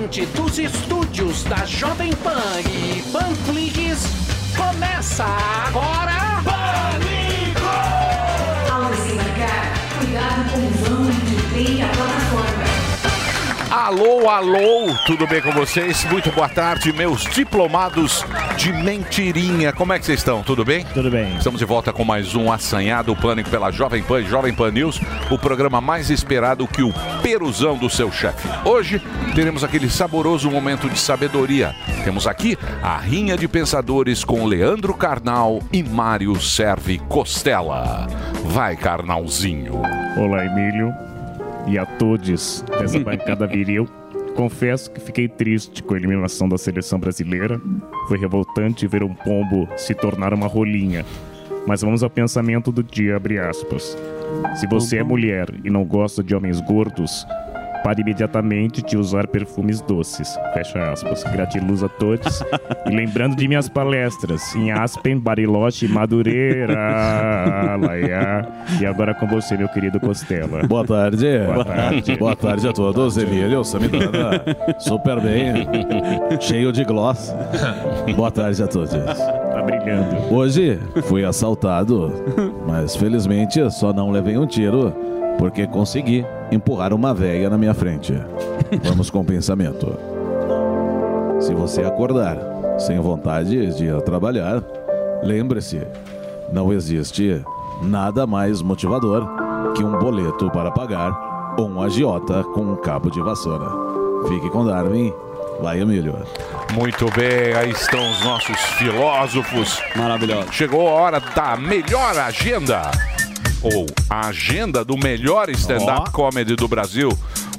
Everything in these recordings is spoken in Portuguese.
Diretamente dos estúdios da Jovem Pan e Panflix, começa agora... Pânico! Ao desembarcar, cuidado com o vão que tem a plataforma. Alô, alô, tudo bem com vocês? Muito boa tarde, meus diplomados de mentirinha. Como é que vocês estão? Tudo bem? Tudo bem. Estamos de volta com mais um assanhado Pânico pela Jovem Pan e Jovem Pan News, o programa mais esperado que o peruzão do seu chefe. Hoje teremos aquele saboroso momento de sabedoria. Temos aqui a rinha de pensadores com Leandro Carnal e Mário Serve Costela. Vai, Carnalzinho. Olá, Emílio. E a todos dessa bancada viril. Confesso que fiquei triste com a eliminação da seleção brasileira. Foi revoltante ver um pombo se tornar uma rolinha. Mas vamos ao pensamento do dia. Se você é mulher e não gosta de homens gordos, pare imediatamente de usar perfumes doces. Fecha aspas. Gratiluz a todos. e lembrando de minhas palestras em Aspen, Bariloche e Madureira. Laia. E agora com você, meu querido Costela. Boa tarde. Boa tarde. Boa tarde a todos. Emílio, Samidana. Super bem. Cheio de gloss. Boa tarde a todos. Tá brilhando. Hoje fui assaltado, mas felizmente só não levei um tiro porque consegui empurrar uma véia na minha frente. Vamos com o pensamento. Se você acordar sem vontade de ir trabalhar, lembre-se, não existe nada mais motivador que um boleto para pagar ou um agiota com um cabo de vassoura. Fique com Darwin. Vai, Emílio. Muito bem, aí estão os nossos filósofos. Maravilhoso. Chegou a hora da melhor agenda. Ou a agenda do melhor stand-up comedy do Brasil.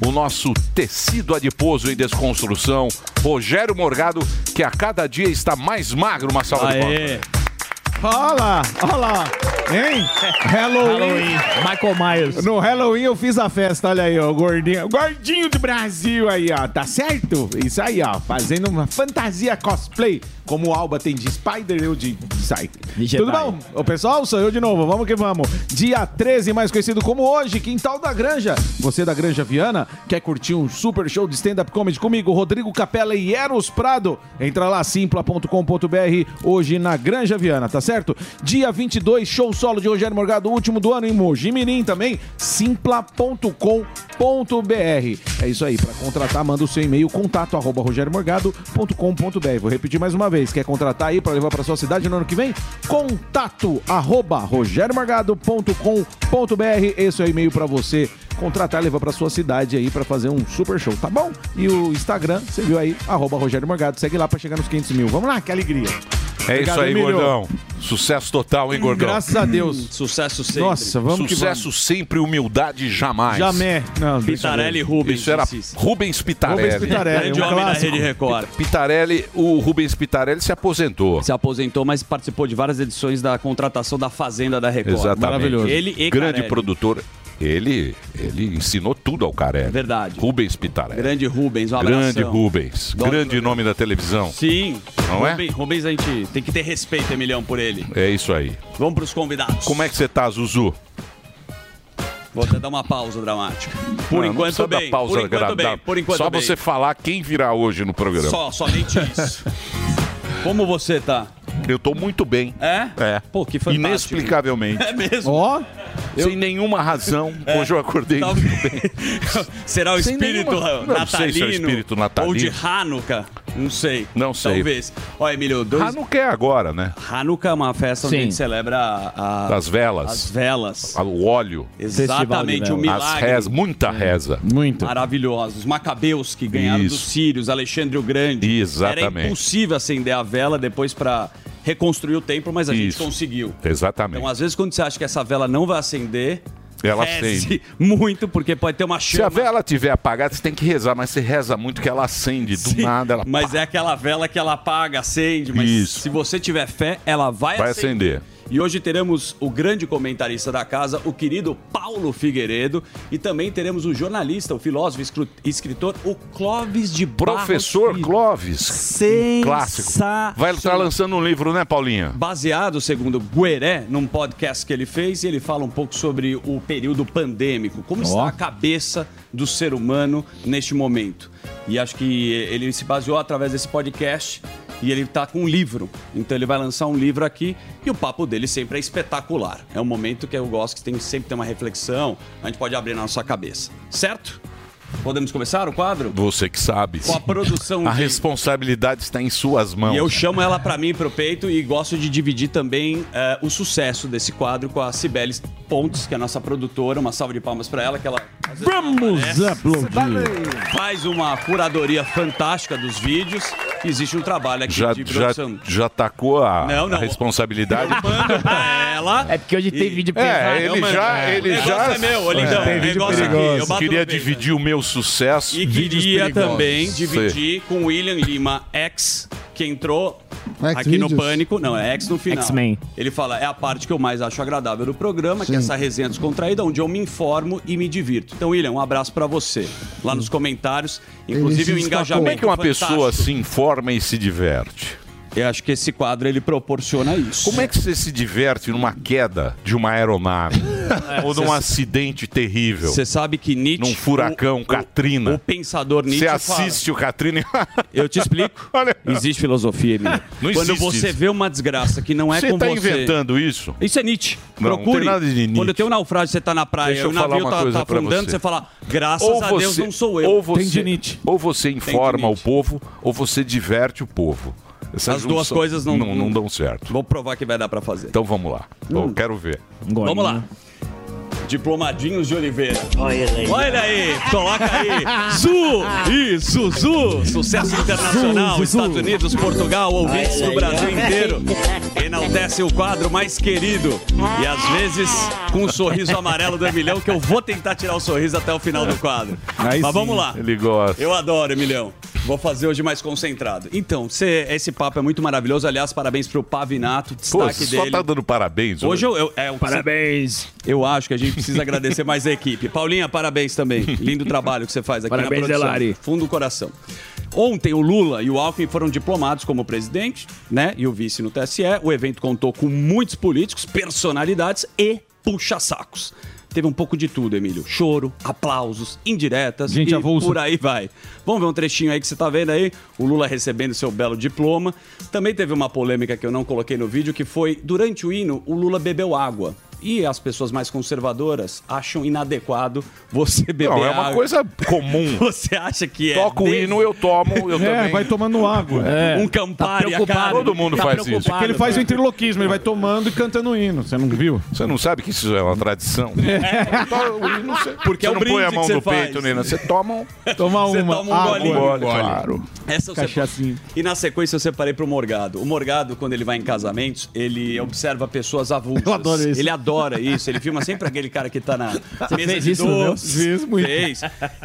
O nosso tecido adiposo em desconstrução, Rogério Morgado, que a cada dia está mais magro, uma salva de palmas. Aê. Olha lá, olha lá. Hein? Halloween. Michael Myers. No Halloween eu fiz a festa, olha aí, ó, o gordinho. Gordinho do Brasil aí, ó, tá certo? Isso aí, ó, fazendo uma fantasia cosplay. Como o Alba tem de Spider, eu de Psyche. Tudo bom? O pessoal, sou eu de novo, vamos que vamos. Dia 13, mais conhecido como hoje, Quintal da Granja. Você da Granja Viana, quer curtir um super show de stand-up comedy comigo, Rodrigo Capella e Eros Prado? Entra lá, simpla.com.br, hoje na Granja Viana, tá certo? Dia 22, show solo de Rogério Morgado, último do ano em Mogi Mirim também, simpla.com.br. É isso aí, para contratar, manda o seu e-mail, contato arroba rogeriomorgado.com.br. Vou repetir mais uma vez, quer contratar aí para levar para sua cidade no ano que vem? Contato arroba rogeriomorgado.com.br. Esse é o e-mail para você contratar levar para sua cidade aí para fazer um super show, tá bom? E o Instagram, você viu aí, arroba Rogério Morgado. Segue lá para chegar nos 500 mil. Vamos lá, que alegria. É Obrigado, isso aí, Emílio. gordão. Sucesso total, hein, gordão? Graças a Deus. Sucesso sempre. Nossa, vamos que Sucesso sempre, humildade jamais. Jamé. Não, Pitarelli e Rubens. Isso era disse isso. Rubens Pitarelli. Rubens Pitarelli, Grande um homem da clássico. Rede Record. Pitarelli, o Rubens Pitarelli se aposentou. Se aposentou, mas participou de várias edições da contratação da Fazenda da Record. Exatamente. Maravilhoso. Ele e Grande Carelli. produtor. Ele, ele ensinou tudo ao Carelli. Verdade. Rubens Pitarelli. Grande Rubens, um abraço. Grande Rubens. Grande nome da televisão. Sim. Não é? Rubens, Rubens, a gente tem que ter respeito, Emilhão, por ele. É isso aí. Vamos pros convidados. Como é que você tá, Zuzu? Vou até dar uma pausa dramática. Por Não, não enquanto, dar bem. pausa por enquanto, bem. Por enquanto, Só bem. você falar quem virá hoje no programa. Só, somente isso. Como você tá? Eu tô muito bem. É? É. Pô, que fantástico. Inexplicavelmente. É mesmo. Ó, Sem nenhuma razão. Hoje eu acordei muito bem. Será o Sem espírito nenhuma- Não sei natalino? se é o espírito natalino. Ou de Hanukkah? Não sei. Não sei. Talvez. Ó, Emílio, dois... Hanukkah é agora, né? Hanukkah é uma festa onde Sim. a gente celebra a- a- Das velas. as velas. O óleo. Exatamente, o velas. As milagre. reza, muita reza. muito. Maravilhosos. Os macabeus que ganharam Isso. dos sírios, Alexandre o Grande. Exatamente. Era impossível acender a vela depois para reconstruir o templo, mas a Isso. gente conseguiu. Exatamente. Então, às vezes, quando você acha que essa vela não vai acender, Ela acende. muito, porque pode ter uma Se a chama. vela estiver apagada, você tem que rezar, mas você reza muito que ela acende. Do Sim, nada ela Mas é aquela vela que ela apaga, acende. Mas Isso. se você tiver fé, ela vai, vai acender. E hoje teremos o grande comentarista da casa, o querido Paulo Figueiredo. E também teremos o jornalista, o filósofo, escru- escritor, o Clóvis de Barros Professor Filho. Clóvis. Clássico. Vai estar lançando um livro, né, Paulinha? Baseado, segundo Gueré, num podcast que ele fez, e ele fala um pouco sobre o período pandêmico, como está a cabeça do ser humano neste momento. E acho que ele se baseou através desse podcast e ele está com um livro. Então ele vai lançar um livro aqui e o papo dele sempre é espetacular. É um momento que eu gosto que tem sempre tem uma reflexão, a gente pode abrir na nossa cabeça. Certo? Podemos começar o quadro? Você que sabe. Com a produção A de- responsabilidade está em suas mãos. e eu chamo ela pra mim, pro peito, e gosto de dividir também eh, o sucesso desse quadro com a Cibele Pontes, que é a nossa produtora. Uma salva de palmas pra ela, que ela não Vamos aplaudir. faz uma curadoria fantástica dos vídeos. Existe um trabalho aqui Já, de já, produção. já tacou a, Não, não. a responsabilidade. Mando pra ela. É porque hoje tem vídeo É, pesado. ele mano, já. é. Ele O negócio já é meu, ô, lindão. É. O negócio aqui, eu bato Queria dividir o meu sucesso. E queria também dividir com o William Lima X, que entrou X aqui no? Pânico. Não, é X no final. X-Men. Ele fala, é a parte que eu mais acho agradável do programa, que é Sim. essa resenha descontraída, onde eu me informo e me divirto. Então, William, um abraço pra você. Lá nos comentários, inclusive o engajamento Como é que uma fantástico. pessoa se informa e se diverte? Eu acho que esse quadro, ele proporciona isso. Como é que você se diverte numa queda de uma aeronave? ou num acidente terrível? Você sabe que Nietzsche... Num furacão, o- o- Katrina. O, pensador Nietzsche Você fala- assiste o Katrina e... Eu te explico. Olha. Existe filosofia, Emílio. Não Quando existe você isso. vê uma desgraça que não é Você com está você... inventando isso? Isso é Nietzsche. Não, não Procure. tem nada de Nietzsche. Quando tem um naufrágio, você tá na praia Deixa e o navio uma tá, tá afundando, você. você fala, graças a Deus não sou eu. Ou Tem de você, Nietzsche. ou você informa o povo, ou você diverte o povo. Essa As duas coisas não- não, não dão certo. Vou provar que vai dar pra fazer. Então vamos lá. Eu Hum. quero ver. Vamos lá. Diplomadinhos de Oliveira. Olha aí, coloca aí. Zu! Isso, Zu! Sucesso internacional, Estados Unidos, Portugal, ouvintes do Brasil inteiro. Enaltece o quadro mais querido. E às vezes com um sorriso amarelo do Emilhão, que eu vou tentar tirar o sorriso até o final do quadro. Aí Mas sim. vamos lá. Ele gosta. Eu adoro, Emilhão. Vou fazer hoje mais concentrado. Então, cê- esse papo é muito maravilhoso. Aliás, parabéns pro Pavinato, Pô, destaque você só dele. tá dando parabéns Hoje eu, eu- é, Parabéns. Eu acho que a gente precisa agradecer mais a equipe. Paulinha, parabéns também. Lindo trabalho que você faz aqui Parabéns, na produção. Delari. Fundo do coração. Ontem o Lula e o Alckmin foram diplomados como presidente, né? E o vice no TSE. O evento contou com muitos políticos, personalidades e puxa-sacos. Teve um pouco de tudo, Emílio. Choro, aplausos, indiretas Gente e avulsa. por aí vai. Vamos ver um trechinho aí que você tá vendo aí, o Lula recebendo seu belo diploma. Também teve uma polêmica que eu não coloquei no vídeo, que foi, durante o hino, o Lula bebeu água. E as pessoas mais conservadoras acham inadequado você beber Não, é água. uma coisa comum. Você acha que é... Toca o des- hino, eu tomo, eu É, também. vai tomando água. Um Campari cara. Todo mundo Tá faz isso. preocupado. Que ele faz o interloquismo, ele vai tomando e cantando o hino. Você não viu? Você não sabe que isso é uma tradição? O hino, você, Porque você é o não põe a mão no você faz. peito, Nina. Você toma um Toma Você uma. toma um água. golinho. gole, claro. Essa separei. E na sequência eu separei pro Morgado. O Morgado, quando ele vai em casamentos, ele observa pessoas avulsas. Eu adoro isso. Ele adora isso. Ele filma sempre aquele cara que tá na mesa de isso, doces. Fez.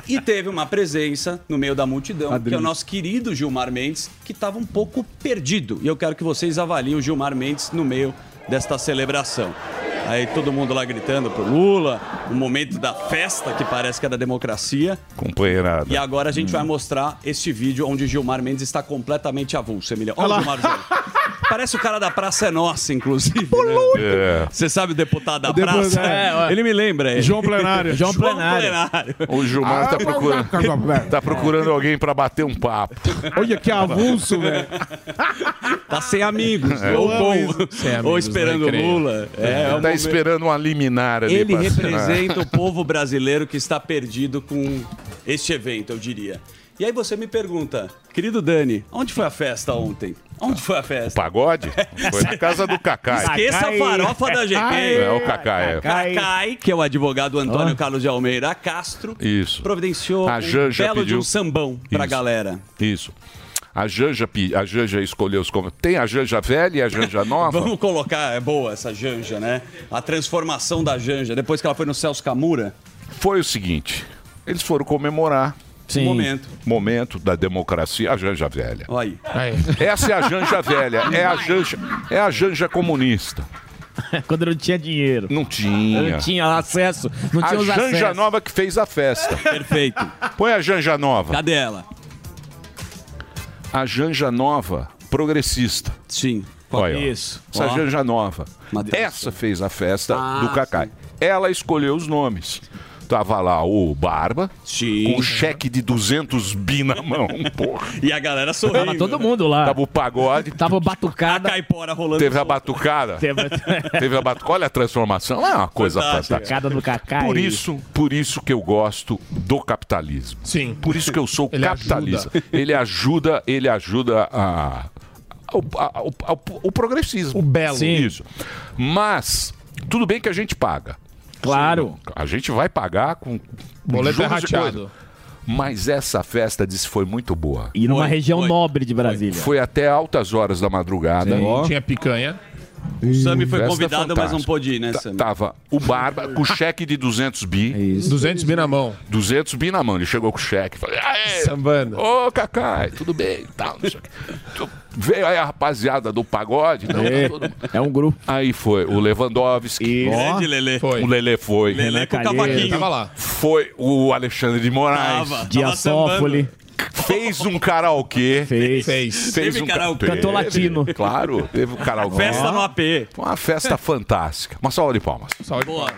E teve uma presença no meio da multidão, que é o nosso querido Gilmar Mendes, que estava um pouco perdido. E eu quero que vocês avaliem o Gilmar Mendes no meio desta celebração. Aí todo mundo lá gritando pro Lula, o momento da festa, que parece que é da democracia. Companheirada. E agora a gente vai mostrar este vídeo onde Gilmar Mendes está completamente avulso, Emiliano. Olha o Gilmar Parece o cara da Praça é Nossa, inclusive. né? É. Você sabe o deputado da deputado, praça? é, Ele me lembra. ele. João Plenário. João João Plenário. Plenário. O Gilmar tá procurando, tá procurando alguém pra bater um papo. Olha que avulso, velho. Tá sem amigos. Eu Ou, com- ou esperando creio. Lula. É, é tá esperando uma liminar ali. Ele representa o povo brasileiro que está perdido com este evento, eu diria. E aí você me pergunta, querido Dani, onde foi a festa ontem? Onde foi a festa? Pagode? Foi na casa do Cacai. Esqueça a farofa da GP. É o Cacai. é. Cacai, que é o advogado Antônio Carlos de Almeida Castro, Isso. providenciou A um Janja belo de pediu- um sambão pra Isso. galera. Isso. A Janja, a Janja escolheu os como Tem a Janja velha e a Janja nova? Vamos colocar, é boa essa Janja, né? A transformação da Janja, depois que ela foi no Celso Camura. Foi o seguinte: eles foram comemorar Um momento. momento da democracia, a Janja velha. Olha aí. Essa é a Janja velha, é a Janja, é a Janja comunista. Quando não tinha dinheiro. Não tinha. Não tinha acesso. Não a tinha os Janja acessos. Nova que fez a festa. Perfeito. Põe a Janja Nova. Cadê ela? A Janja Nova, progressista. Sim. Olha, ó. Isso. Essa Ó. Janja Nova. Essa fez a festa Ah, do Cacai. Ela escolheu os nomes. Tava lá o Barba, com o cheque de 200 bi na mão, porra. E a galera sorriu. Tava todo mundo lá. Tava o pagode. Tava batucada. A caipora rolando. Teve a batucada. Teve- a batucada. Olha a transformação. É uma coisa fantástica. Batucada do Cacá. Por e- isso, por isso que eu gosto do capitalismo. Sim. Por isso que eu sou Ele capitalista. ajuda. Ele ajuda, ele ajuda a, ao, ao- ao- o progressismo. O belo. Sim. Isso. Mas tudo bem que a gente paga. Claro. A gente vai pagar com Boleto é rateado. coisa. Mas essa festa disse foi muito boa. E numa Foi, região foi. nobre de Brasília. Foi até altas horas da madrugada. Tinha picanha. O Sami foi Festa convidado, mas não pôde ir, né, Tá- Sami? Tava o Barba com cheque de 200 bi. 200 mil na mão. 200 bi na mão. Ele chegou com o cheque. Falei, aê, Sambando. Ô, Cacai, tudo bem? Tal, não sei o. Tu- Veio aí a rapaziada do pagode. Não, É, tá todo é um grupo. Aí foi o Lewandowski. Grande Lelê. Foi. O Lelê foi. Lelê com o cavaquinho. Tava lá. Foi o Alexandre de Moraes. Tava. Diasófoli. Fez um karaokê. Fez. Fez. Fez Teve um karaokê. Cantou latino. Claro, teve o karaokê. Festa no AP. Uma festa fantástica. Uma salva de palmas. Saúde. Boa.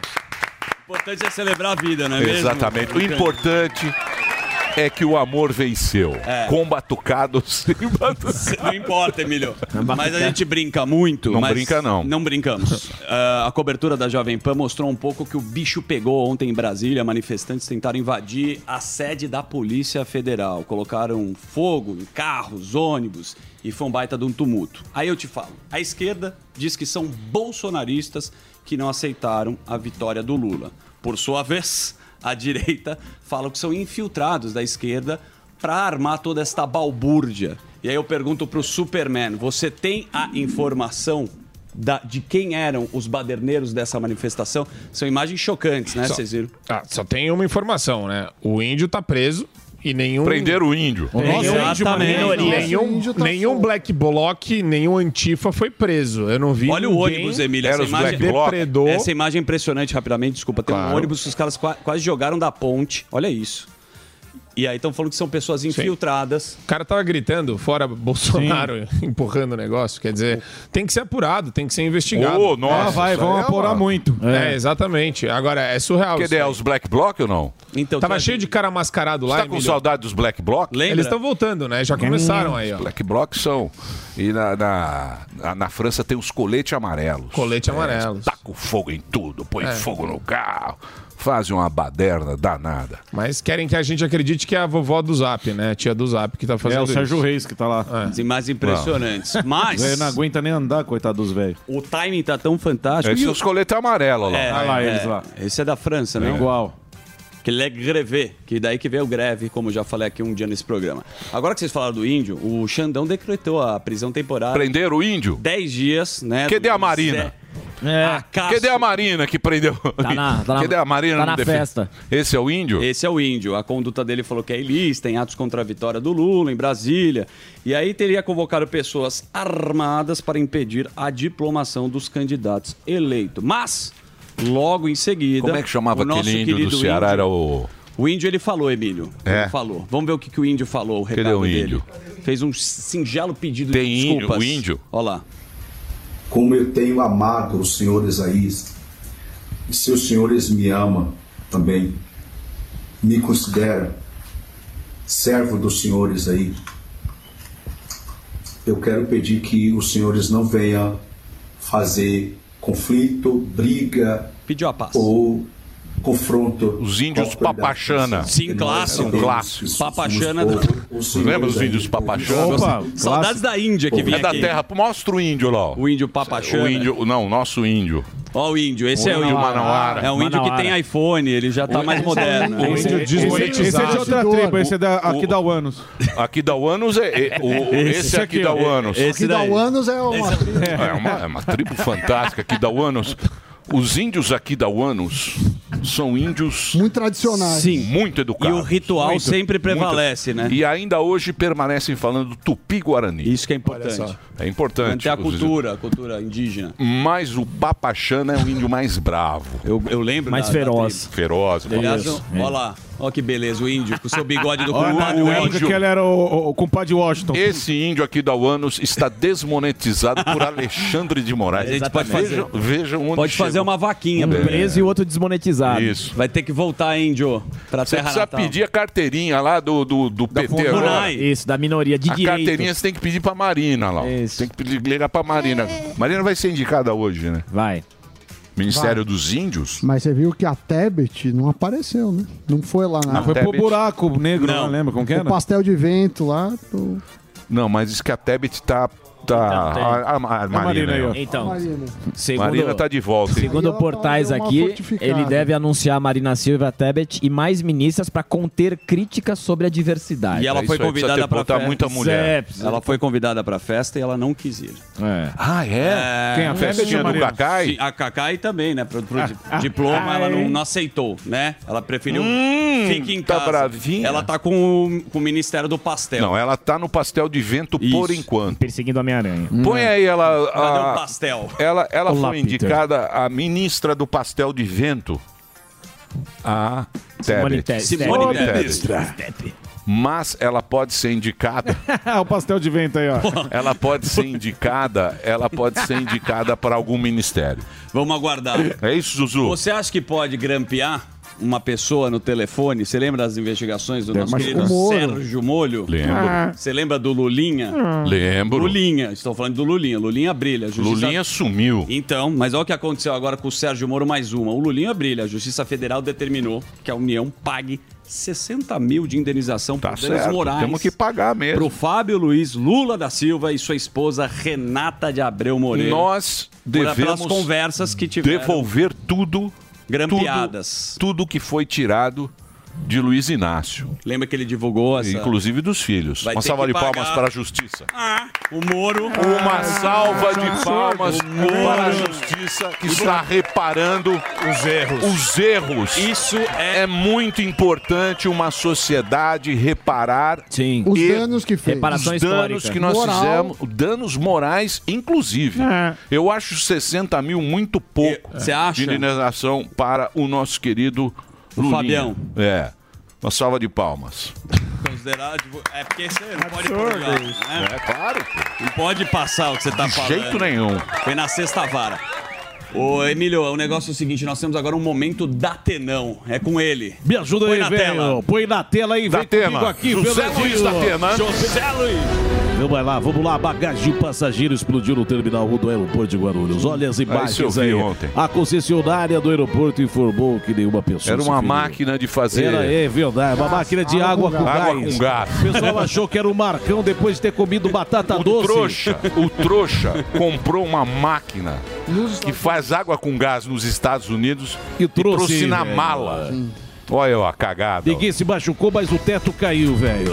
O importante é celebrar a vida, não é mesmo? Exatamente. O importante é que o amor venceu. É. Com batucados e batucados. Não importa, Emílio. Mas a gente brinca muito. Não mas brinca, não. Não brincamos. Ah, a cobertura da Jovem Pan mostrou um pouco que o bicho pegou ontem em Brasília. Manifestantes tentaram invadir a sede da Polícia Federal. Colocaram fogo em carros, ônibus e foi um baita de um tumulto. Aí eu te falo: a esquerda diz que são bolsonaristas que não aceitaram a vitória do Lula. Por sua vez, a direita fala que são infiltrados da esquerda para armar toda esta balbúrdia. E aí eu pergunto pro Superman, você tem a informação da- de quem eram os baderneiros dessa manifestação? São imagens chocantes, né? Só- Vocês viram? Ah, só tem uma informação, né? O índio tá preso e nenhum. Prenderam o índio. Nenhum, índio, Exatamente. nenhum, nenhum, índio tá nenhum solto. Black Bloc, nenhum Antifa foi preso. Eu não vi. Olha o ônibus, Emília. Era Essa imagem. Depredou. essa imagem é impressionante, rapidamente, desculpa. Tem um Claro. ônibus que os caras qua- quase jogaram da ponte. Olha isso. E aí estão falando que são pessoas infiltradas. O cara tava gritando fora Bolsonaro, empurrando o negócio. Quer dizer, tem que ser apurado, tem que ser investigado. Ô, nossa. Ah, vai, vão é apurar uma- muito. É, exatamente. Agora, é surreal. Aí. os Black Bloc ou não? Então, Tava cheio de cara mascarado lá, Você tá com saudade dos Black Bloc? Lembra? Eles estão voltando, né? Já começaram aí, ó. Black Bloc são. E na, na, na- na França tem os coletes amarelos. Colete amarelos. Taca o fogo em tudo, põe É. fogo no carro, fazem uma baderna danada. Mas querem que a gente acredite que é a vovó do Zap, né? A tia do Zap que tá fazendo É o Sérgio isso. Reis que tá lá. As imagens impressionantes. O Mas não aguenta nem andar, coitado dos velhos. o timing tá tão fantástico. Esses E são o- os coletes amarelos lá. É, Olha lá é, eles lá. Esse é da França, né? Igual. Que ele é greve, que daí que veio o greve, como já falei aqui um dia nesse programa. Agora que vocês falaram do índio, o Xandão decretou a prisão temporária. Prenderam o índio? 10 dias, né? Cadê do a Marina? É. Acácio. Cadê a Marina que prendeu? Tá na- tá na- Cadê a Marina? tá no na festa. Esse é o índio? Esse é o índio. A conduta dele falou que é ilícita, em atos contra a vitória do Lula, em Brasília. E aí teria convocado pessoas armadas para impedir a diplomação dos candidatos eleitos. Mas, logo em seguida. Como é que chamava o aquele índio do Ceará? índio- Era o. O índio ele falou, Emílio. É? Ele falou. Vamos ver o que, que o índio falou, o Cadê recado o dele. índio? Fez um singelo pedido Tem de índio- desculpas. o índio? Olha lá. Como eu tenho amado o senhor Isaías, e se os senhores me ama também, me considera servo dos senhores aí, eu quero pedir que os senhores não venham fazer conflito, briga Pediu a paz. ou confronto. Os índios. Papachana. Sim, clássico. Um clássico. Papachana os Lembra dos aí, índios Papachana? Opa, Saudades da Índia que vinha É da aqui. terra. Mostra o índio lá. O índio Papachana. O índio. Não, o nosso índio. Ó, o índio. Esse O é o índio. Manauara. É um índio que tem iPhone, ele já tá mais moderno. O índio Esse, esse é de desmonetizado. outra tribo, esse é da, aqui o- da Uanos. Aqui da Uanos é. é- o- esse aqui da Uanos. Esse Que dá daí. o anos é uma. É uma, é uma tribo fantástica aqui da Uanos. Os índios aqui da Uanos são índios Muito tradicionais. Sim. muito E educados. o ritual Muito- sempre muito- prevalece, né? E ainda hoje permanecem falando tupi-guarani. Isso que é importante. É importante. Manter a cultura, a cultura indígena. Mas o Papachana é o índio mais bravo. Eu, eu lembro Mais da- feroz. da Feroz. Aliás, Isso. olha lá. Olha que beleza, o índio, com o seu bigode do compadre o Washington. que ele era o, o compadre Washington. Esse índio aqui da Uanos está desmonetizado por Alexandre de Moraes. A gente pode fazer- Vejam, vejam onde Pode fazer chegou. uma vaquinha. Um pra ele. preso e o outro desmonetizado. Isso. Vai ter que voltar, índio, pra Você terra precisa natal. pedir a carteirinha lá do, do, do PT agora. Isso, da minoria de A direito. carteirinha você tem que pedir pra Marina lá. ó. Isso. Tem que ligar pra Marina. Marina vai ser indicada hoje, né? Vai. Ministério dos Índios. Mas você viu que a Tebet não apareceu, né? Não foi lá na. Foi pro Tebet. buraco negro, não, Não. lembra como que O era? pastel de vento lá. Não, mas diz que a Tebet tá. Tá tem. a, a- a Marina, Marina aí, ó. Então, Marina. segundo, Marina tá de volta. hein? segundo tá- portais aqui, ele deve anunciar a Marina Silva Tebet e mais ministras para conter críticas sobre a diversidade. E ela É foi convidada botar festa. muita mulher. Zé, Ela foi convidada pra festa e ela não quis ir. É. Ah, é? Quem? A Tebet Festinha do? Cacai? A Cacai também, né? Pro, pro di- diploma, ela não, não aceitou, né? Ela preferiu fique em tá casa. bravinha. Ela tá com o, com o Ministério do Pastel. Não, ela tá no pastel de vento por Isso. enquanto. Perseguindo Homem-Aranha. Põe aí ela. Um A, pastel. ela ela Olá, foi Peter. indicada a ministra do pastel de vento. A Simone Tebet. Simone. Tebet. Mas ela pode ser indicada. o pastel de vento aí, ó. ela pode ser indicada. Ela pode ser indicada para algum ministério. Vamos aguardar. É isso, Zuzu? Você acha que pode grampear uma pessoa no telefone? Você lembra das investigações do nosso querido o Moro. Sérgio Molho? Lembro. Você lembra do Lulinha? Lembro. Lulinha, estou falando do Lulinha. Lulinha brilha. A Justiça- Lulinha sumiu. Então, mas olha o que aconteceu agora com o Sérgio Moro, mais uma. O Lulinha brilha. A Justiça Federal determinou que a União pague 60 mil de indenização Tá por danos morais. Temos que pagar Pro mesmo. Fábio Luiz Lula da Silva e sua esposa Renata de Abreu Moreira. Nós Por- pelas devemos conversas que tiveram devolver tudo, grampeadas. tudo, tudo que foi tirado de Luiz Inácio, Lembra que ele divulgou essa... inclusive dos filhos. Vai Uma salva de palmas pagar. para a justiça. Ah, o Moro... Uma salva de palmas para a justiça que está reparando Os erros. os erros. Isso é... É muito importante uma sociedade reparar Sim. Os danos que fez. Reparação os danos histórica. que nós Moral. fizemos, danos morais, inclusive. Eu acho 60 mil muito pouco Você acha? de indenização para o nosso querido Lulinha. Fabião. É. Uma salva de palmas. Considerado... É porque você não pode lá, né? É claro. pô. Não pode passar o que você tá De falando. jeito nenhum. Foi na sexta vara. Ô, Emílio, o negócio é o seguinte, nós temos agora um momento Datenão. É com ele. Me ajuda Põe aí, na velho. tela. Põe na tela aí, vem comigo aqui, José. Luiz Datena. José Luiz. Vamos lá, vamos lá. Bagagem de passageiro explodiu no terminal 1 do aeroporto de Guarulhos. Olha as isso eu imagens vi aí. ontem. A concessionária do aeroporto informou que nenhuma pessoa Era uma máquina de fazer Era, é verdade, uma máquina de água, com, água gás. com gás. O pessoal achou que era o Marcão depois de ter comido batata O doce. trouxa, o trouxa comprou uma máquina que faz água com gás nos Estados Unidos E e trouxe, trouxe, na mala. Olha ó, a cagada. ó. Ninguém se machucou, mas o teto caiu, velho.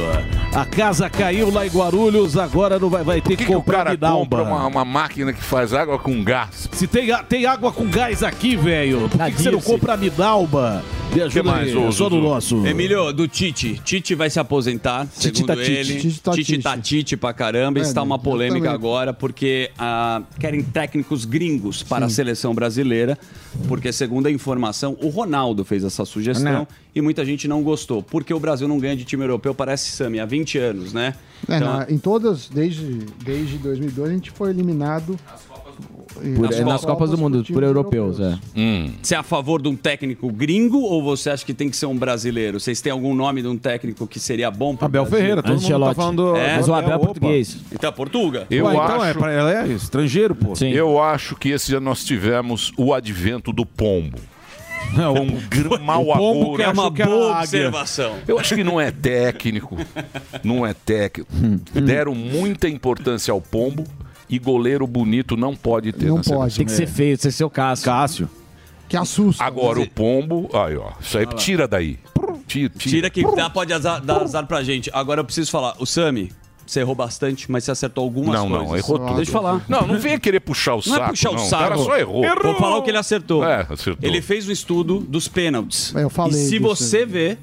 A casa caiu lá em Guarulhos, agora não vai, vai ter que, que, que o comprar cara Midalba. compra uma, uma máquina que faz água com gás? Se tem, tem água com gás aqui, velho, por que, que você não compra a Midalba? Me ajuda mais, aí, ô, só no Zuzu? nosso. Emílio, do Tite. Tite vai se aposentar, Tite segundo tá Tite. ele. Tite tá Tite. tá Tite pra caramba. É, Está uma polêmica agora, porque ah, querem técnicos gringos para a seleção brasileira, porque segundo a informação, o Ronaldo fez essa sugestão Não. E muita gente não gostou. Porque o Brasil não ganha de time europeu, parece Sami, há 20 anos, né? É, Então, na- em todas, desde, desde 2002, a gente foi eliminado. Por- é, nas Copas do Mundo, por europeus, é. Você é a favor de um técnico gringo ou você acha que tem que ser um brasileiro? Vocês têm algum nome de um técnico que seria bom para Abel Ferreira, todo mundo tá falando... É, Mas o Abel é português. Então, Portuga. Eu Ué, então acho, é, ela é estrangeiro, pô. Sim. eu acho que esse ano nós tivemos o advento do pombo. Não, Com gr- mau pombo agouro. que É uma boa observação. Eu acho que não é técnico. Não é técnico. Deram muita importância ao pombo e goleiro bonito não pode ter Não na pode. seleção. Tem que ser feio, tem que ser o Cássio. Cássio. Que assusta. Agora o pombo, aí ó, isso aí tira daí. Tira, Tira que dá, pode azar, dar azar pra gente. Agora eu preciso falar. O Sami, você errou bastante, mas você acertou algumas Não, coisas. não, errou tudo. Deixa eu falar. Não, não venha querer puxar o Não saco. é puxar o não. saco. O cara só errou. Vou falar o que ele acertou. É, acertou. Ele fez um estudo dos pênaltis. Eu falei E se você ver,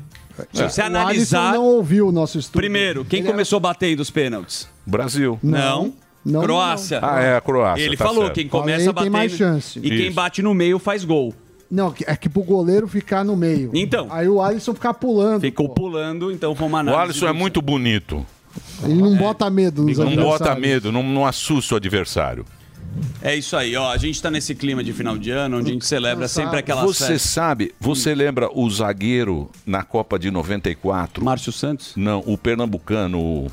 se você O analisar... Alisson não ouviu o nosso estudo. Primeiro, quem Ele é- começou batendo os pênaltis? Brasil. Não. Não, Croácia. Ah, é a Croácia. Ele tá falou, certo. quem começa Falei, batendo. tem mais chance. E quem Isso. bate no meio faz gol. Não, é que pro goleiro ficar no meio. Então. Aí o Alisson ficar pulando. Ficou pulando, então foi uma O. Alisson é muito bonito. Ele não bota medo nos Não bota medo, não, não assusta o adversário. É isso aí, ó. A gente tá nesse clima de final de ano, onde a gente celebra sempre aquela Você sabe, você lembra o zagueiro na Copa de 94? Márcio Santos? Não, o pernambucano. o-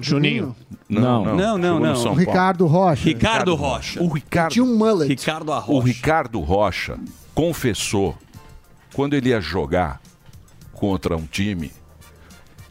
Juninho. Não, não, Não, não, jogou no não. São O Paulo. Ricardo Rocha. Ricardo Rocha. O Ricardo, Tinha um mullet. Ricardo Arrocha. o Ricardo Rocha confessou quando ele ia jogar contra um time,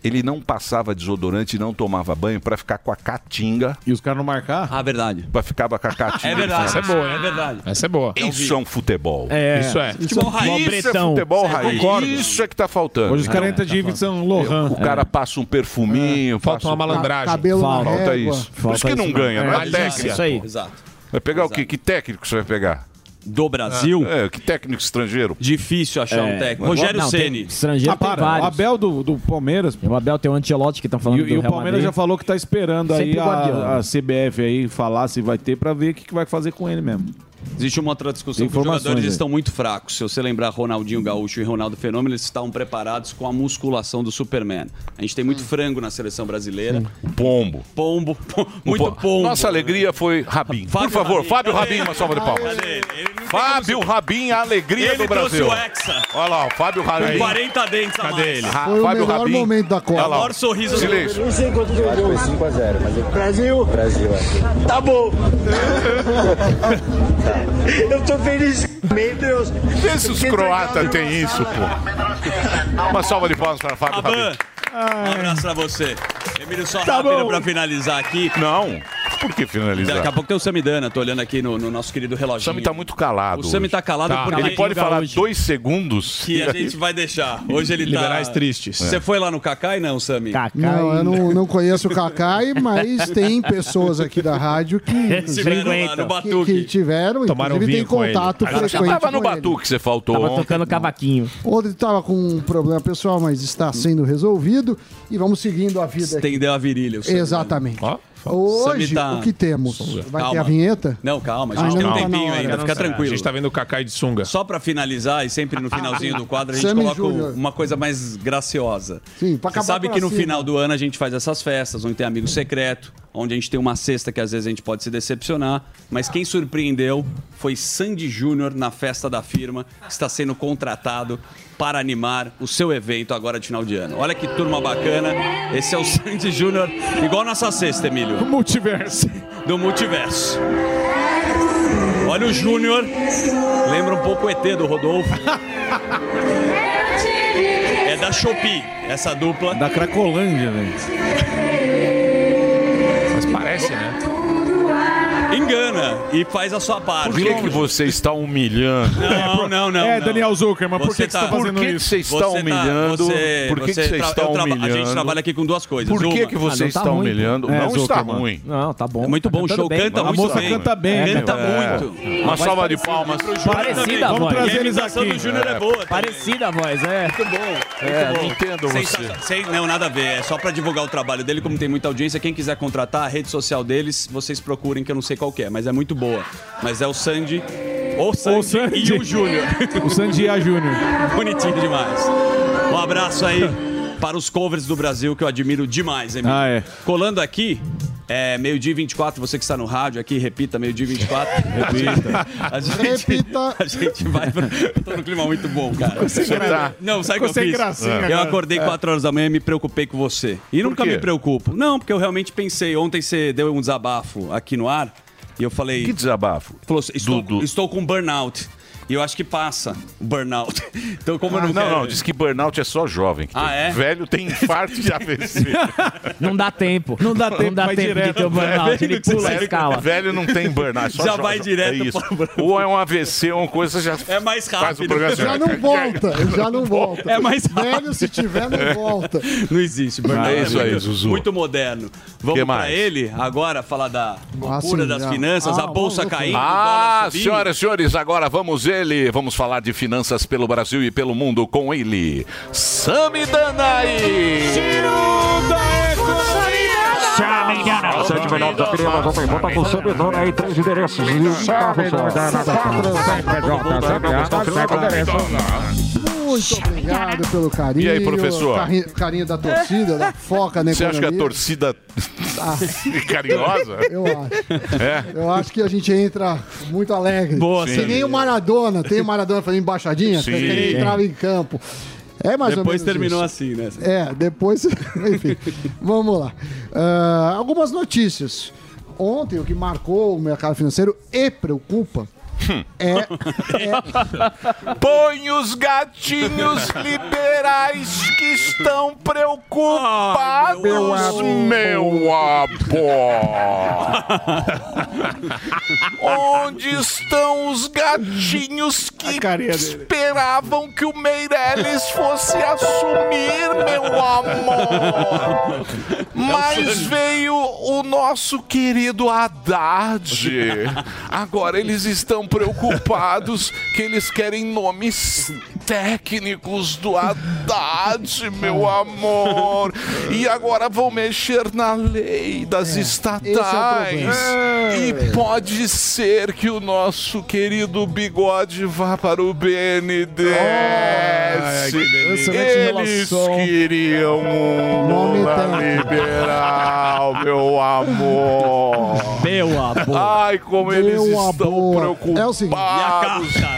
ele não passava desodorante não tomava banho pra ficar com a caatinga. E os caras não marcar? Ah, verdade. Pra ficar com a caatinga. É verdade. Essa é boa, É verdade. Essa é boa. Isso é um futebol. É. Isso é. Futebol raiz. Isso é futebol raiz. Isso é que tá faltando. Hoje os caras entram de Yves Saint Laurent. O cara passa um perfuminho, Falta uma um- malandragem. Cabelo Falta. isso. Por isso que não isso, ganha, não é técnica. Isso aí. Exato. Vai pegar o quê? Que técnico você vai pegar? Do Brasil, É, que técnico estrangeiro? difícil achar É. um técnico. Rogério Não, tem- Ceni. Estrangeiro Ah, tem para. O vários. Abel do, do Palmeiras. O Abel tem o Ancelotti que estão falando E, do e o Real Palmeiras Madrid. já falou que tá esperando aí Sempre a, Guardiola. a CBF aí falar se vai ter pra ver o que, que vai fazer com ele mesmo. Existe uma outra discussão que os jogadores aí. estão muito fracos. Se você lembrar Ronaldinho Gaúcho e Ronaldo Fenômeno, eles estavam preparados com a musculação do Superman. A gente tem muito frango na seleção brasileira. Pombo. Pombo. Muito Po- pombo. Nossa alegria foi Rabin. Por Fábio favor, Rabin. Fábio Rabin, uma salva de palmas. Fábio Rabin, a alegria Ele do Brasil. trouxe o Hexa. Olha lá, o Fábio Rabin. Com 40 dentes a Cadê mais. ele? Foi o Fábio melhor Rabin. momento da Copa. Lá, maior sorriso do- Silêncio. Não sei quanto deu o. Foi 5x0, mas eu... Brasil? Brasil, é. Tá bom. eu tô feliz. Meu Deus. Vê se os croatas têm isso, pô. Uma salva de palmas para Fábio Rabin. Um abraço pra você. Emílio, só Tá rápido bom. pra finalizar aqui. Não. Por que finalizar? Daqui a pouco tem o Samidana, tô olhando aqui no, no nosso querido O reloginho. Sami tá muito calado. O Sami tá calado Tá. porque Ele pode falar hoje. dois segundos. que a gente vai deixar. Hoje ele Liberais tá... tristes. Você foi lá no Cacai, não, Sami? Kaká Não, eu não, não conheço o Kakai, mas tem pessoas aqui da rádio que, Estiveram lá no que, que Batuque. tiveram, Tomaram inclusive tem vinho com ele. contato Você tava no. Batuque, você faltou Tava ontem. tocando cavaquinho. Outro estava com um problema pessoal, mas está sendo resolvido e vamos seguindo a vida aqui. Estendeu a virilha. Exatamente. Ó, Hoje, tá- o que temos? Vai ter Calma. a vinheta? Não, calma, a gente Ainda tem um não tá tempinho ainda, fica A tranquilo. gente tá vendo o Kaká de sunga. Só pra finalizar, e sempre no finalzinho do quadro, a gente Sammy coloca Júnior. uma coisa mais graciosa. Sim, pra Você acabar sabe pra que no cima. final do ano a gente faz essas festas, onde tem amigo secreto, onde a gente tem uma cesta que às vezes a gente pode se decepcionar, mas quem surpreendeu foi Sandy Júnior na festa da firma, que está sendo contratado para animar o seu evento agora de final de ano. Olha que turma bacana. Esse é o Sandy Júnior, igual nossa cesta, Emílio, Multiverso. do multiverso. Olha o Júnior, lembra um pouco o ET do Rodolfo. É da Shopee, essa dupla. Da Cracolândia, velho. Mas parece, né? Engana e faz a sua parte. Por que, que você está humilhando? Não, não, não. é, não. Daniel Zuckerman, por que, que você tá Por fazendo que, que isso? você está Você tá- humilhando? você- Por que, que você está humilhando? A gente trabalha aqui com duas coisas. Por que, que você Ah, tá está ruim, humilhando? É, não está Zuckerman. ruim. Não, tá bom. É muito Tá bom o show, bem. canta A muito moça bem. canta bem, Canta né? muito. Uma salva de palmas. Parecida a Vamos voz. trazer a eles imitação aqui. do Júnior é boa. também. Parecida a voz, é. Muito bom. É, Muito bom. não entendo você. Não, nada a ver. É só pra divulgar o trabalho dele, como tem muita audiência. Quem quiser contratar, a rede social deles, vocês procurem, que eu não sei qual que é, mas é muito boa. Mas é o Sandy, o Sandy, Sandy. e o Júnior. O Sandia Júnior. Bonitinho demais. Um abraço aí para os covers do Brasil, que eu admiro demais, Emílio. Ah, é. Colando aqui, é, meio-dia e 24, você que está no rádio aqui, repita, meio-dia e 24. Repita. A gente, Repita. A gente vai pra... Eu tô num clima muito bom, cara. Você tá- Não, sabe o que eu fiz? gracinha Eu acordei 4 horas da manhã e me preocupei com você. E nunca quê? me preocupo. Não, porque eu realmente pensei, ontem você deu um desabafo aqui no ar, e eu falei... Que desabafo? Falou, estou, Do- do- estou com burnout. E eu acho que passa o burnout. Então, como eu Ah, não, não, quero... não, diz que burnout é só jovem. que Ah, tem. é? Velho tem infarto de AVC. Não dá tempo. Não dá tempo, não dá vai tempo de direto. ter o burnout. Ele pula a escala. Velho não tem burnout. é só Já vai direto é isso. para o burnout. Ou é um AVC ou uma coisa já É mais faz o rápido. programa assim, Já não volta, já não volta. É mais rápido. Velho, se tiver, não volta. Não existe. burnout. É isso aí, muito, Zuzu. Muito moderno. Vamos Que pra mais? ele agora falar da loucura sim, das já. finanças, Ah, a bolsa ver. caindo, Ah, senhoras e senhores, agora vamos ele. Vamos falar de finanças pelo Brasil e pelo mundo com ele, Sami Danai. Tchau, Indiana. Sete melhores da Jovem Pan tá com servidor aí, três endereços. Muito obrigado pelo carinho. E aí, professor? Carinho, carinho da torcida, da foca na Você acha que a torcida Ah. é carinhosa? Eu acho. É? Eu acho que a gente entra muito alegre. Boa, que sim. nem o Maradona. Tem o Maradona fazendo embaixadinha, Sim. que ele entrava em campo. É mais Depois terminou isso. assim, né? É, depois. Enfim, vamos lá. Ah, algumas notícias. Ontem, o que marcou o mercado financeiro e preocupa é. Põe os gatinhos liberais que estão preocupados, meu amor. Onde estão os gatinhos que esperavam que o Meirelles fosse assumir, meu amor? Mas veio o nosso querido Haddad. Agora eles estão preocupados que eles querem nomes técnicos do Haddad, meu amor. E agora vão mexer na lei das estatais. E pode ser que o nosso querido bigode vá para o BNDES. Excelente Eles queriam um Lula liberal, meu amor. Meu amor. Ai, como eles Meu estão amor. preocupados. É o seguinte.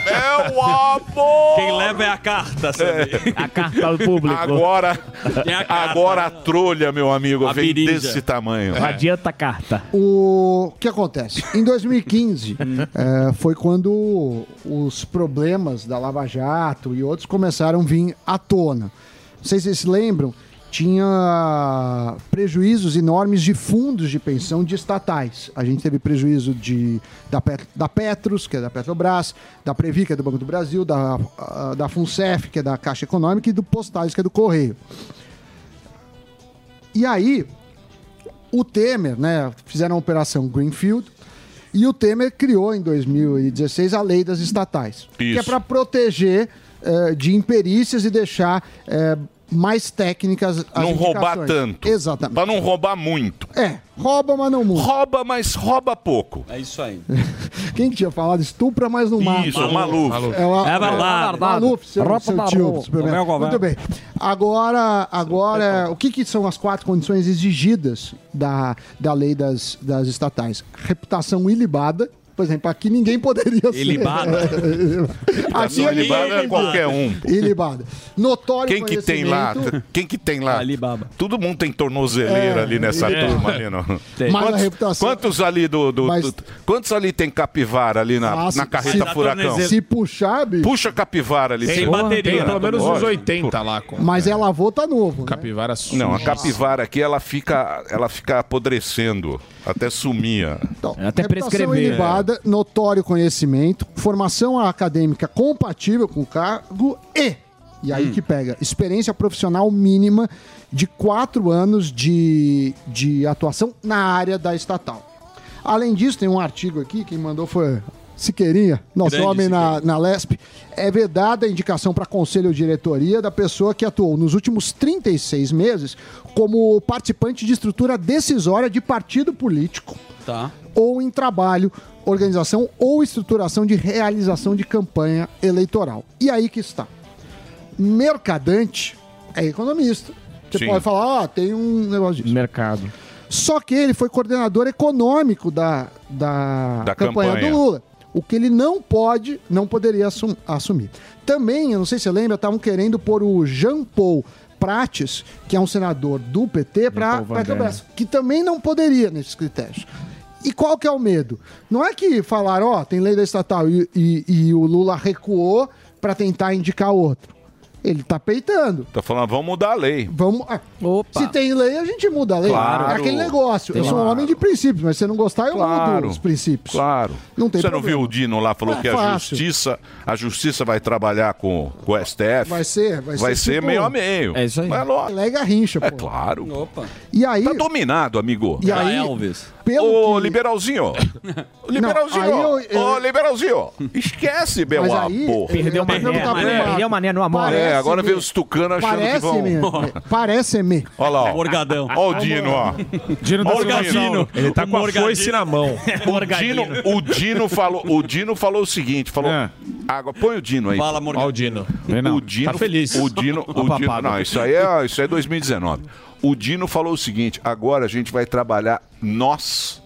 Meu amor. Quem leva é a carta, sabe? A carta do público. Agora, Tem a carta. agora a trolha, meu amigo, A vem desse tamanho. Não adianta a carta. O que acontece? Em 2015 eh, foi quando os problemas da Lava Jato e outros começaram a vir à tona. Não sei se vocês se lembram, tinha prejuízos enormes de fundos de pensão de estatais. A gente teve prejuízo de, da, Pet- da Petros, que é da Petrobras, da Previ, que é do Banco do Brasil, da, da FUNCEF, que é da Caixa Econômica, e do Postais, que é do Correio. E aí, o Temer, né, fizeram a operação Greenfield e o Temer criou em 2016 a lei das estatais, que é Isso. para proteger eh, de imperícias e deixar eh, mais técnicas as Não roubar indicações. tanto. Exatamente. Pra não roubar muito. É, rouba, mas não muito. Rouba, mas rouba pouco. É isso aí. Quem que tinha falado? Estupra, mas não mata. Isso, Maluf. É, o, É verdade. Maluf, seu, Roupa seu da tio. do Superman. Muito bem. Agora, agora o que, que são as quatro condições exigidas da, da lei das, das estatais? Reputação ilibada. Por exemplo, aqui ninguém poderia ser. Ilibada? aqui Reputação ilibada é qualquer um. Ilibada. Notório Quem que tem lá? Quem que tem lá? Alibaba. Todo mundo tem tornozeleira É, ali nessa é. turma ali, não? Mas a Quantos, reputação- quantos ali do, do- Mas- do- quantos ali tem capivara ali na, Ah, na carreta se- furacão? Se puxar, bicho. Puxa a capivara ali. Sem Porra, bateria. Tem pelo menos uns Lógico. 80 lá com Mas ela avô tá novo. né? capivara Não, a capivara aqui ela fica, ela fica apodrecendo até sumir. Então, Até prescrever. ilibada, notório conhecimento, formação acadêmica compatível com o cargo e, e aí que pega, experiência profissional mínima de quatro anos de, de atuação na área da estatal. Além disso, tem um artigo aqui, quem mandou foi Siqueirinha, nosso Grande homem na, na LESP. É vedada a indicação para conselho ou diretoria da pessoa que atuou nos últimos 36 meses como participante de estrutura decisória de partido político Tá. ou em trabalho, organização ou estruturação de realização de campanha eleitoral. E aí que está. Mercadante é economista. Você Sim. pode falar, ah, tem um negócio disso. Mercado. Só que ele foi coordenador econômico da, da, Da campanha, campanha. do Lula. O que ele não pode, não poderia assum- assumir. Também, eu não sei se você lembra, estavam querendo pôr o Jean Paul Prates, que é um senador do PT, para Petrobras, que também não poderia nesses critérios. E qual que é o medo? Não é que falaram, ó, tem lei da estatal e, e- e o Lula recuou para tentar indicar outro. Ele tá peitando. Tá falando, vamos mudar a lei. Vamos. ah, Opa. Se tem lei, a gente muda a lei. Claro. É aquele negócio. Eu sou um homem de princípios, mas se você não gostar, eu Claro. mudo os princípios. Claro. Não tem Você não problema. viu o Dino lá, falou É que a fácil. justiça, a justiça vai trabalhar com, com o STF? Vai ser, vai, Vai ser tipo, meio a meio. É isso aí. Mas lógico. Lega rincha, pô. É claro. Opa. E aí, Tá dominado, amigo. e aí Elvis. Ô, liberalzinho. Liberalzinho. Não, aí eu- Ô, liberalzinho. Esquece, meu Mas amor. aí- Perdeu o mané. Perguntar pro Mané, perdeu o mané no amor. É, agora vem os tucanos achando que Parece-me. vão... Parece-me. Olha lá, ó. Morgadão. Ó o Dino, ó. Dino Ó o Dino. Ele tá com a foice na mão. O Dino, o Dino falou, o Dino falou o seguinte, falou, É. água, põe o Dino aí. Fala, Ó Morgadão. o Dino. Dino, Tá feliz. O Dino, o Dino, papado. não, isso aí é, isso aí é 2019. O Dino falou o seguinte: agora a gente vai trabalhar nós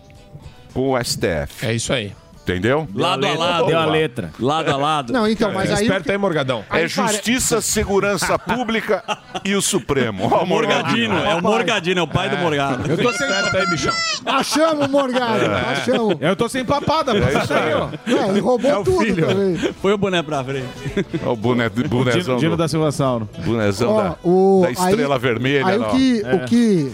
com o STF. É isso aí. Entendeu? Lado a lado. Deu a letra. Lado a lado. Não, então, mas aí. Esperta aí, Morgadão. É Aí pare- Justiça, Segurança Pública e o Supremo. Ó, o Morgadino. É o Morgadino, é o pai do Morgado. Eu tô esperto aí, bichão. Achamos, Morgado. É. Achamos. Eu tô sem papada, pô. isso aí, ó. É, ele roubou É o tudo filho. também. Foi o boné pra frente. Ó, o boné, Dino, bonezão, Dino do, da Silva Sauro. bonezão Ó, da, o- da Estrela aí- Vermelha. Aí lá, o ó. que, É. o que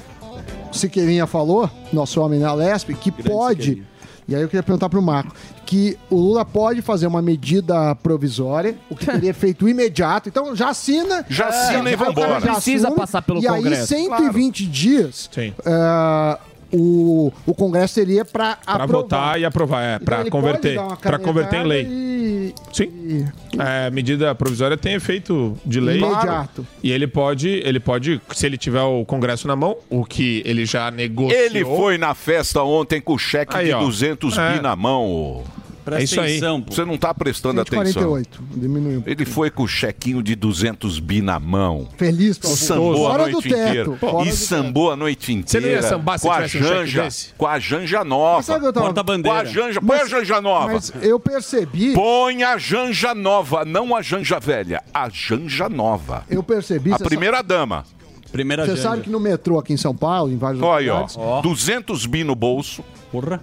o Siqueirinha falou, nosso homem na Lesp, que pode. Siqueirinha. E aí eu queria perguntar pro Marco que o Lula pode fazer uma medida provisória, o que teria feito imediato. Então já assina. Já assina e o cara vambora. já Precisa passar pelo e Congresso. aí 120 dias Sim. é, o, o Congresso teria para Pra votar e aprovar, é, Então pra ele converter. Pra converter em lei. E, Sim. e- É, medida provisória tem efeito de lei. Imediato. E ele pode, ele pode, se ele tiver o Congresso na mão, o que ele já negociou. Ele foi na festa ontem com o cheque Aí, de ó. 200 É. bi na mão. Presta É isso aí. atenção, pô. Você não tá prestando atenção. 148. Diminuiu. Ele foi com o chequinho de 200 bi na mão. Feliz, pô. Sambou a Fora noite inteira. fora E do sambou a noite inteira. Você não ia sambar se com a um Janja, desse? com a Janja Mas nova. sabe o que eu tava- Porta Com a bandeira. Janja, põe a Janja nova. Mas eu percebi, Põe a Janja nova, não a Janja velha, a Janja nova. eu percebi. A primeira dama. Primeira Você sabe que no metrô aqui em São Paulo, em vários Olha aí, ó. lugares, 200 bi no bolso. Porra.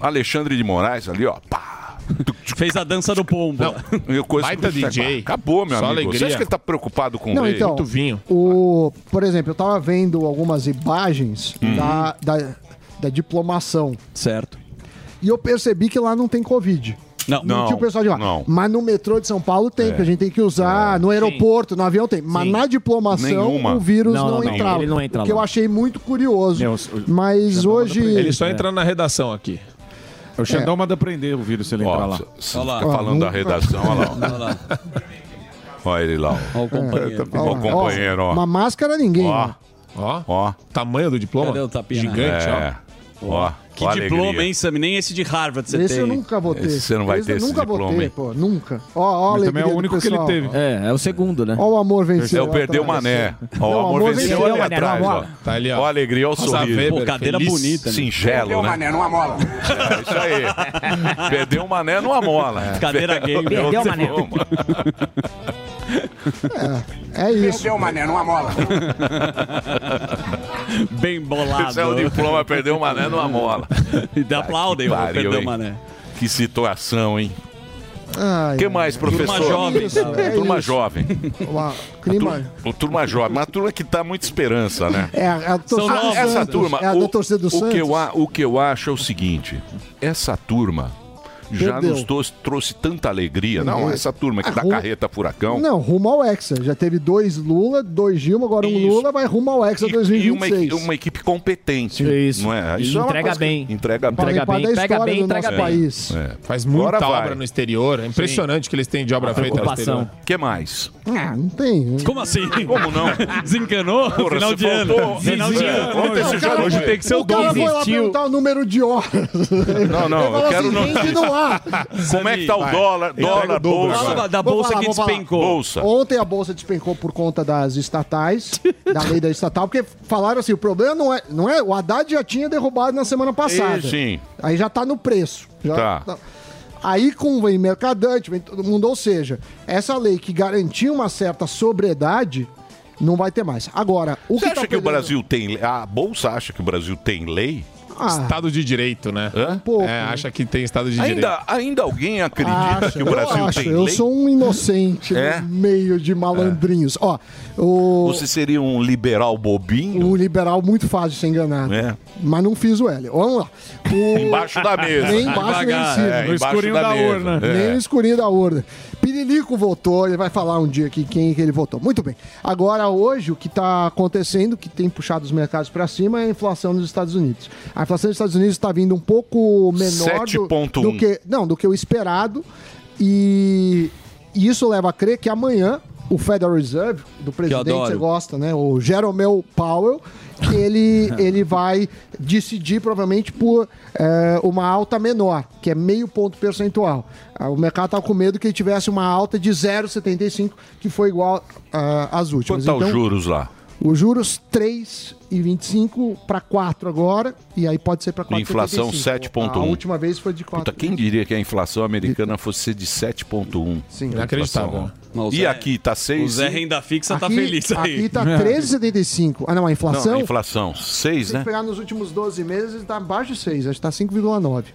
Alexandre de Moraes ali, ó. Pá. Fez a dança do pombo. E coisa Baita. DJ. Acabou, meu Só amigo. alegria. Você acha que ele tá preocupado com Não, lei? então, Muito vinho. o, por exemplo, eu tava vendo algumas imagens Uhum. da, da, da diplomação Certo. e eu percebi que lá não tem Covid. Não. Não, Não, tinha o pessoal de lá. não. Mas no metrô de São Paulo tem, que a gente tem que usar, no aeroporto, no avião tem. Mas na diplomação Nenhuma. o vírus Não, não, não, não. entrava. Ele não entra o que eu achei muito curioso. Meu, mas hoje. Ele só entra na redação aqui. O Xandão manda prender o vírus se ele entrar Ó, lá. você Olha lá. tá falando da redação, olha lá. Olha lá. Olha ele lá. ó. Olha o companheiro. Ó, o companheiro, ó. Uma máscara ninguém. Ó, né? Ó, ó. tamanho do diploma. Cadê o tapinha? Gigante, É. Ó, ó a diploma, alegria. hein, Sammy? Nem esse de Harvard você Esse tem. eu nunca vou ter. Esse você não vai Esse ter eu esse nunca vou diploma, ter, hein? pô. Nunca. Ó, ó Mas também é o único que ele teve. É, é o segundo, né? Ó o amor venceu. É o perdeu o mané. Ó, o amor venceu mané, atrás, ó. ó. Tá ali, ó. Ó a alegria, ó o sorriso. Pô, cadeira bonita, né? Singelo, né? mané numa mola. É isso aí. Perdeu o mané numa mola. Cadeira game. Perdeu o mané. É isso. Deu mané numa mola. Bem bolado. Esse é o diploma, perdeu o mané numa mola. E dá aplaudem, Perdeu hein? o mané. Que situação, hein? O que mais, professor? Turma jovem. Isso, é Turma isso. jovem. Uma clima. O turma jovem. Uma turma que tá muita esperança, né? É a, a torcida. Essa turma, É a o, da torcida do o Santos. que eu, a- o que eu acho é o seguinte: essa turma já Perdeu. nos trouxe, trouxe tanta alegria. Não, Uhum. essa turma que Ah, dá ru- carreta furacão. Não, rumo ao Hexa. Já teve dois Lula, dois Dilma, agora um Isso. Lula, vai rumo ao Hexa E, e uma, 2026. uma equipe competente. Isso. Não é? Isso é entrega que- bem. Entrega bem. entrega bem, entrega bem, entrega nosso bem. país. É. Faz muita Agora vai. obra no exterior. É impressionante o que eles têm de obra feita no exterior. O que mais? Ah, não tem. Como assim? Como não? Desencanou? Porra, Final de ano. Final de É, ano. Hoje tem que ser o O cara dobro. foi lá perguntar o número de horas. Não, não, eu quero assim, Como é que tá o dólar? Dólar, o dobro bolsa. Da bolsa falar, que despencou. Bolsa. Ontem a bolsa despencou por conta das estatais, da lei da estatal, porque falaram assim, o problema não é, não é, o Haddad já tinha derrubado na semana passada. E, sim. Aí já tá no preço. Já Tá. Aí com vem mercadante, vem todo mundo, ou seja, essa lei que garantia uma certa sobriedade não vai ter mais. Agora, o Você que acha tá que o Brasil tem lei? A Bolsa acha que o Brasil tem lei? Ah, Estado de direito, né? Hã? um pouco. É, acha que tem estado de direito. Ainda, ainda alguém acredita Acho, que o Brasil eu acho. tem Eu lei? sou um inocente É? no meio de malandrinhos. Ó, o, Você seria um liberal bobinho? um liberal muito fácil de ser enganado. É. Mas não fiz o L. Vamos lá. O- Embaixo da mesa. Nem embaixo nem em Devagar. cima. É, No escurinho da mesa. urna. É. Nem no escurinho da urna. Lilico votou, ele vai falar um dia aqui quem que ele votou. Muito bem. Agora, hoje, o que está acontecendo, que tem puxado os mercados para cima, é a inflação nos Estados Unidos. A inflação nos Estados Unidos está vindo um pouco menor do, 7,1. do que não do que o esperado e e isso leva a crer que amanhã o Federal Reserve do presidente você gosta, né? O Jerome Powell ele, ele vai decidir provavelmente por é, uma alta menor, que é meio ponto percentual. Ah, O mercado estava com medo que ele tivesse uma alta de 0,75, que foi igual ah, às últimas. Quanto tá os juros lá? Os juros 3,25 para 4 agora, e aí pode ser para 4,75. Inflação 7,1. A última vez foi de 4. Puta, quem diria que a inflação americana fosse ser de 7,1? Sim. Inacreditável. Não, o E Zé- aqui tá 6? o Zé Renda Fixa tá Aqui- feliz aí. Aqui tá 13,75. Ah, não, a inflação. Não, a inflação 6, Se né? pegar nos últimos 12 meses, está abaixo de 6, acho que tá 5,9.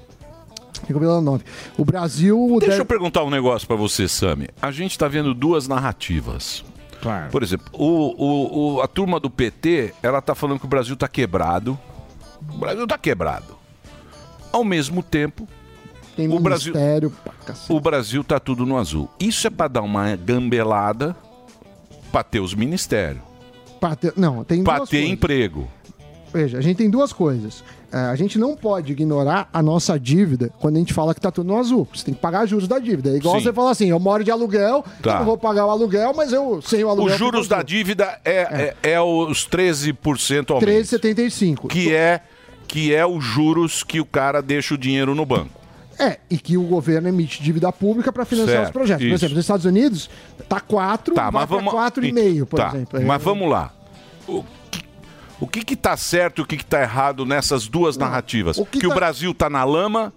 5,9. O Brasil. Deixa deve- eu perguntar um negócio pra você, Sami. A gente tá vendo duas narrativas. Claro. Por exemplo, o, o- o- a turma do PT, ela tá falando que o Brasil tá quebrado. O Brasil tá quebrado. Ao mesmo tempo, Tem o Brasil, o Brasil tá tudo no azul. Isso é pra dar uma gambelada pra ter os ministérios. Pra ter- não, tem Pra duas ter coisas. emprego. Veja, a gente tem duas coisas. É, a gente não pode ignorar a nossa dívida quando a gente fala que tá tudo no azul. Você tem que pagar juros da dívida. É igual Sim. você falar assim: eu moro de aluguel, Tá. eu não vou pagar o aluguel, mas eu sem o aluguel. Os juros da dívida é, é. é os 13% ao mês. 13,75. Que é, que é os juros que o cara deixa o dinheiro no banco. É, e que o governo emite dívida pública para financiar Certo, os projetos. Por isso. exemplo, nos Estados Unidos, tá 4, Tá, vai mas vamos... 4,5, por tá, exemplo. Mas vamos lá. O o que que tá certo e o que que tá errado nessas duas narrativas? o que que o tá- Brasil tá na lama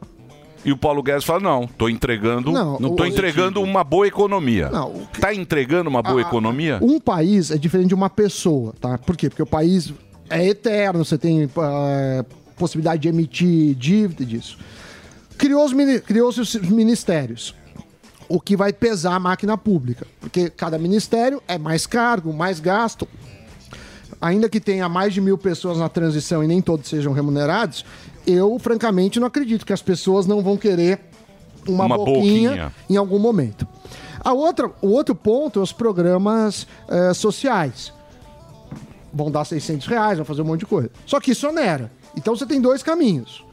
e o Paulo Guedes fala, não, tô entregando, Não, não, tô o- entregando uma boa economia. Não, Tá entregando uma boa economia? Um país é diferente de uma pessoa, tá? Por quê? Porque o país é eterno, você tem ah, possibilidade de emitir dívida disso. Criou os Criou-se os ministérios. O que vai pesar a máquina pública. Porque cada ministério é mais cargo, mais gasto. Ainda que tenha mais de mil pessoas na transição e nem todos sejam remunerados, eu, francamente, não acredito que as pessoas não vão querer uma, Uma boquinha, boquinha. em algum momento. A outra, o outro ponto é os programas eh, sociais. Vão dar 600 reais, vão fazer um monte de coisa. Só que isso onera. Então você tem dois caminhos.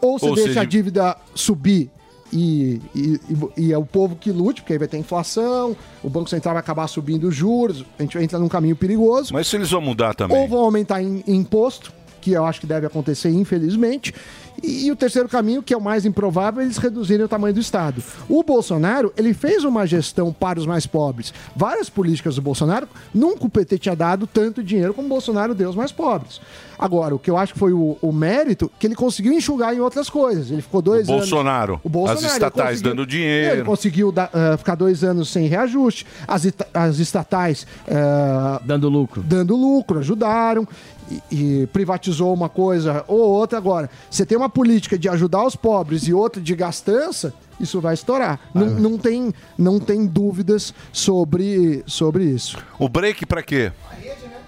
Ou você Ou deixa seja- a dívida subir e, e, e- é o povo que lute, porque aí vai ter inflação, o Banco Central vai acabar subindo os juros, a gente entra num caminho perigoso. Mas se eles vão mudar também. Ou vão aumentar em, em imposto, que eu acho que deve acontecer, infelizmente. E, o terceiro caminho, que é o mais improvável, é eles reduzirem o tamanho do Estado. O Bolsonaro, ele fez uma gestão para os mais pobres. Várias políticas do Bolsonaro, nunca o PT tinha dado tanto dinheiro como o Bolsonaro deu aos mais pobres. Agora, o que eu acho que foi o, o mérito, que ele conseguiu enxugar em outras coisas. Ele ficou dois O anos... Bolsonaro, O Bolsonaro, as estatais conseguiu- dando dinheiro. Ele conseguiu dar- ah, ficar dois anos sem reajuste. As, as estatais... ah, Dando lucro. Dando lucro, ajudaram. E, e privatizou uma coisa ou outra. Agora, você tem uma política de ajudar os pobres e outra de gastança, isso vai estourar. Não, não, tem, não tem dúvidas sobre, sobre isso. O break pra quê?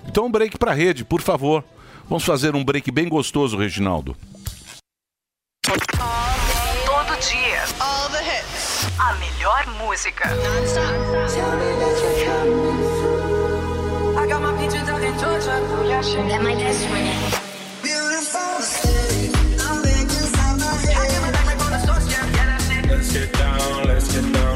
Então um break pra rede, por favor. Vamos fazer um break bem gostoso, Reginaldo. Todo dia. All the hits. A melhor música. I got my peaches out in Georgia. Oh, yeah, shit. That my best friend. Beautiful city. I'm in inside my head. I give it back on the source, yeah. Yeah, that's it. Let's get down, let's get down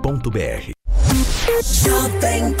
Jovem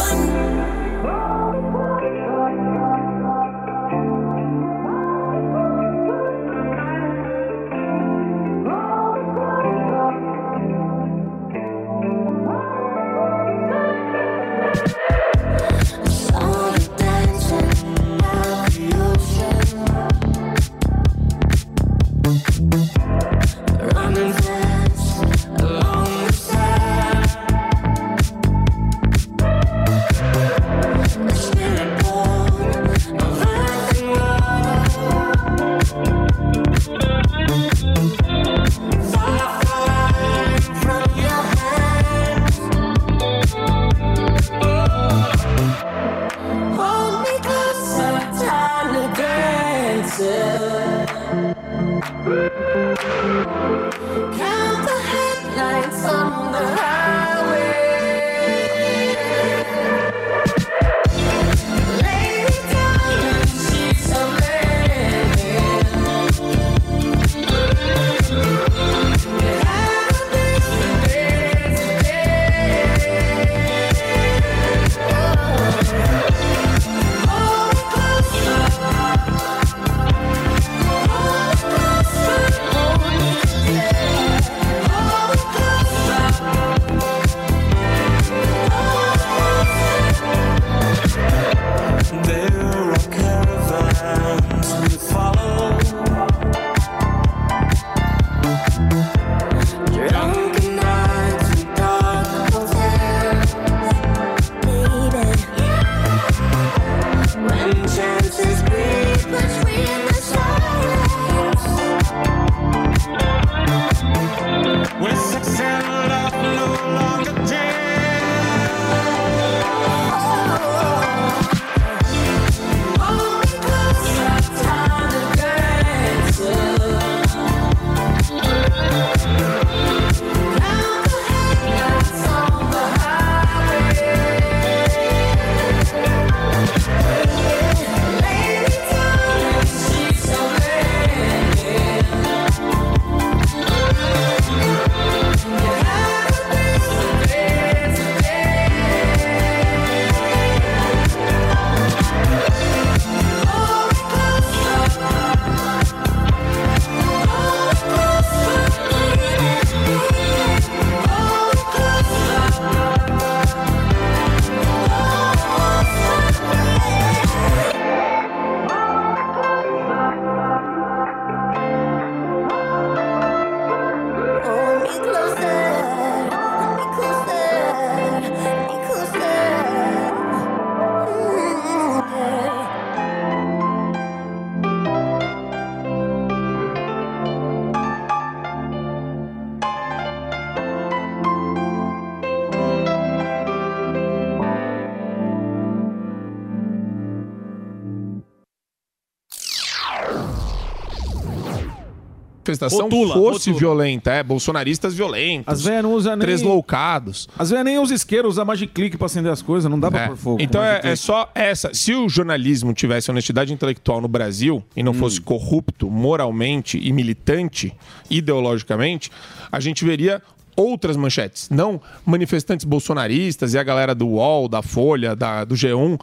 manifestação Rotula, fosse rotula. violenta, é, bolsonaristas violentos. As velhas não usam nem... Tresloucados. As velhas nem usam isqueiro, usam Magic Click pra acender as coisas, não dá pra É. pôr fogo. Então é, é só essa. Se o jornalismo tivesse honestidade intelectual no Brasil e não fosse corrupto moralmente e militante, ideologicamente, a gente veria outras manchetes. Não manifestantes bolsonaristas e a galera do UOL, da Folha, da, do G1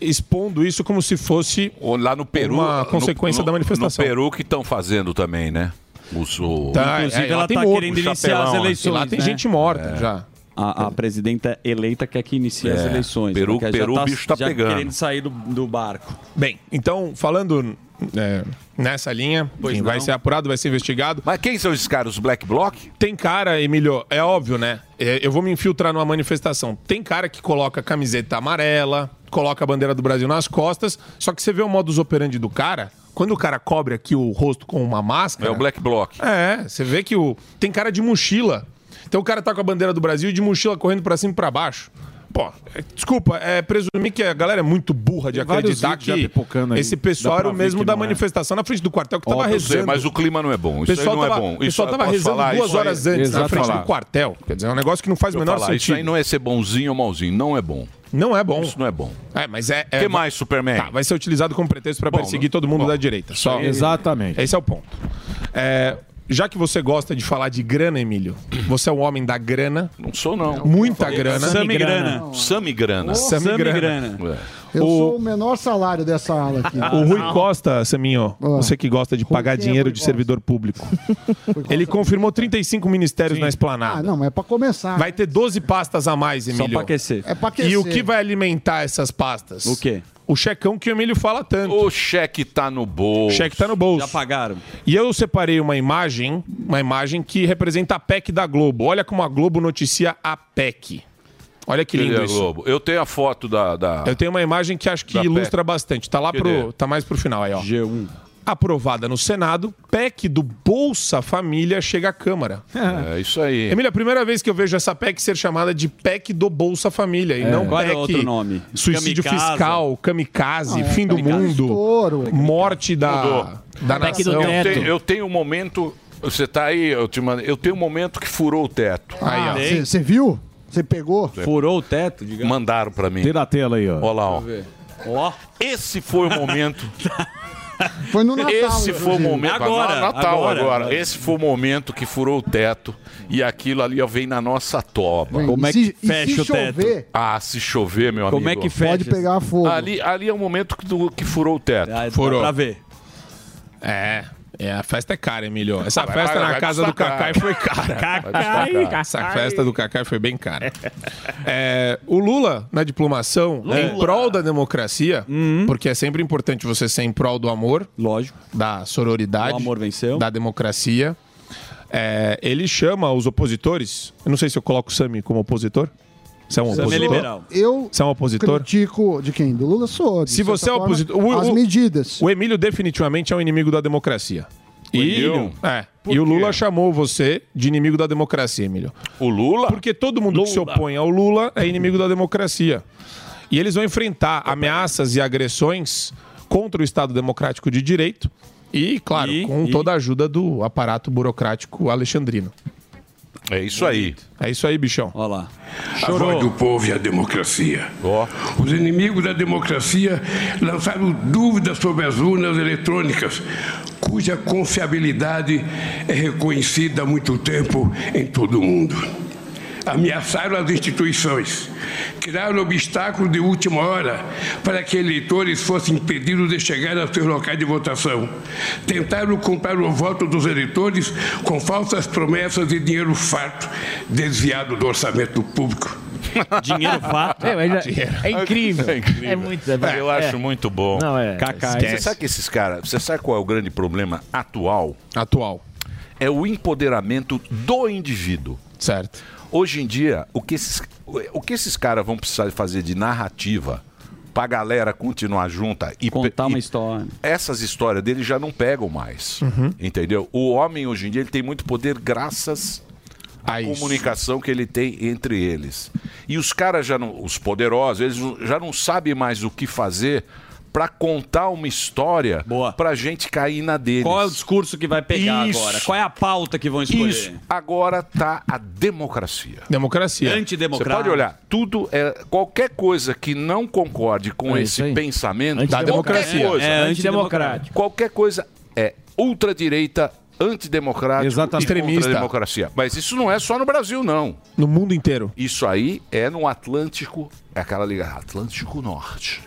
expondo isso como se fosse lá no Peru, uma no- consequência no- da manifestação. No Peru que estão fazendo também, né? Os, o... Inclusive, Tá, é, ela tem tá morto, querendo iniciar as né? eleições. Lá tem né? gente morta É. já. A, a presidenta eleita quer que inicie as É. eleições. Peru- Peru, o bicho tá pegando. querendo sair do, do barco. Bem, então, falando é, nessa linha, Pois quem vai ser apurado, vai ser investigado. Mas quem são esses caras, os Black Bloc? Tem cara, Emílio, é óbvio, né? É, eu vou me infiltrar numa manifestação. Tem cara que coloca camiseta amarela, coloca a bandeira do Brasil nas costas, só que você vê o modus operandi do cara, quando o cara cobre aqui o rosto com uma máscara... É o Black Bloc. É, você vê que o tem cara de mochila. Então o cara tá com a bandeira do Brasil de mochila correndo pra cima e pra baixo. Pô, é- desculpa, é presumir que a galera é muito burra de Tem acreditar que aí. esse pessoal era o mesmo da é. manifestação na frente do quartel que tava rezando. sei, mas o clima não é bom. O Isso aí pessoal não é tava, bom. o pessoal Isso- tava rezando falar, duas isso aí- horas antes na frente Falar. do quartel. Quer dizer, é um negócio que não faz o menor falar, Isso sentido. aí não é ser bonzinho ou malzinho, não é bom. Não é bom. Isso não é bom. É, mas é. O que mais, Superman? Tá, vai ser utilizado como pretexto Bom, perseguir todo mundo bom. da direita. Só. Exatamente. Esse é o ponto. É, já que você gosta de falar de grana, Emílio, você é um homem da grana. Não sou, não. Muita grana. Sami Grana. Sami Grana. Eu O- sou o menor salário dessa ala aqui. O Rui Costa, Saminho, você que gosta de pagar quem é dinheiro Rui de servidor público. Ele confirmou 35 ministérios na esplanada. Ah, não, mas é pra começar. Vai ter 12 pastas a mais, Emílio. pra aquecer. É pra aquecer. E o que vai alimentar essas pastas? O quê? O checão que o Emílio fala tanto. O cheque tá no bolso. O cheque tá no bolso. Já pagaram. E eu separei uma imagem, uma imagem que representa a PEC da Globo. Olha como a Globo noticia a PEC. Olha que lindo Cadê a isso. Globo? Eu tenho a foto da. da... Eu tenho uma imagem que acho que ilustra PEC. bastante. Tá lá Cadê? pro, tá mais pro final aí, ó. G1. Aprovada no Senado, PEC do Bolsa Família chega à Câmara. É isso aí. Emília, a primeira vez que eu vejo essa PEC ser chamada de PEC do Bolsa Família e não Qual é PEC o outro nome? suicídio Kamikaze. fiscal, kamikaze, Ah, é, fim do mundo, Estouro. morte da, da PEC nação. Eu teto. tenho, eu tenho um momento. Você tá aí, eu te mando, eu tenho um momento que furou o teto. Aí. Ah, Você viu? Você pegou? Furou o teto, digamos. Mandaram pra mim. Tira a tela aí, ó. Olha lá, ó. Ó. Esse foi o momento. Foi no Natal. Esse foi o momento. Agora, Natal agora. agora. Esse foi o momento que furou o teto. E aquilo ali ó, vem na nossa toba. Vem, Como e é se- que fecha e se o teto? chover, Ah, se chover, meu amigo. Como é que fecha? pode pegar fogo. Ali, ali é o momento que, do- que furou o teto. Ah, dá Furou. pra ver. É, é, a festa é cara, Emílio. Essa Ah, vai festa na vai casa do Cacai foi cara. Cacai, Essa festa do Cacai foi bem cara. É, o Lula, na diplomação, em prol da democracia, porque é sempre importante você ser em prol do amor, Lógico. da sororidade, O amor venceu. da democracia. É, ele chama os opositores. Eu não sei se eu coloco o Sami como opositor. Você é um é opositor? liberal. Eu Você é um opositor? critico de quem? Do Lula sou. de Se você é forma, opositor. o- As o- medidas. O Emílio definitivamente é um inimigo da democracia. E, Emílio? é, Por e o quê? Lula chamou você de inimigo da democracia, Emílio. O Lula? Porque todo mundo que se opõe ao Lula é inimigo da democracia. E eles vão enfrentar ameaças e agressões contra o Estado Democrático de Direito e, claro, E- com e- toda a ajuda do aparato burocrático alexandrino. É isso aí. É isso aí, bichão. Olha lá. A voz do povo e a democracia. Os inimigos da democracia lançaram dúvidas sobre as urnas eletrônicas, cuja confiabilidade é reconhecida há muito tempo em todo o mundo. Ameaçaram as instituições, criaram obstáculos de última hora para que eleitores fossem impedidos de chegar aos seus locais de votação. Tentaram comprar o voto dos eleitores com falsas promessas e dinheiro farto desviado do orçamento público. Dinheiro fato. É, mas é, é incrível. É incrível. É muito. É, Eu é. acho muito bom. Não, é. Cacai. Você sabe que esses caras. Você sabe qual é o grande problema atual? Atual. É o empoderamento do indivíduo. Certo. Hoje em dia, o que esses, o que esses caras vão precisar fazer de narrativa pra galera continuar junta e Contar e- uma história. essas histórias deles já não pegam mais. Uhum. Entendeu? O homem hoje em dia ele tem muito poder graças à A isso. comunicação que ele tem entre eles. E os caras já não, os poderosos, eles já não sabem mais o que fazer pra contar uma história pra gente cair na deles. Qual é o discurso que vai pegar Isso. agora? Qual é a pauta que vão escolher? Isso. Agora tá a democracia. Democracia. Antidemocrático. Você pode olhar, tudo é qualquer coisa que não concorde com É esse aí. pensamento Da democracia. coisa, É antidemocrático. Qualquer coisa é ultradireita, antidemocrático Exatamente. e a Extremista. democracia. Mas isso não é só no Brasil, não. No mundo inteiro. Isso aí é no Atlântico, é aquela liga Atlântico Norte.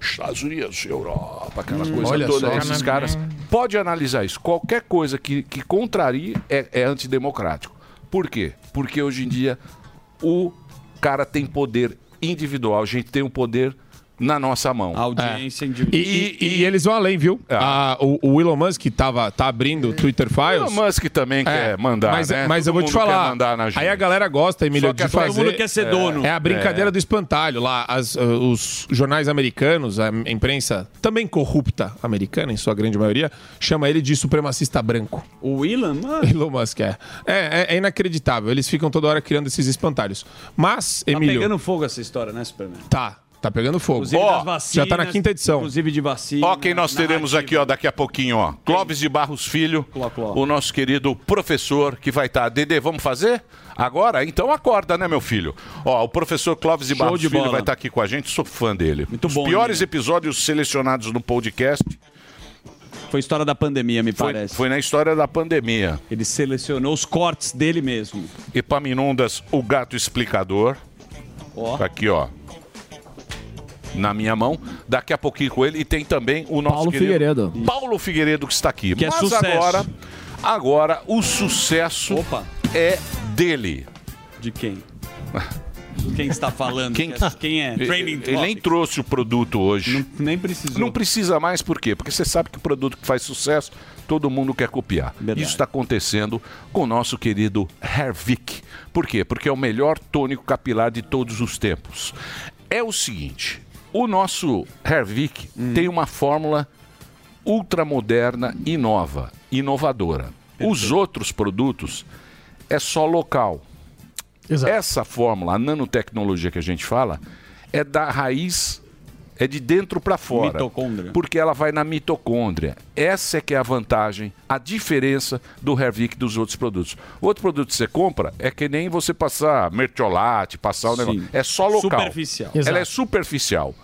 Estados Unidos, Europa, aquela Hum, coisa olha toda. só. Esses caras. Pode analisar isso. Qualquer coisa que, que contrarie é, é antidemocrático. Por quê? Porque hoje em dia o cara tem poder individual, a gente tem o poder na nossa mão. Audiência E, individual. e- e eles vão além, viu? Ah, o, o Elon Musk tava, tá abrindo o Twitter Files. Elon Musk também quer mandar, Mas, né? mas Todo eu vou te falar. mandar na gente. Aí a galera gosta, Emílio, de todo fazer. mundo quer ser dono. É a brincadeira É. do espantalho lá. As, uh, os jornais americanos, a imprensa também corrupta americana, em sua grande maioria, chama ele de supremacista branco. O Elon Musk? Elon Musk, é. É, é- é inacreditável. Eles ficam toda hora criando esses espantalhos. Mas, Tá Emílio. pegando fogo essa história, né, Superman? Tá, tá pegando fogo. Inclusive Ó, das vacinas, já tá na quinta edição. Inclusive de vacina. Ó, quem nós teremos aqui, ó, daqui a pouquinho, ó. Clóvis de Barros Filho, o nosso querido professor que vai estar. Dedê, vamos fazer? Agora? Então acorda, né, meu filho? Ó, o professor Clóvis de Show Barros de Filho bola. vai estar aqui com a gente, sou fã dele. Muito Os bom, piores né? episódios selecionados no podcast Foi história da pandemia, me foi, parece. foi na história da pandemia. Ele selecionou os cortes dele mesmo. Epaminondas, o gato explicador. Ó. Tá Aqui, ó. Na minha mão. Daqui a pouquinho com ele. E tem também o nosso Paulo querido Figueiredo. Paulo Figueiredo que está aqui. Que é Mas sucesso. agora, agora o sucesso é dele. De quem? Quem está falando? Quem, Quem é? Ele, Training ele nem trouxe o produto hoje. Não, nem precisou. Não precisa mais, por quê? Porque você sabe que o produto que faz sucesso, todo mundo quer copiar. Isso está acontecendo com o nosso querido Hervik. Por quê? Porque é o melhor tônico capilar de todos os tempos. É o seguinte, o nosso Hervik Hum. tem uma fórmula ultramoderna e nova, inovadora. Os outros produtos é só local. Essa fórmula, a nanotecnologia que a gente fala, é da raiz, é de dentro para fora. Mitocôndria. Porque ela vai na mitocôndria. Essa é que é a vantagem, a diferença do Hervik dos outros produtos. O outro produto que você compra é que nem você passar mertiolate, passar o negócio. É só local. Superficial. Ela Exato. é superficial.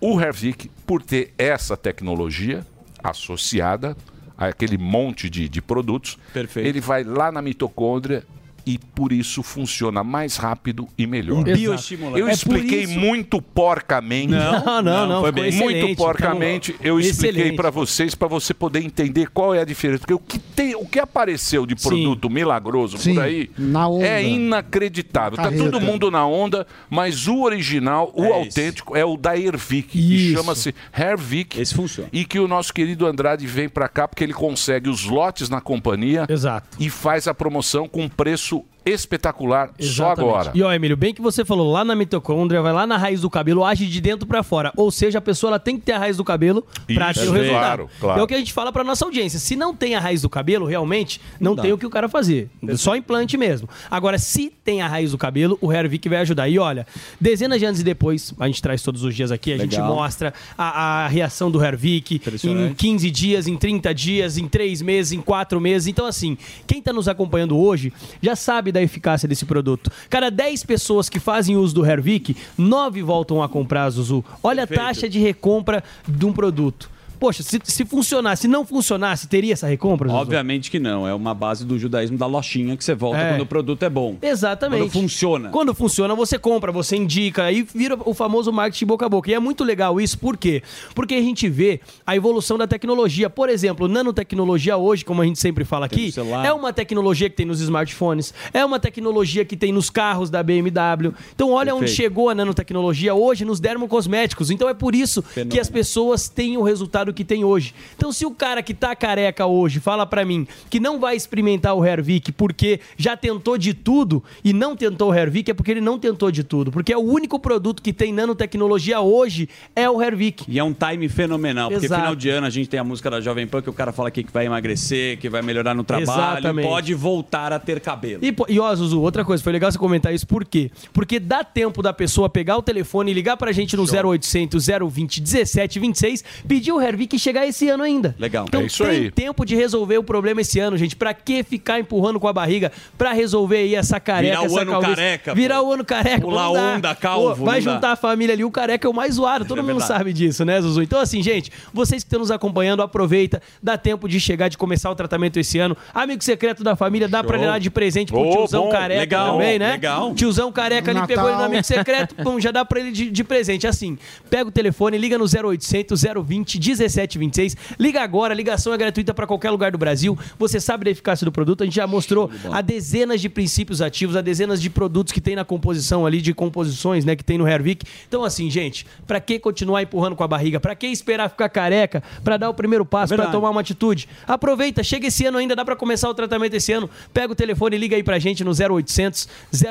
O Hervik, por ter essa tecnologia associada àquele monte de, de produtos, Perfeito. ele vai lá na mitocôndria e por isso funciona mais rápido e melhor. Bioestimulante. Eu É expliquei muito porcamente. Não, não, não, não, foi bem. Muito excelente, porcamente eu expliquei para vocês para você poder entender qual é a diferença, porque o que tem, o que apareceu de produto milagroso Sim, por aí na onda. é inacreditável. Tá todo mundo na onda, mas o original, o É autêntico é o da Hervik, que chama-se Hervik. Esse funciona. E que o nosso querido Andrade vem para cá porque ele consegue os lotes na companhia Exato. e faz a promoção com preço espetacular só Exatamente. agora. E ó, Emílio, bem que você falou, lá na mitocôndria, vai lá na raiz do cabelo, age de dentro pra fora. Ou seja, a pessoa ela tem que ter a raiz do cabelo pra Isso, ter o é, resultado. claro, claro. É o que a gente fala pra nossa audiência. Se não tem a raiz do cabelo, realmente, não, Não tem o que o cara fazer. Só implante mesmo. Agora, se tem a raiz do cabelo, o Hervik vai ajudar. E olha, dezenas de anos e depois, a gente traz todos os dias aqui, a gente Legal. mostra a, a reação do Hervik em Impressionante. 15 dias, em 30 dias, em 3 meses, em 4 meses. Então, assim, quem está nos acompanhando hoje já sabe da eficácia desse produto. Cada 10 pessoas que fazem uso do Hervik, 9 voltam a comprar, Zuzu. Olha Perfeito. a taxa de recompra de um produto. Poxa, se, se funcionasse, se não funcionasse, teria essa recompra, Zuzu? Obviamente que não. É uma base do judaísmo da lochinha que você volta É. quando o produto é bom. Exatamente. Quando funciona. Quando funciona, você compra, você indica, aí vira o famoso marketing boca a boca. E é muito legal isso, por quê? Porque a gente vê a evolução da tecnologia. Por exemplo, nanotecnologia hoje, como a gente sempre fala aqui, é uma tecnologia que tem nos smartphones, é uma tecnologia que tem nos carros da BMW. Então, olha onde Perfeito. chegou a nanotecnologia hoje nos dermocosméticos. Então, é por isso que as pessoas têm o resultado o que tem hoje. Então, se o cara que tá careca hoje fala pra mim que não vai experimentar o Hervik porque já tentou de tudo e não tentou o Hervik, é porque ele não tentou de tudo. Porque é o único produto que tem nanotecnologia hoje é o Hervik. E é um time fenomenal, porque Exato. final de ano a gente tem a música da Jovem Pan que o cara fala aqui que vai emagrecer, que vai melhorar no trabalho, Exatamente. pode voltar a ter cabelo. E, e ó, Zuzu, outra coisa, foi legal você comentar isso, por quê? Porque dá tempo da pessoa pegar o telefone e ligar pra gente no 0800 020 1726, pedir o Hervik e chegar esse ano ainda. Legal. Então É isso tem aí. tempo de resolver o problema esse ano, gente. Pra que ficar empurrando com a barriga pra resolver aí essa careca, Virar o essa ano calvície? careca, Virar pô. o ano careca. Pular onda, calvo, Pô, Vai não dá. juntar a família ali, o careca é o mais zoado, todo É mundo sabe disso, né, Zuzu? Então assim, gente, vocês que estão nos acompanhando, aproveita, dá tempo de chegar, de começar o tratamento esse ano. Amigo secreto da família, dá pra Show. dar de presente pro Ô, tiozão bom. careca Legal, também, né? legal. Tiozão careca ali pegou ele no amigo secreto, pum, já dá pra ele de, de presente. Assim, pega o telefone, liga no 0800 020 1726. Liga agora, a ligação é gratuita pra qualquer lugar do Brasil. Você sabe da eficácia do produto, a gente já mostrou a dezenas de princípios ativos, a dezenas de produtos que tem na composição ali, de composições, né, que tem no Hervik. Então, assim, gente, pra que continuar empurrando com a barriga? Pra que esperar ficar careca pra dar o primeiro passo, pra Verdade. tomar uma atitude? Aproveita, chega esse ano ainda, dá pra começar o tratamento esse ano. Pega o telefone e liga aí pra gente no 0800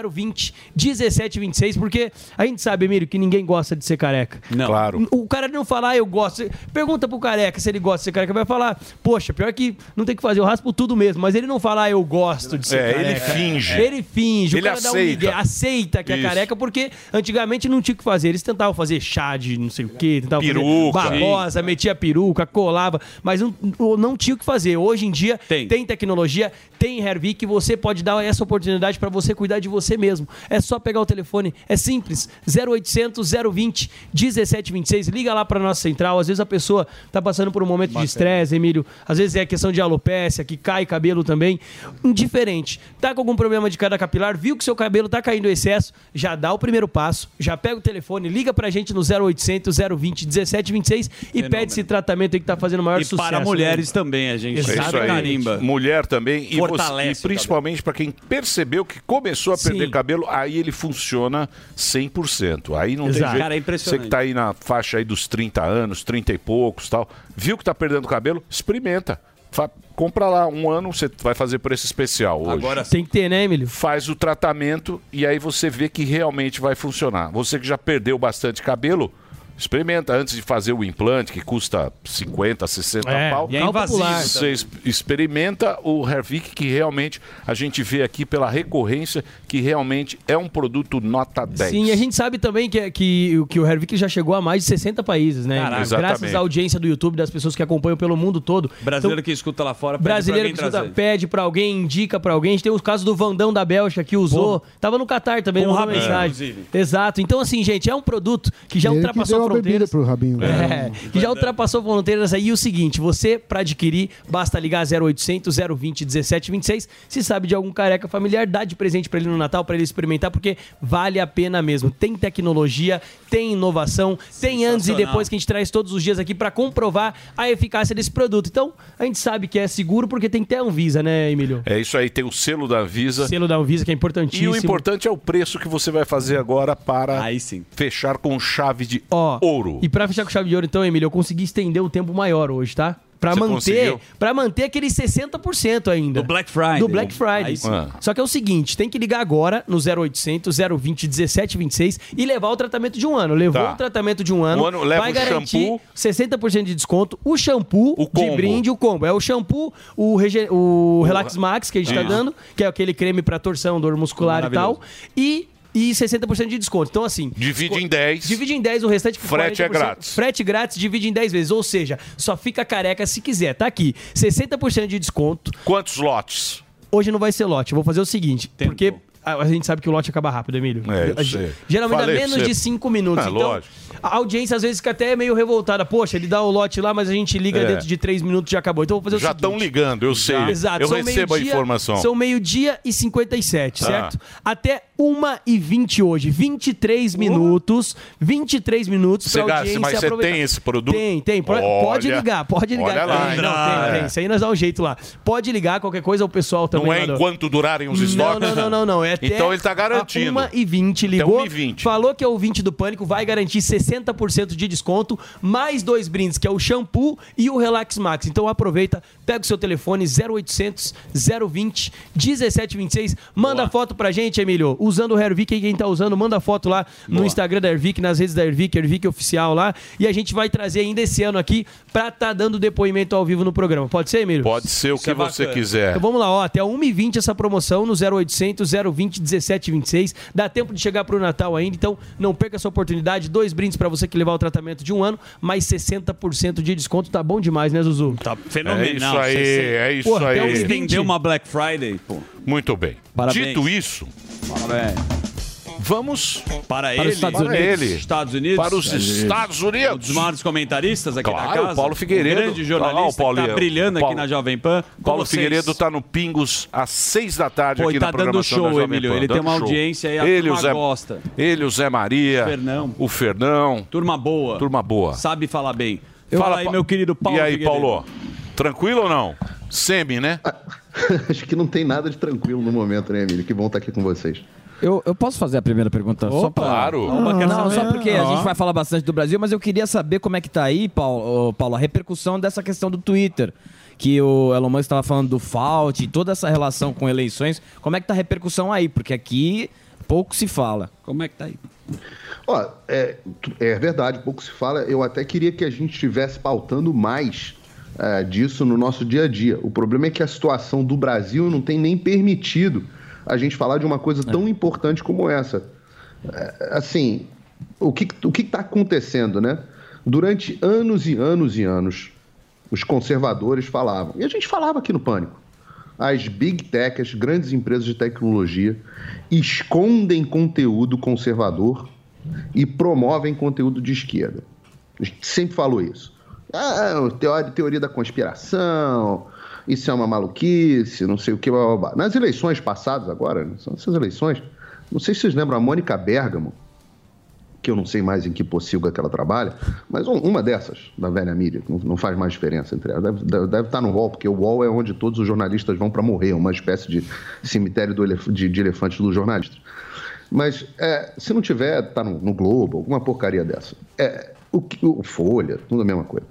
020 1726, porque a gente sabe, Emílio, que ninguém gosta de ser careca. Não. Claro. O cara não fala, ah, eu gosto. Pergunta pro careca se ele gosta de ser careca. Vai falar, poxa, pior que não tem que fazer, eu raspo tudo mesmo. Mas ele não fala, ah, eu gosto de ser É, careca. ele finge. Ele finge. Ele o cara dá um aceita. aceita que é Isso. careca, porque antigamente não tinha o que fazer. Eles tentavam fazer chá de não sei o quê, tentavam Peruca. fazer babosa, metia peruca, colava, mas não, não tinha o que fazer. Hoje em dia Tem. tecnologia, tem Hervik, você pode dar essa oportunidade para você cuidar de você mesmo. É só pegar o telefone, é simples, 0800 020 1726, liga lá para nossa central. Às vezes a pessoa tá passando por um momento de estresse, Emílio. Às vezes é questão de alopécia, que cai cabelo também. Indiferente. Tá com algum problema de queda capilar, viu que seu cabelo tá caindo em excesso, já dá o primeiro passo, já pega o telefone, liga pra gente no 0800 020 1726 e pede esse tratamento aí que tá fazendo o maior E sucesso. para né? mulheres também, a gente isso sabe carimba. Mulher também. E, você- e principalmente para quem percebeu que começou a perder Sim. cabelo, aí ele funciona 100%. Aí não Exato. tem jeito. Cara, é impressionante. Você que tá aí na faixa aí dos 30 anos, 30 e poucos tal, viu que tá perdendo cabelo? Experimenta. Fa- compra lá um ano, você vai fazer preço especial hoje. Agora Tem que ter, né, Emílio? faz o tratamento e aí você vê que realmente vai funcionar. Você que já perdeu bastante cabelo, experimenta antes de fazer o implante, que custa 50, 60 É, pau. e é invasivo Você experimenta o Hervik, que realmente a gente vê aqui pela recorrência que realmente é um produto nota 10. Sim, e a gente sabe também que, que, que o Hervik já chegou a mais de 60 países, né? Caraca. Graças à audiência do YouTube, das pessoas que acompanham pelo mundo todo. Brasileiro Então, que escuta lá fora, pede brasileiro pra que escuta, pede pra alguém, indica pra alguém. A gente tem os casos do Vandão da Bélgica que usou. Tava no Catar também, Com o mandou Rabinho, mensagem. inclusive. Exato. Então, assim, gente, é um produto que já Ele ultrapassou fronteiras. pro Rabinho. É, que já ultrapassou fronteiras aí. E o seguinte, você, pra adquirir, basta ligar 0800 020 1726. Se sabe de algum careca familiar, dá de presente pra ele no Natal, pra ele experimentar, porque vale a pena mesmo. Tem tecnologia, tem inovação, tem antes e depois que a gente traz todos os dias aqui pra comprovar a eficácia desse produto. Então, a gente sabe que é seguro porque tem ter a Anvisa, né, Emílio? É isso aí, tem o selo da Visa. Selo da Anvisa, que é E importantíssimo. o importante é o preço que você vai fazer agora para Aí sim. fechar com chave de Ó, ouro. E pra fechar com chave de ouro, então, Emílio, eu consegui estender o tempo maior hoje, tá? Pra Você manter, conseguiu? pra manter aquele 60% ainda. Do Black Friday. Do Black Friday. Aí sim. Ah. Só que é o seguinte, tem que ligar agora no 0800 020 1726 e levar o tratamento de um ano. Levou Tá. o tratamento de um ano, Um ano, leva vai o garantir shampoo. 60% de desconto, o shampoo O de combo. brinde, o combo. É o shampoo, o, rege- o Relax Max que a gente tá dando, que é aquele creme pra torção, dor muscular e tal, e e 60% de desconto. Então, assim. Divide em 10. Divide em 10, o restante Frete é 40%. grátis. Frete grátis, divide em 10 vezes. Ou seja, só fica careca se quiser. Tá aqui. 60% de desconto. Quantos lotes? Hoje não vai ser lote. Eu vou fazer o seguinte. Porque a, a gente sabe que o lote acaba rápido, Emílio. É, eu A- sei. Geralmente Falei dá menos de 5 minutos. Ah, então, lógico. A audiência às vezes fica até meio revoltada. Poxa, ele dá o lote lá, mas a gente liga É. dentro de 3 minutos e já acabou. Então vou fazer o Já seguinte. estão ligando, eu sei. Exato. Eu são recebo a informação. São meio-dia e 57, Ah. certo? Até 1 e 20 hoje, 23 minutos, 23 minutos Você pra gasta- audiência mas você tem esse produto? Tem, tem. Pode, Olha. pode ligar, pode ligar. Olha lá, Tem, não, tem, É. tem. Isso aí nós dá um jeito lá. Pode ligar, qualquer coisa, o pessoal também. Não é do- enquanto durarem os Não, estoques? Não, não, não, não. É até Então ele tá a garantindo. 1 e 20 Até ligou, 1 e 20. falou que é ouvinte do Pânico, vai garantir 60% de desconto, mais dois brindes, que é o shampoo e o Relax Max. Então aproveita, pega o seu telefone 0800 020 1726, manda foto pra gente, Emílio, usando o Hervik, aí quem tá usando, manda foto lá no Boa. Instagram da Hervik, nas redes da Hervik, Hervik Oficial lá, e a gente vai trazer ainda esse ano aqui pra tá dando depoimento ao vivo no programa. Pode ser, Emílio? Pode ser o que é você quiser. Então vamos lá, ó, até 1h20 essa promoção no 0800 020 1726. Dá tempo de chegar pro Natal ainda, então não perca essa oportunidade. Dois brindes pra você que levar o tratamento de um ano, mais 60% de desconto. Tá bom demais, né, Zuzu? Tá fenomenal. É isso aí, é isso Porra, aí. até uns 20. Estendeu uma Black Friday, pô. Muito bem. Parabéns. Dito isso, Parabéns. Vamos Para, Para ele. os Estados Unidos. Para ele. Estados Unidos. Para os Estados Unidos. Um dos maiores comentaristas aqui Claro, da casa. o Paulo Figueiredo. Um grande jornalista Ah, o que tá Paulinho. brilhando Paulo- aqui na Jovem Pan. Paulo vocês. Figueiredo tá no Pingos às seis da tarde Pô, aqui tá na programação show, da Jovem Emílio. Pan, Ele tem dando uma show. audiência aí, a ele, o turma Zé, gosta. Ele, o Zé Maria. Fernão. O Fernão. Turma boa. Turma boa. Sabe falar bem. Fala, Fala aí, Pa- meu querido Paulo E aí, Figueiredo. Paulo? Tranquilo ou não? Semi, né? Acho que não tem nada de tranquilo no momento, né, Emílio? Que bom estar aqui com vocês. Eu, eu posso fazer a primeira pergunta? só pra... claro. Não, não, saber. só porque a gente vai falar bastante do Brasil, mas eu queria saber como é que tá aí, Paulo, Paulo a repercussão dessa questão do Twitter. Que o Elon Musk estava falando do Fault e toda essa relação com eleições. Como é que tá a repercussão aí? Porque aqui pouco se fala. Como é que tá aí? Ó, é, é verdade, pouco se fala. Eu até queria que a gente estivesse pautando mais é, disso no nosso dia a dia. O problema é que a situação do Brasil não tem nem permitido a gente falar de uma coisa tão importante como essa. É, assim, o que o que está acontecendo, né? Durante anos e anos e anos, os conservadores falavam, e a gente falava aqui no Pânico, as big tech, as grandes empresas de tecnologia, escondem conteúdo conservador e promovem conteúdo de esquerda. A gente sempre falou isso. Ah, teoria, teoria da conspiração, isso é uma maluquice, não sei o que. Blá, blá, blá. Nas eleições passadas, agora, né, são essas eleições, não sei se vocês lembram, a Mônica Bergamo, que eu não sei mais em que pocilga que ela trabalha, mas um- uma dessas, da velha mídia, não, faz mais diferença entre elas. Deve, deve- deve estar no UOL, porque o UOL é onde todos os jornalistas vão para morrer, uma espécie de cemitério do elef- de, de elefantes dos jornalistas. Mas é, se não tiver, tá no, no Globo, alguma porcaria dessa. É, o, que- o Folha, tudo a mesma coisa.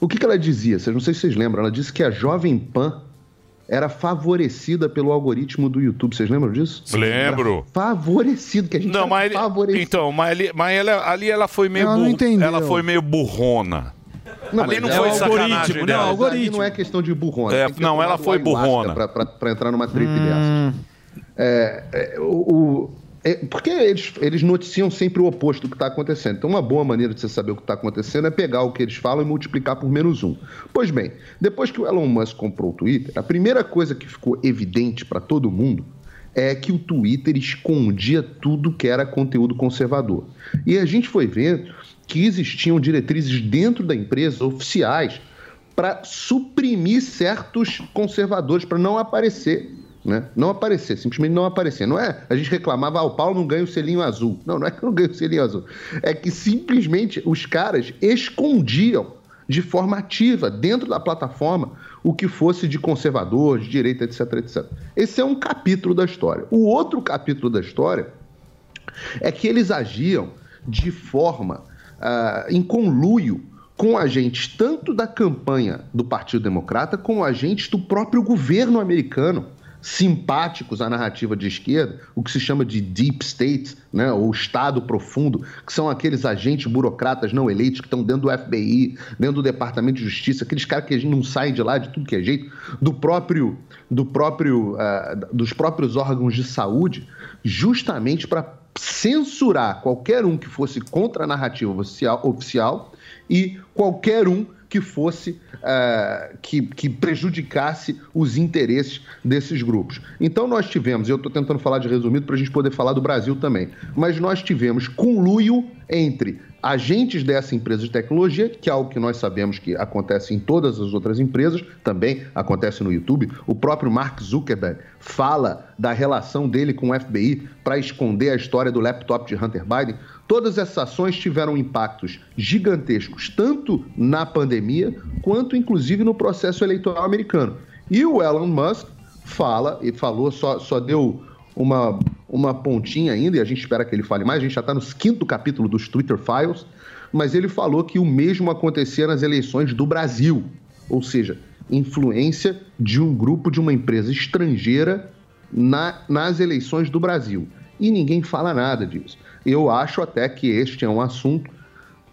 O que, que ela dizia? Vocês não sei se vocês lembram. Ela disse que a Jovem Pan era favorecida pelo algoritmo do YouTube. Vocês lembram disso? Lembro. Era favorecido, que a gente Não, mas, ele- então, mas, ali, mas ela, ali ela foi meio Ela entendeu. ela foi meio burrona. Não, ali não é foi sacanagem algoritmo, dela. Não, algoritmo. não é questão de burrona. É, não, ela foi burrona. Pra entrar numa trip dessa. É, é, o, o- é, porque eles, eles noticiam sempre o oposto do que está acontecendo. Então, uma boa maneira de você saber o que está acontecendo é pegar o que eles falam e multiplicar por menos um. Pois bem, depois que o Elon Musk comprou o Twitter, a primeira coisa que ficou evidente para todo mundo é que o Twitter escondia tudo que era conteúdo conservador. E a gente foi ver que existiam diretrizes dentro da empresa oficiais para suprimir certos conservadores, para não aparecer. Né? Não aparecer, simplesmente não aparecer. Não é a gente reclamava, ah, o Paulo não ganha o selinho azul. Não, não é que não ganha o selinho azul. É que simplesmente os caras escondiam de forma ativa dentro da plataforma o que fosse de conservador, de direita, etc, etc. Esse é um capítulo da história. O outro capítulo da história é que eles agiam de forma ah, em conluio com agentes tanto da campanha do Partido Democrata como agentes do próprio governo americano simpáticos à narrativa de esquerda, o que se chama de deep state, né, ou Estado profundo, que são aqueles agentes burocratas não eleitos que estão dentro do FBI, dentro do Departamento de Justiça, aqueles caras que a gente não sai de lá de tudo que é jeito, do próprio, do próprio, ah, dos próprios órgãos de saúde, justamente para censurar qualquer um que fosse contra a narrativa oficial, oficial e qualquer um que fosse eh, que, que prejudicasse os interesses desses grupos. Então nós tivemos, eu estou tentando falar de resumido para a gente poder falar do Brasil também, mas nós tivemos conluio entre agentes dessa empresa de tecnologia, que é algo que nós sabemos que acontece em todas as outras empresas, também acontece no YouTube. O próprio Mark Zuckerberg fala da relação dele com o FBI para esconder a história do laptop de Hunter Biden. Todas essas ações tiveram impactos gigantescos, tanto na pandemia, quanto inclusive no processo eleitoral americano. E o Elon Musk fala, e falou, só, só deu uma, uma pontinha ainda, e a gente espera que ele fale mais, a gente já está no quinto capítulo dos Twitter Files, mas ele falou que o mesmo acontecia nas eleições do Brasil, ou seja, influência de um grupo de uma empresa estrangeira na, nas eleições do Brasil. E ninguém fala nada disso. Eu acho até que este é um assunto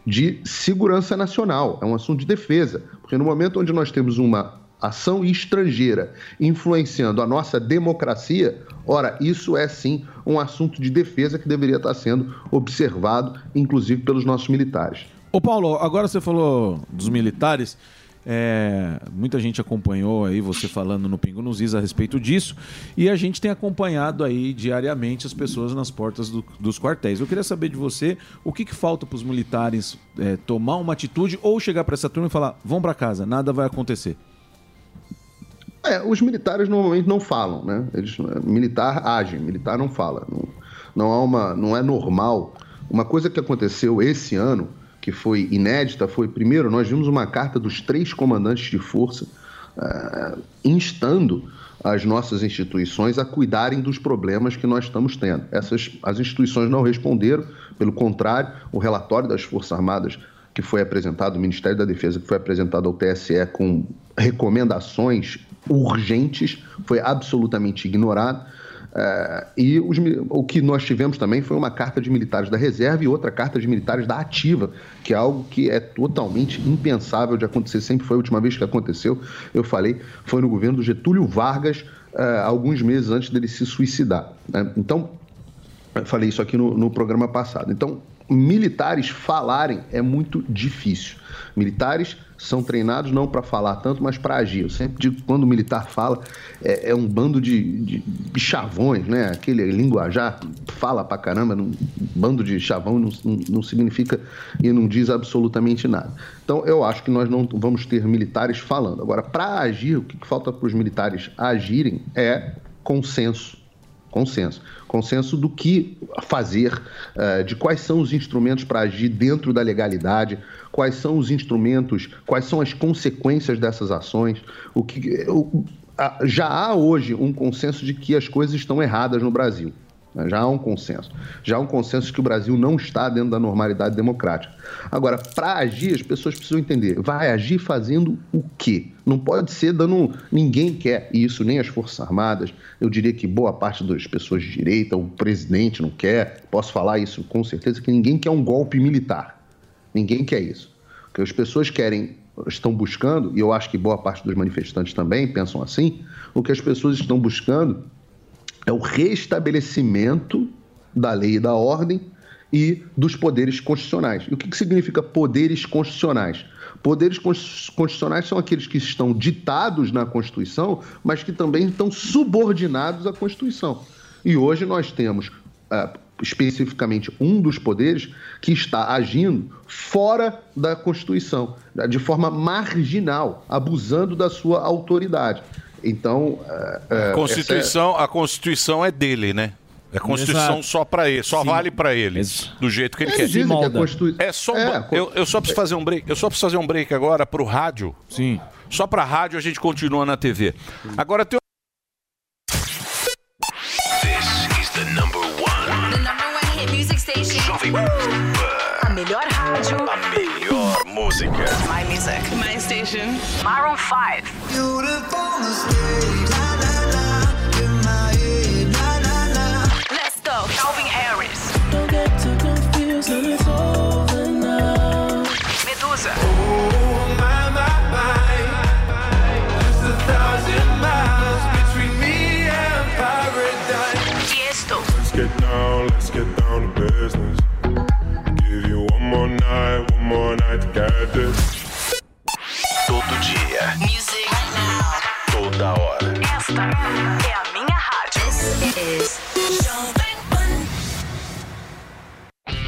de segurança nacional, é um assunto de defesa, porque no momento onde nós temos uma ação estrangeira influenciando a nossa democracia, ora, isso é sim um assunto de defesa que deveria estar sendo observado, inclusive pelos nossos militares. Ô Paulo, agora você falou dos militares. É, muita gente acompanhou aí você falando no Pingo nos Is a respeito disso e a gente tem acompanhado aí diariamente as pessoas nas portas do- dos quartéis. Eu queria saber de você o que, que falta para os militares é, tomar uma atitude ou chegar para essa turma e falar: vão para casa, nada vai acontecer. É, os militares normalmente não falam, né? Eles, militar age, militar não fala. Não, não, há uma, não é normal. Uma coisa que aconteceu esse ano, que foi inédita, foi, primeiro, nós vimos uma carta dos três comandantes de força eh, instando as nossas instituições a cuidarem dos problemas que nós estamos tendo. Essas, as instituições não responderam, pelo contrário, o relatório das Forças Armadas que foi apresentado, o Ministério da Defesa, que foi apresentado ao TSE com recomendações urgentes, foi absolutamente ignorado. Eh, e os o que nós tivemos também foi uma carta de militares da reserva e outra carta de militares da ativa, que é algo que é totalmente impensável de acontecer. Sempre foi a última vez que aconteceu. Eu falei, foi no governo do Getúlio Vargas, eh, alguns meses antes dele se suicidar. né? Então, eu falei isso aqui no, no programa passado. Então, militares falarem é muito difícil. Militares são treinados não para falar tanto, mas para agir. Eu sempre digo que quando o militar fala, é, é um bando de, de, de chavões, né? Aquele linguajar fala pra caramba, um bando de chavão não, não, não significa e não diz absolutamente nada. Então, eu acho que nós não vamos ter militares falando. Agora, para agir, o que que falta para os militares agirem é consenso consenso. Consenso do que fazer, eh, de quais são os instrumentos para agir dentro da legalidade, quais são os instrumentos, quais são as consequências dessas ações. O que, já há hoje um consenso de que as coisas estão erradas no Brasil. Né? Já há um consenso. Já há um consenso que o Brasil não está dentro da normalidade democrática. Agora, para agir, as pessoas precisam entender. Vai agir fazendo o quê? Não pode ser dando. Ninguém quer isso, nem as Forças Armadas. Eu diria que boa parte das pessoas de direita, o presidente não quer. Posso falar isso com certeza, que ninguém quer um golpe militar. Ninguém quer isso. O que as pessoas querem, estão buscando, e eu acho que boa parte dos manifestantes também pensam assim, o que as pessoas estão buscando é o restabelecimento da lei e da ordem e dos poderes constitucionais. E o que que significa poderes constitucionais? Poderes cons- constitucionais são aqueles que estão ditados na Constituição, mas que também estão subordinados à Constituição. E hoje nós temos, ah, especificamente, um dos poderes que está agindo fora da Constituição, de forma marginal, abusando da sua autoridade. Então, ah, ah, A essa é- Constituição, a Constituição é dele, né? É a Constituição Exato. só pra ele, só Sim. vale pra ele, do jeito que ele Eles quer. dizem que a Constitu- É só um É, eu, eu só preciso fazer um break. Eu só preciso fazer um break agora pro rádio. Sim. Só pra rádio a gente continua na TV. Agora tem This is the number one. The number one hit music station. Jovem música. My music. My station. My room 5. Let's more night together. Todo dia. Music. Toda hora. Esta é a minha rádio. This is Jovem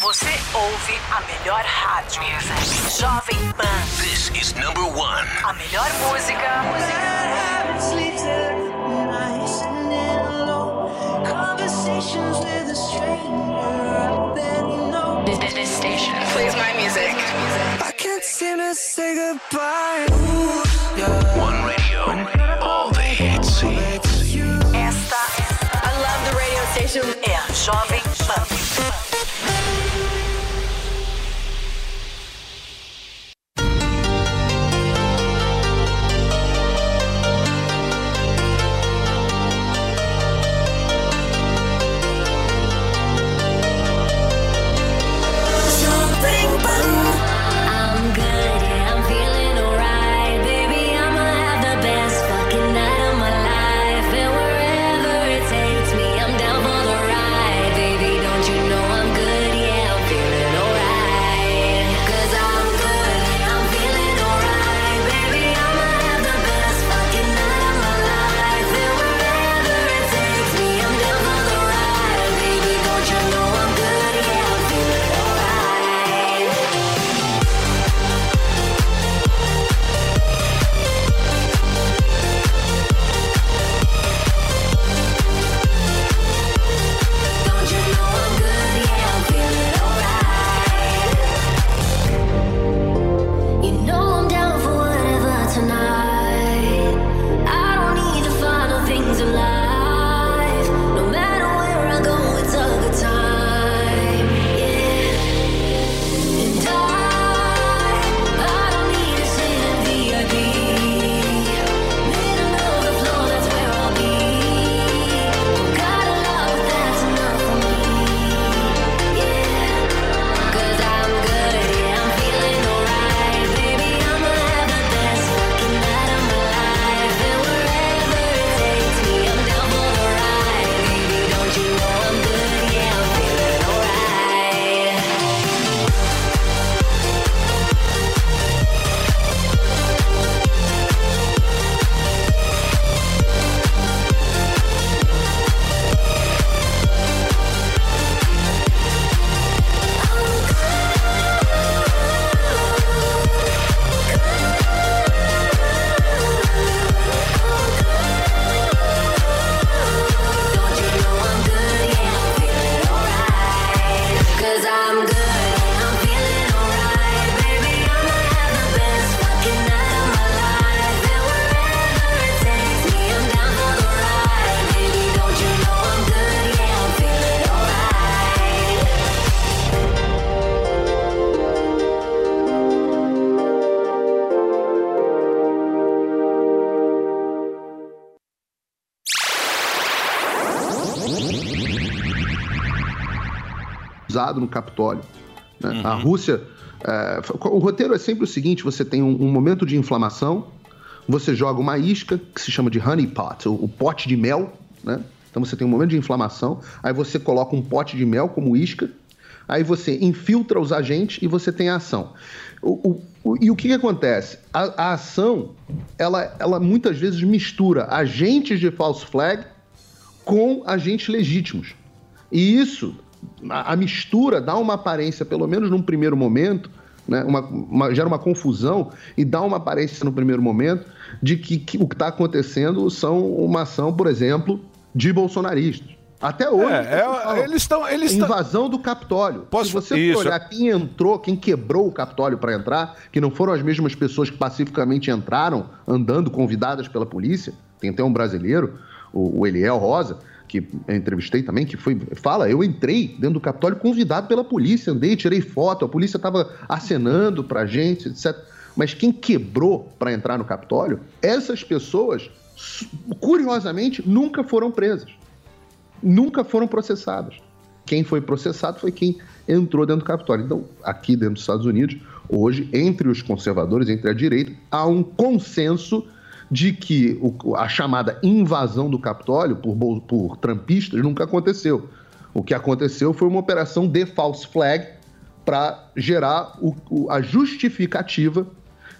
Você ouve a melhor rádio. Jovem Pan. This is number one. A melhor música. This, this, this station plays my music. I can't seem to say goodbye. One radio. All the hits. Esta, I love the radio station. É a Jovem Pan. Usado no Capitólio. né? A Rússia. é, o roteiro é sempre o seguinte: você tem um, um momento de inflamação, você joga uma isca, que se chama de honey pot, o, o pote de mel, né? Então você tem um momento de inflamação, aí você coloca um pote de mel como isca, aí você infiltra os agentes e você tem a ação. O- o- e o que, que acontece? A, a ação, ela, ela muitas vezes mistura agentes de false flag com agentes legítimos. E isso, a, mistura dá uma aparência, pelo menos num primeiro momento, né, uma- uma- gera uma confusão e dá uma aparência no primeiro momento de que, que o que está acontecendo são uma ação, por exemplo, de bolsonaristas. Até hoje. É, é, eles estão. Eles tão- invasão do Capitólio. Se você Isso. olhar quem entrou, quem quebrou o Capitólio para entrar, que não foram as mesmas pessoas que pacificamente entraram, andando convidadas pela polícia. Tem até um brasileiro, o, o Eliel Rosa, que eu entrevistei também, que foi. Fala, eu entrei dentro do Capitólio convidado pela polícia, andei, tirei foto, a polícia estava acenando pra gente, etc. Mas quem quebrou para entrar no Capitólio, essas pessoas, curiosamente, nunca foram presas. Nunca foram processadas. Quem foi processado foi quem entrou dentro do Capitólio. Então, aqui dentro dos Estados Unidos, hoje, entre os conservadores, entre a direita, há um consenso de que o- a chamada invasão do Capitólio por, por trampistas nunca aconteceu. O que aconteceu foi uma operação de false flag para gerar o- o- a justificativa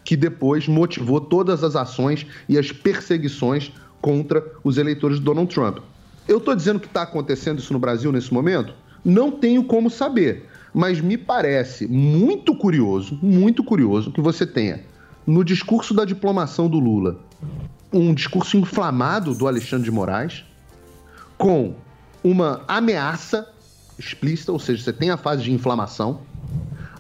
que depois motivou todas as ações e as perseguições contra os eleitores de Donald Trump. Eu estou dizendo que está acontecendo isso no Brasil nesse momento? Não tenho como saber, mas me parece muito curioso, muito curioso que você tenha no discurso da diplomação do Lula um discurso inflamado do Alexandre de Moraes com uma ameaça explícita, ou seja, você tem a fase de inflamação.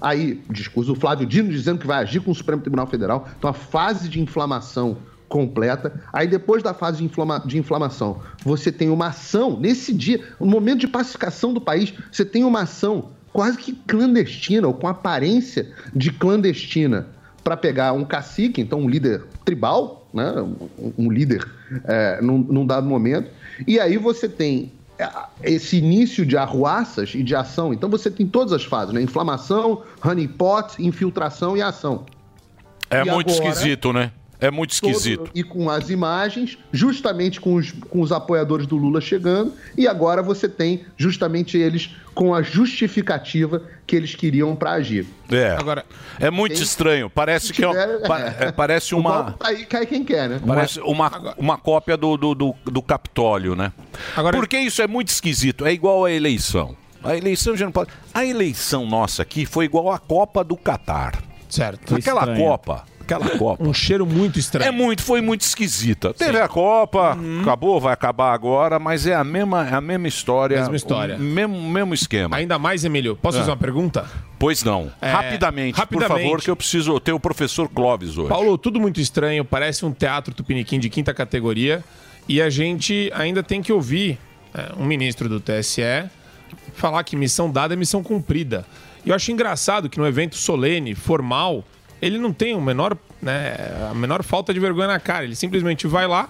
Aí, o discurso do Flávio Dino dizendo que vai agir com o Supremo Tribunal Federal. Então, a fase de inflamação completa. Aí, depois da fase de, inflama- de inflamação, você tem uma ação. Nesse dia, no momento de pacificação do país, você tem uma ação quase que clandestina, ou com aparência de clandestina, para pegar um cacique, então um líder tribal, né? um, líder é, num, num dado momento. E aí você tem é, esse início de arruaças e de ação. Então você tem todas as fases, né? Inflamação, honeypot, infiltração e ação. É E muito agora, esquisito, né? É muito todo- esquisito. e com as imagens, justamente com os, com os apoiadores do Lula chegando, e agora você tem justamente eles com a justificativa que eles queriam para agir. É. Agora, é muito estranho. Parece que é, tiver- pa- é, parece uma tá aí cai quem quer, né? Parece uma, uma cópia do, do, do, do Capitólio, né? Porque isso é muito esquisito. É igual a eleição. A eleição já não pode. A eleição nossa aqui foi igual a Copa do Catar. Certo. Aquela Estranha. Copa. Aquela Copa. Um cheiro muito estranho. É muito, foi muito esquisita. Teve a Copa, acabou, vai acabar agora, mas é a mesma, é a mesma história. Mesma história. O mesmo, mesmo esquema. Ainda mais, Emílio. Posso É. fazer uma pergunta? Pois não. É, rapidamente, rapidamente. por favor, que eu preciso ter o professor Clóvis hoje. Paulo, tudo muito estranho, parece um teatro tupiniquim de quinta categoria. E a gente ainda tem que ouvir é, um ministro do TSE falar que missão dada é missão cumprida. E eu acho engraçado que no evento solene, formal, ele não tem o menor, né, a menor falta de vergonha na cara. Ele simplesmente vai lá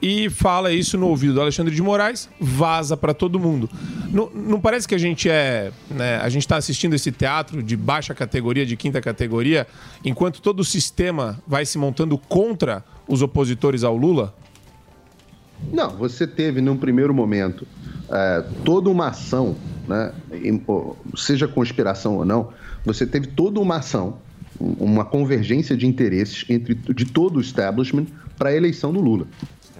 e fala isso no ouvido do Alexandre de Moraes, vaza para todo mundo. Não, não parece que a gente é, né, a gente está assistindo esse teatro de baixa categoria, de quinta categoria, enquanto todo o sistema vai se montando contra os opositores ao Lula? Não, você teve num primeiro momento é, toda uma ação, né, seja conspiração ou não, você teve toda uma ação, uma convergência de interesses entre de todo o establishment para a eleição do Lula.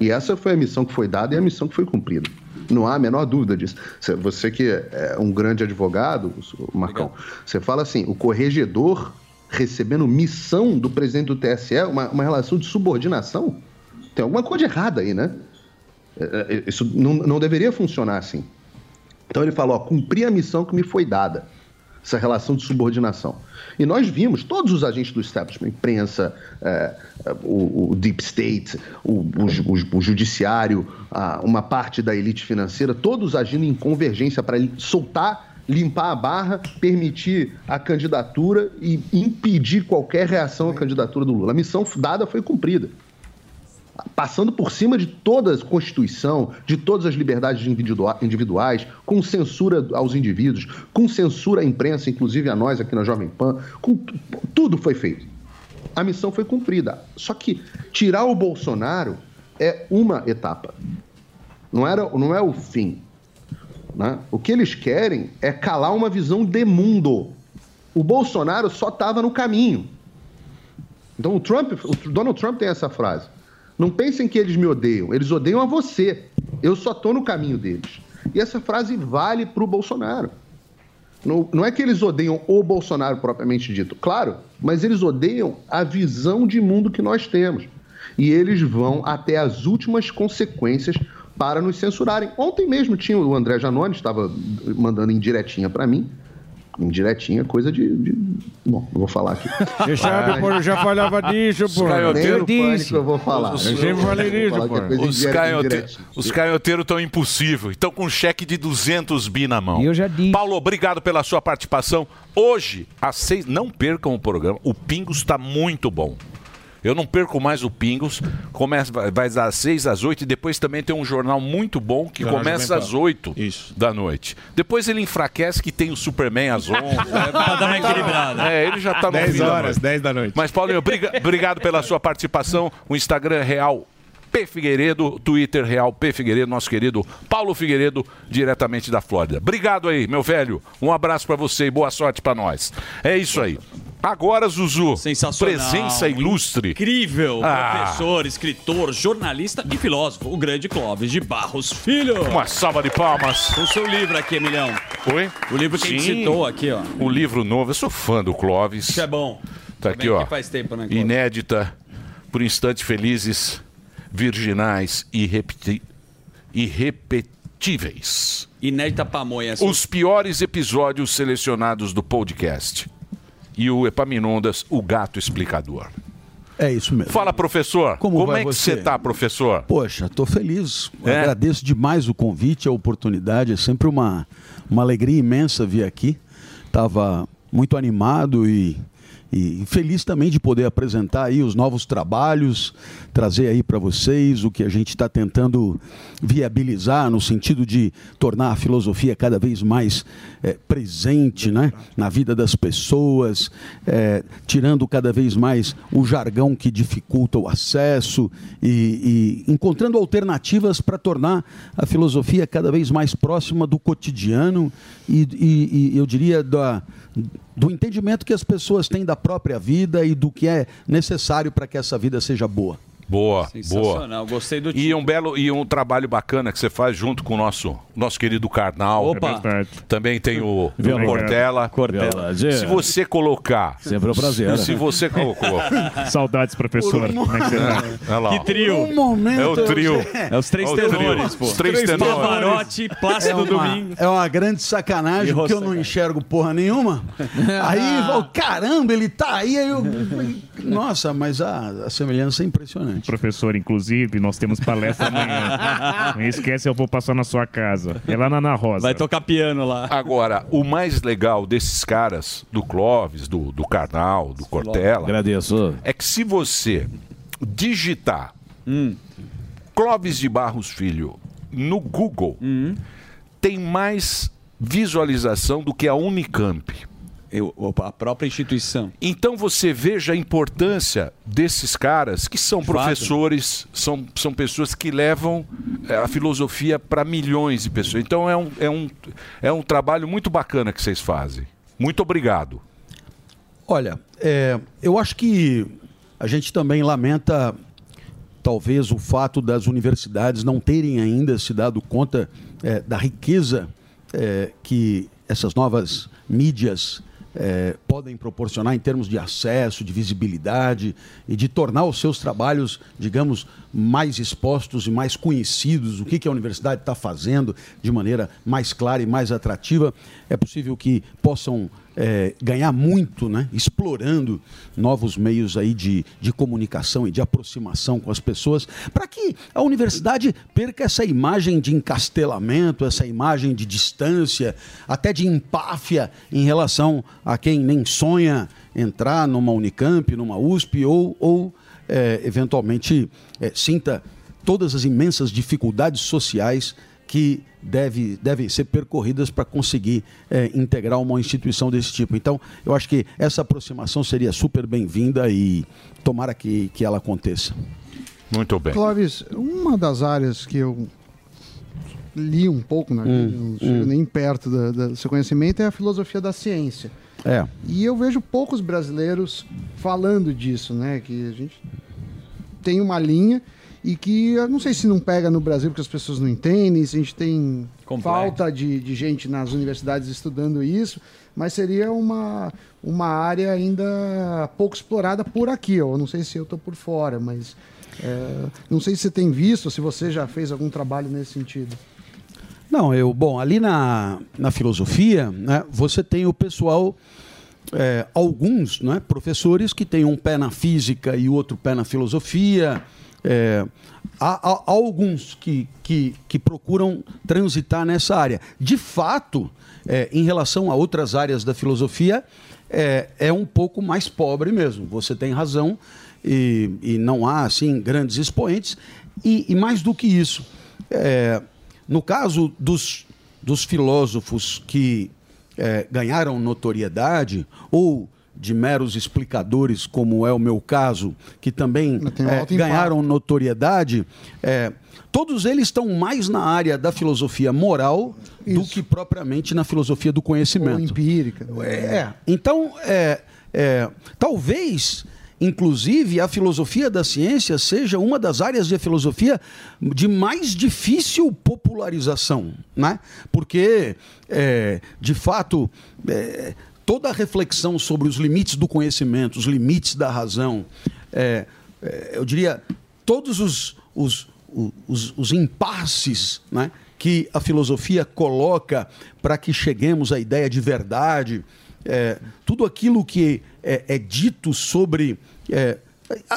E essa foi a missão que foi dada e a missão que foi cumprida. Não há a menor dúvida disso. Cê- Você que é um grande advogado, Marcão, você fala assim, o corregedor recebendo missão do presidente do TSE, uma, uma relação de subordinação? Tem alguma coisa errada aí, né? É, é, Isso não, não deveria funcionar assim. Então ele falou: ó, cumpri a missão que me foi dada. Essa relação de subordinação. E nós vimos todos os agentes do establishment, imprensa, é, é, o, o Deep State, o, o o judiciário, a- uma parte da elite financeira, todos agindo em convergência para soltar, limpar a barra, permitir a candidatura e impedir qualquer reação à candidatura do Lula. A missão dada foi cumprida passando por cima de toda a Constituição, de todas as liberdades individua- individuais, com censura aos indivíduos, com censura à imprensa, inclusive a nós aqui na Jovem Pan, com tu- tudo foi feito. A missão foi cumprida. Só que tirar o Bolsonaro é uma etapa. Não, era, não é o fim. né? O que eles querem é calar uma visão de mundo. O Bolsonaro só estava no caminho. Então o Trump, o Donald Trump tem essa frase. Não pensem que eles me odeiam, eles odeiam a você. Eu só estou no caminho deles. E essa frase vale para o Bolsonaro. Não, não é que eles odeiam o Bolsonaro propriamente dito, claro, mas eles odeiam a visão de mundo que nós temos. E eles vão até as últimas consequências para nos censurarem. Ontem mesmo tinha o André Janone, estava mandando indiretinha para mim, indiretinha, coisa de, de- Bom, não vou falar aqui. Você sabe, pô, eu já falava disso, pô. Eu disse. pânico eu vou falar. Os, Eu sempre falei disso, pô. é coisa os, canhote- os canhoteiros estão impossível. Estão com um cheque de 200 bi na mão. Eu já disse. Paulo, obrigado pela sua participação. Hoje, às seis, não percam o programa. O Pingos está muito bom. Eu não perco mais o Pingos. Começa, vai das 6 às 8 e depois também tem um jornal muito bom que Jornal começa às 8 da noite. Depois ele enfraquece que tem o Superman às 11. pra dar uma equilibrada. É, ele já tá no 10 fim da horas, noite. 10 da noite. Mas, Paulinho, briga- obrigado pela sua participação. O Instagram é real P Figueiredo, Twitter real P Figueiredo, nosso querido Paulo Figueiredo, diretamente da Flórida. Obrigado aí, meu velho. Um abraço pra você e boa sorte pra nós. É isso aí. Agora, Zuzu, Sensacional. presença ilustre. Incrível. Ah. Professor, escritor, jornalista e filósofo. O grande Clóvis de Barros Filho. Uma salva de palmas. O seu livro aqui, Emilhão. Oi? O livro que a gente citou aqui, ó. O livro novo, eu sou fã do Clóvis. Isso é bom. Tá Também aqui, ó. tempo, né? Inédita, por instantes felizes, virginais e irrepetíveis. Inédita pamonha. Os piores episódios selecionados do podcast. E o Epaminondas, o gato explicador. É isso mesmo. Fala, professor. Como Como, é que você? você tá, professor? Poxa, estou feliz. É? Agradeço demais o convite, a oportunidade. É sempre uma, uma alegria imensa vir aqui. Estava muito animado e, e feliz também de poder apresentar aí os novos trabalhos, trazer aí para vocês o que a gente está tentando viabilizar no sentido de tornar a filosofia cada vez mais eh, presente né, na vida das pessoas, eh, tirando cada vez mais o jargão que dificulta o acesso e, e encontrando alternativas para tornar a filosofia cada vez mais próxima do cotidiano e, e- e eu diria da, do entendimento que as pessoas têm da própria vida e do que é necessário para que essa vida seja boa. Boa, boa. Sensacional, gostei do E um belo e um trabalho bacana que você faz junto com o nosso, nosso querido Karnal. Opa. É. Também tem o, o. Cortella. Cortella. Se você colocar. Sempre um prazer. Se você colocou. Saudades, professor. Como é que você tá? Lá. Que trio. Um momento, É o trio. É os três É tenores, pô. Os três tenores. Pavarotti, Plácido é uma, Domingo. É uma grande sacanagem, E porque eu não enxergo porra nenhuma. Aí, eu falo, caramba, ele tá aí, aí eu. Nossa, mas a, a semelhança é impressionante. Professor, inclusive, nós temos palestra amanhã. Não esquece, eu vou passar na sua casa. É lá na Ana Rosa. Vai tocar piano lá. Agora, o mais legal desses caras, do Clóvis, do, do Karnal, do Cortella. Agradeço. É que se você digitar Hum. Clóvis de Barros Filho no Google, Hum. tem mais visualização do que a Unicamp. A própria instituição. Então você veja a importância desses caras que são professores, são, são pessoas que levam eh, a filosofia para milhões de pessoas. Então é um, é, um, é um trabalho muito bacana que vocês fazem. Muito obrigado. Olha, é, eu acho que a gente também lamenta, talvez, o fato das universidades não terem ainda se dado conta é, da riqueza é, que essas novas mídias é, podem proporcionar em termos de acesso, de visibilidade e de tornar os seus trabalhos, digamos, mais expostos e mais conhecidos, o que, que a universidade está fazendo de maneira mais clara e mais atrativa. É possível que possam é, ganhar muito, né, explorando novos meios aí de, de comunicação e de aproximação com as pessoas, para que a universidade perca essa imagem de encastelamento, essa imagem de distância, até de empáfia em relação a quem nem sonha entrar numa Unicamp, numa USP ou, ou é, eventualmente é, sinta todas as imensas dificuldades sociais que deve, devem ser percorridas para conseguir é, integrar uma instituição desse tipo. Então, eu acho que essa aproximação seria super bem-vinda e tomara que, que ela aconteça. Muito bem. Clóvis, uma das áreas que eu li um pouco, né, Hum, não chego hum. nem perto da- da- do seu conhecimento, é a filosofia da ciência. É. E eu vejo poucos brasileiros falando disso, né? Que a gente tem uma linha e que eu não sei se não pega no Brasil porque as pessoas não entendem, se a gente tem Complexo. falta de, de gente nas universidades estudando isso, mas seria uma, uma área ainda pouco explorada por aqui. Eu não sei se eu estou por fora, mas é, não sei se você tem visto, se você já fez algum trabalho nesse sentido. Não, eu, bom, ali na, na filosofia, né, você tem o pessoal, é, alguns né, professores que têm um pé na física e outro pé na filosofia. É, há, há- alguns que, que, que procuram transitar nessa área. De fato, é, em relação a outras áreas da filosofia, é, é um pouco mais pobre mesmo. Você tem razão e, e não há assim grandes expoentes. E, e mais do que isso, é, no caso dos, dos filósofos que é, ganharam notoriedade ou de meros explicadores, como é o meu caso, que também um é, ganharam notoriedade, é, todos eles estão mais na área da filosofia moral do que propriamente na filosofia do conhecimento. empírica. É, então, é, é, talvez, inclusive, a filosofia da ciência seja uma das áreas de filosofia de mais difícil popularização, né? Porque, é, de fato, é, toda a reflexão sobre os limites do conhecimento, os limites da razão, é, é, eu diria, todos os, os, os, os impasses né, que a filosofia coloca para que cheguemos à ideia de verdade, é, tudo aquilo que é, é dito sobre é,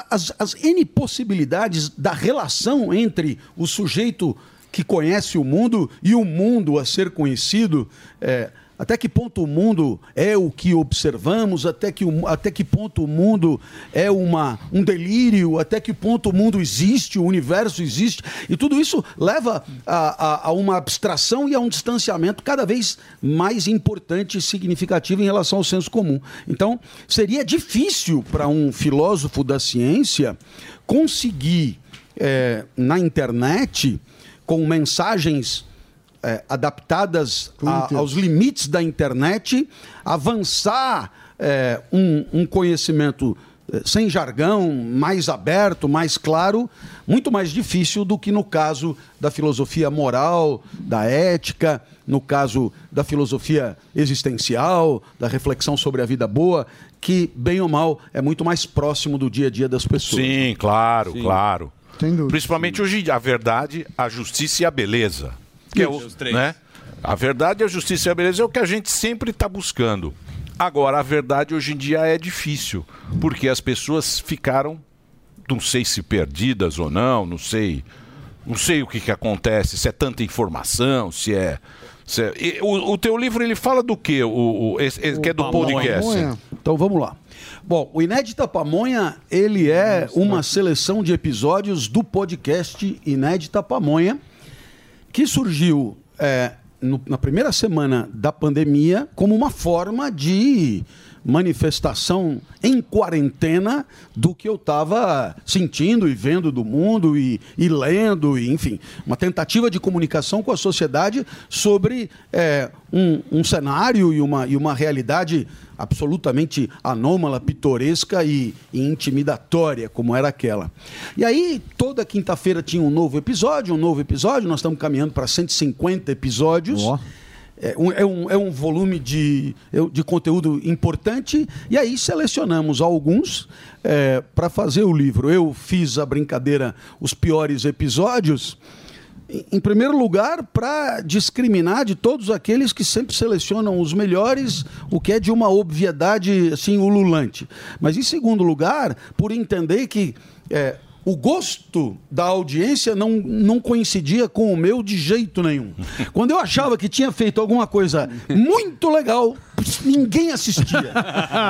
as, as N possibilidades da relação entre o sujeito que conhece o mundo e o mundo a ser conhecido. é, até que ponto o mundo é o que observamos, até que, até que ponto o mundo é uma, um delírio, até que ponto o mundo existe, o universo existe. E tudo isso leva a, a- a uma abstração e a um distanciamento cada vez mais importante e significativo em relação ao senso comum. Então, seria difícil para um filósofo da ciência conseguir, eh, na internet, com mensagens eh, adaptadas a- aos limites da internet, avançar eh, um, um conhecimento eh, sem jargão, mais aberto, mais claro, muito mais difícil do que no caso da filosofia moral, da ética, no caso da filosofia existencial, da reflexão sobre a vida boa, que, bem ou mal, é muito mais próximo do dia a dia das pessoas. Sim, claro, Sim. claro. Principalmente hoje, a verdade, a justiça e a beleza. Que é o, Os três. né? A verdade, a justiça e a beleza é o que a gente sempre está buscando. Agora, a verdade hoje em dia é difícil, porque as pessoas ficaram, não sei se perdidas ou não, não sei, não sei o que, que acontece, se é tanta informação, se é. se é- e o, o teu livro ele fala do quê? O, o- esse- esse que é do podcast. Então vamos lá. Bom, o Inédita Pamonha, ele é uma seleção de episódios do podcast Inédita Pamonha, que surgiu é, no- na primeira semana da pandemia como uma forma de manifestação em quarentena do que eu estava sentindo e vendo do mundo e, e lendo, e, enfim, uma tentativa de comunicação com a sociedade sobre é, um, um cenário e uma, e uma realidade absolutamente anômala, pitoresca e, e intimidatória, como era aquela. E aí, toda quinta-feira tinha um novo episódio, um novo episódio, nós estamos caminhando para 150 episódios. É um, é, um, é um volume de, de conteúdo importante, e aí selecionamos alguns para fazer o livro. Eu fiz a brincadeira, os piores episódios, em- em primeiro lugar, para discriminar de todos aqueles que sempre selecionam os melhores, o que é de uma obviedade assim ululante. Mas em segundo lugar, por entender que é, o gosto da audiência não, não coincidia com o meu de jeito nenhum. Quando eu achava que tinha feito alguma coisa muito legal, ninguém assistia.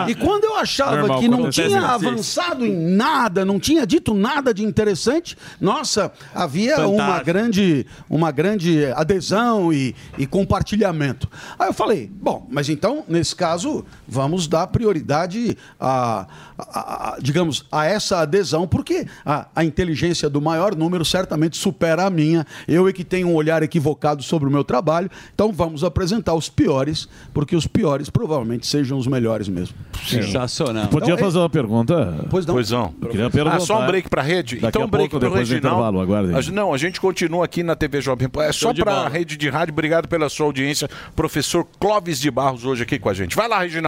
E quando eu achava Normal, que não tinha avançado em nada, não tinha dito nada de interessante, nossa, havia uma grande, uma grande adesão e, e compartilhamento. Aí eu falei, bom, mas então, nesse caso, vamos dar prioridade a, a- a- digamos, a essa adesão, porque a, a inteligência do maior número certamente supera a minha. Eu é que tenho um olhar equivocado sobre o meu trabalho, então vamos apresentar os piores, porque os piores provavelmente sejam os melhores mesmo. Sensacional. Podia Então, fazer uma pergunta? Pois não. Pois não. Eu queria perguntar. Ah, só um break para rede? Daqui então a um break depois do Reginaldo. intervalo. A gente- Não, a gente continua aqui na TV Jovem Pan. É só para a rede de rádio. Obrigado pela sua audiência. Professor Clóvis de Barros hoje aqui com a gente. Vai lá, Reginaldo.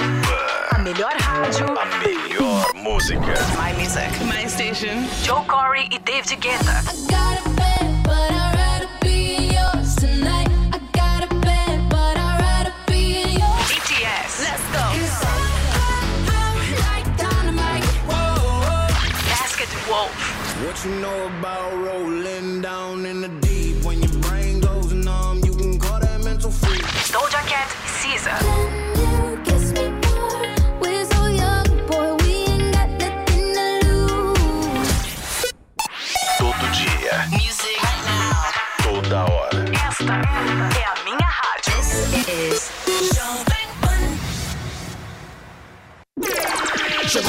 Música. My music. My station. Joe Corey e David Guetta. BTS. Let's go. Like dynamite. Whoa, whoa, whoa. Basket Wolf. What you know about rolling down in the deep? When your brain goes numb, you can call that mental freak. Doja Cat Caesar.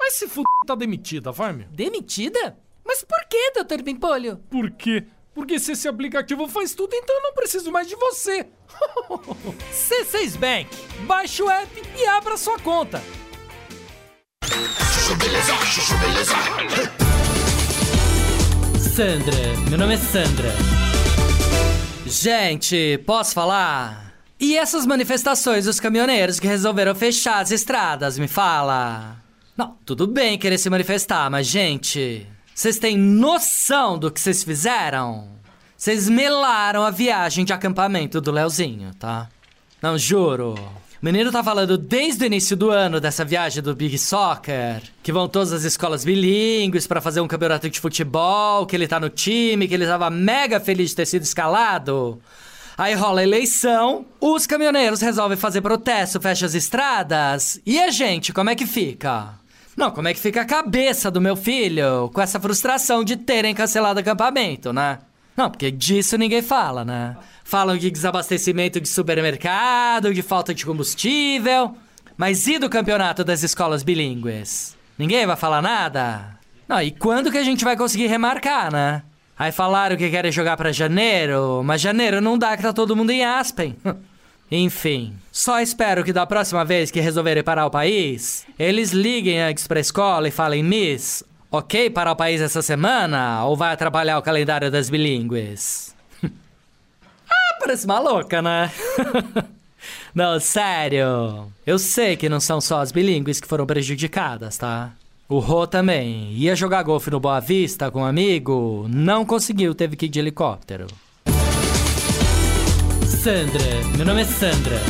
Mas se f... tá demitida, vai, meu. Demitida? Mas por que, Dr. Bimpolho? Por quê? Porque se esse aplicativo faz tudo, então eu não preciso mais de você. C6 Bank. Baixe o app e abra sua conta. Sandra, meu nome é Sandra. Gente, posso falar? E essas manifestações dos caminhoneiros que resolveram fechar as estradas, me fala? Não, tudo bem querer se manifestar, mas gente, vocês têm noção do que vocês fizeram? Vocês melaram a viagem de acampamento do Leozinho, tá? Não, juro. O menino tá falando desde o início do ano dessa viagem do Big Soccer, que vão todas as escolas bilíngues pra fazer um campeonato de futebol, que ele tá no time, que ele tava mega feliz de ter sido escalado. Aí rola a eleição, os caminhoneiros resolvem fazer protesto, fecham as estradas, e a gente, como é que fica? Não, como é que fica a cabeça do meu filho com essa frustração de terem cancelado o acampamento, né? Não, porque disso ninguém fala, né? Falam de desabastecimento de supermercado, de falta de combustível. Mas e do campeonato das escolas bilíngues? Ninguém vai falar nada? Não, e quando que a gente vai conseguir remarcar, né? Aí falaram que querem jogar pra janeiro, mas janeiro não dá que tá todo mundo em Aspen. Enfim, só espero que da próxima vez que resolverem parar o país, eles liguem antes pra escola e falem: Miss, ok parar o país essa semana ou vai atrapalhar o calendário das bilíngues? ah, parece uma louca, né? não, sério. Eu sei que não são só as bilíngues que foram prejudicadas, tá? O Rô também. Ia jogar golfe no Boa Vista com um amigo, não conseguiu, teve que ir de helicóptero. Sandra, meu nome é Sandra.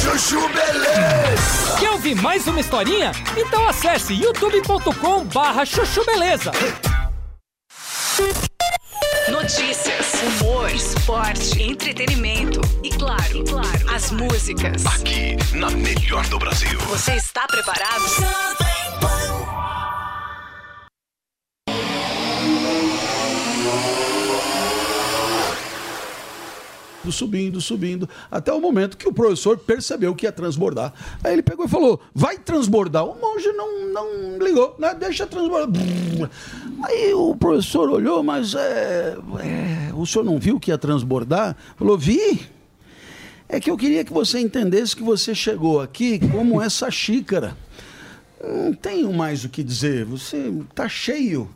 Chuchu Beleza. Quer ouvir mais uma historinha? Então acesse youtube.com barra chuchu beleza. Notícias, humor, esporte, entretenimento e claro, e claro, as músicas. Aqui, na melhor do Brasil. Você está preparado? Subindo, subindo, até o momento que o professor percebeu que ia transbordar. Aí ele pegou e falou: vai transbordar. O monge não, não ligou, né? deixa transbordar. Aí o professor olhou, mas é, é, o senhor não viu que ia transbordar? Falou: vi. É que eu queria que você entendesse que você chegou aqui como essa xícara. não tenho mais o que dizer. Você está cheio.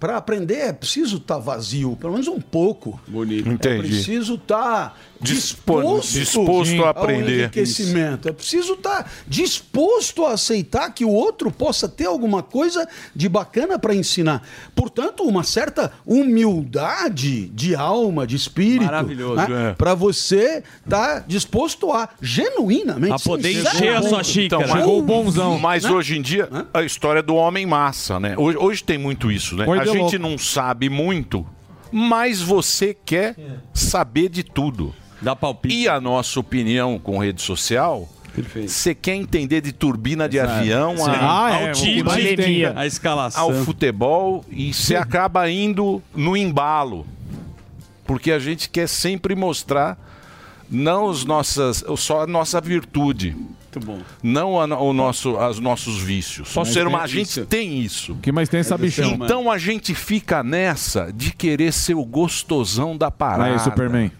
Para aprender é preciso estar vazio, pelo menos um pouco. Bonito. É Entendi. preciso estar Dispo- disposto, disposto a aprender. ao enriquecimento. É preciso estar disposto a aceitar que o outro possa ter alguma coisa de bacana para ensinar. Portanto, uma certa humildade de alma, de espírito. Maravilhoso, Né? é. Para você estar disposto a genuinamente A poder encher a sua xícara. Então, Chegou o bonzão. Mas Né? hoje em dia, a história do homem massa, né? Hoje, hoje tem muito isso, né? Coisa a de gente louco. não sabe muito, mas você quer saber de tudo. Dá palpite. E a nossa opinião com rede social... Você quer entender de turbina de Exato. avião Sim. a, Ah, é, ao time. A escalação. ao futebol e você acaba indo no embalo. Porque a gente quer sempre mostrar não os nossas, só a nossa virtude. Muito bom. Não a, o nosso, os nossos vícios. Só ser uma, a gente isso. tem isso. O que mais tem é sabichão. Então a gente fica nessa de querer ser o gostosão da parada. Aí, Superman.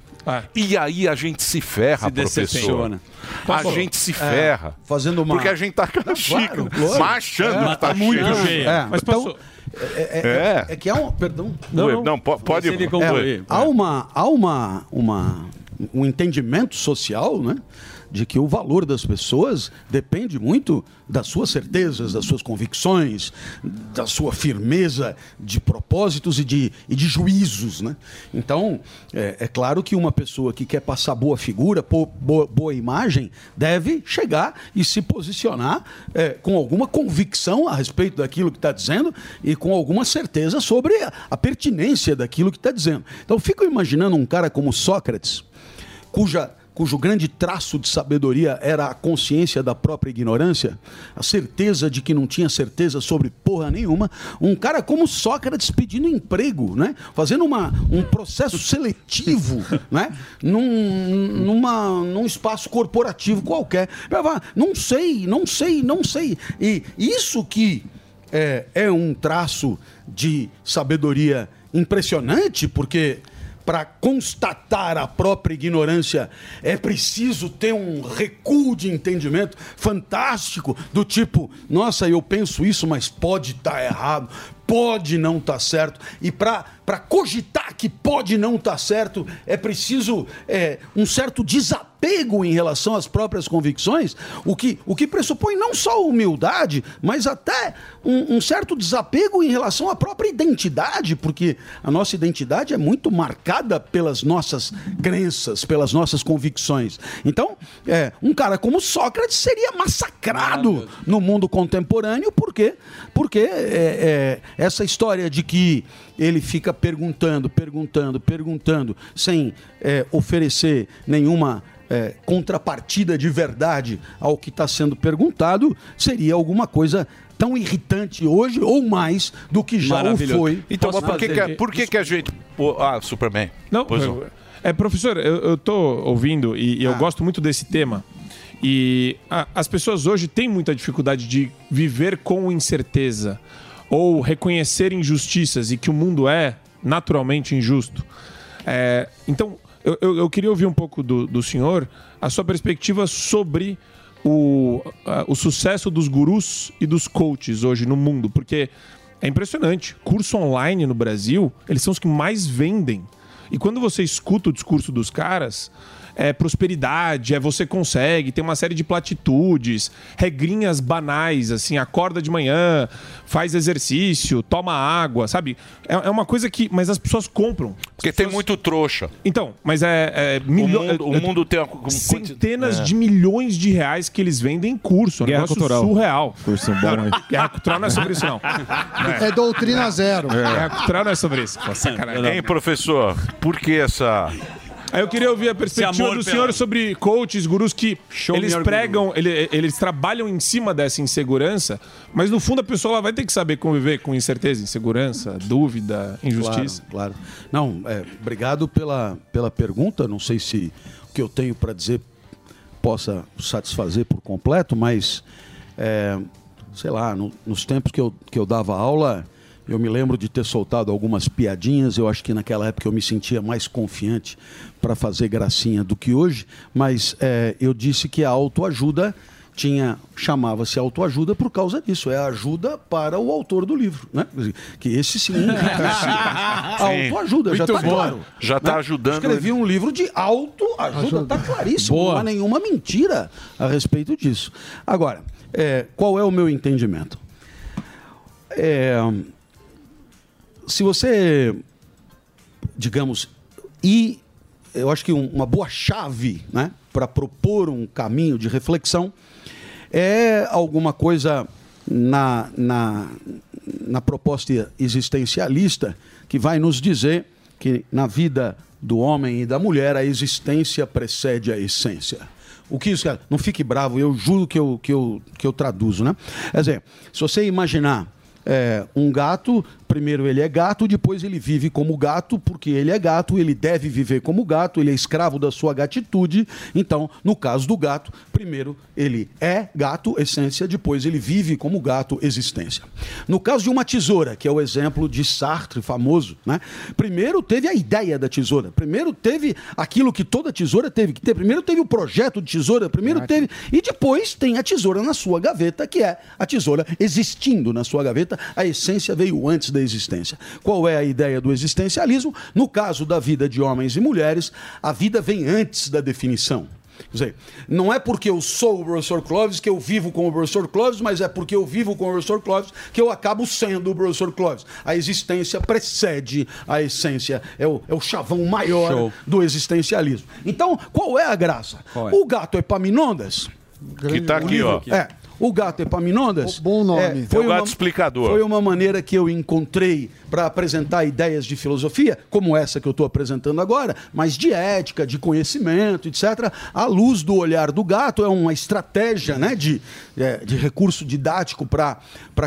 E aí a gente se ferra, Se professor. decepciona. A gente se é, ferra. fazendo uma- Porque a gente tá com a xícara, machando É, que tá, tá muito cheio. cheio. É, Mas então, passou. É, é- é- é que há um. Perdão. Não, não, po- pode É, concluir. há uma, há uma, uma, um entendimento social, né? De que o valor das pessoas depende muito das suas certezas, das suas convicções, da sua firmeza de propósitos e de, e de juízos. Né? Então, é, é claro que uma pessoa que quer passar boa figura, boa, boa imagem, deve chegar e se posicionar é, com alguma convicção a respeito daquilo que está dizendo e com alguma certeza sobre a, a pertinência daquilo que está dizendo. Então, fico imaginando um cara como Sócrates, cuja cujo grande traço de sabedoria era a consciência da própria ignorância, a certeza de que não tinha certeza sobre porra nenhuma, um cara como Sócrates pedindo emprego, né? fazendo uma, um processo seletivo né? num, numa, num espaço corporativo qualquer. Não sei, não sei, não sei. E isso que é, é um traço de sabedoria impressionante, porque para constatar a própria ignorância é preciso ter um recuo de entendimento fantástico, do tipo, nossa, eu penso isso, mas pode estar errado, pode não estar certo. E para cogitar que pode não estar certo, é preciso é, um certo desapego em relação às próprias convicções, o que, o que pressupõe não só humildade, mas até um, um certo desapego em relação à própria identidade, porque a nossa identidade é muito marcada pelas nossas crenças, pelas nossas convicções. Então, é, um cara como Sócrates seria massacrado no mundo contemporâneo, por quê? Porque é, é, essa história de que ele fica perguntando, perguntando, perguntando, sem é, oferecer nenhuma é, contrapartida de verdade ao que está sendo perguntado, seria alguma coisa tão irritante hoje ou mais do que já o foi. Então, mas por que, que, por que, que a gente. Ah, Superman. Não, Pois eu- é, professor, eu, tô ouvindo e, e Ah. eu gosto muito desse tema. E a- as pessoas hoje têm muita dificuldade de viver com incerteza ou reconhecer injustiças e que o mundo é naturalmente injusto. É, então, eu, eu- eu queria ouvir um pouco do, do senhor a sua perspectiva sobre o, o sucesso dos gurus e dos coaches hoje no mundo, porque é impressionante. Curso online no Brasil, eles são os que mais vendem. E quando você escuta o discurso dos caras, é prosperidade, é você consegue, tem uma série de platitudes, regrinhas banais, assim, acorda de manhã, faz exercício, toma água, sabe? É, é uma coisa que. Mas as pessoas compram. Porque tem muito trouxa. Então, mas é. é milho- mundo- o é- mundo tem uma- um centenas é. de milhões de reais que eles vendem em curso. É um negócio cultural. surreal. Curso bom, Não, hein? Guerra cultural não é sobre isso, não. É doutrina zero. Guerra cultural não é sobre isso. Pô, sacanagem. Hein, professor? Por que essa. Aí eu queria ouvir a perspectiva do pela- senhor sobre coaches, gurus que Show eles pregam, ele- eles trabalham em cima dessa insegurança, mas no fundo a pessoa ela vai ter que saber conviver com incerteza, insegurança, dúvida, injustiça. Claro, claro. Não, é, obrigado pela, pela pergunta. Não sei se o que eu tenho para dizer possa satisfazer por completo, mas, é, sei lá, no- nos tempos que eu, que eu dava aula, eu me lembro de ter soltado algumas piadinhas. Eu acho que naquela época eu me sentia mais confiante para fazer gracinha do que hoje, mas é, eu disse que a autoajuda tinha chamava-se autoajuda por causa disso. É ajuda para o autor do livro, né? Que esse sim, autoajuda, já está claro. Já tá né? ajudando Escrevi um livro de autoajuda, está claríssimo. Boa. Não há nenhuma mentira a respeito disso. Agora, é, qual é o meu entendimento? É, se você, digamos, e eu acho que um- uma boa chave né, para propor um caminho de reflexão é alguma coisa na, na, na proposta existencialista que vai nos dizer que na vida do homem e da mulher a existência precede a essência. O que isso quer? Não fique bravo, eu juro que eu, que eu, que eu traduzo, né? Quer dizer, se você imaginar é, um gato, primeiro ele é gato, depois ele vive como gato, porque ele é gato, ele deve viver como gato, ele é escravo da sua gatitude. Então, no caso do gato, primeiro ele é gato, essência, depois ele vive como gato, existência. No caso de uma tesoura, que é o exemplo de Sartre famoso, né? Primeiro teve a ideia da tesoura, primeiro teve aquilo que toda tesoura teve que ter, primeiro teve o projeto de tesoura, primeiro teve e depois tem a tesoura na sua gaveta, que é a tesoura existindo na sua gaveta. A essência veio antes da existência. Qual é a ideia do existencialismo? No caso da vida de homens e mulheres, a vida vem antes da definição. Quer dizer, não é porque eu sou o professor Clóvis que eu vivo com o professor Clóvis, mas é porque eu vivo com o professor Clóvis que eu acabo sendo o professor Clóvis. A existência precede a essência, é o, é o chavão maior Show. do existencialismo. Então, qual é a graça? É? O gato Epaminondas. Que tá aqui, ó. É. O gato Epaminondas. bom nome. É o gato explicador. Foi uma maneira que eu encontrei para apresentar ideias de filosofia, como essa que eu estou apresentando agora, mas de ética, de conhecimento, etc. À luz do olhar do gato, é uma estratégia né, de, é, de recurso didático para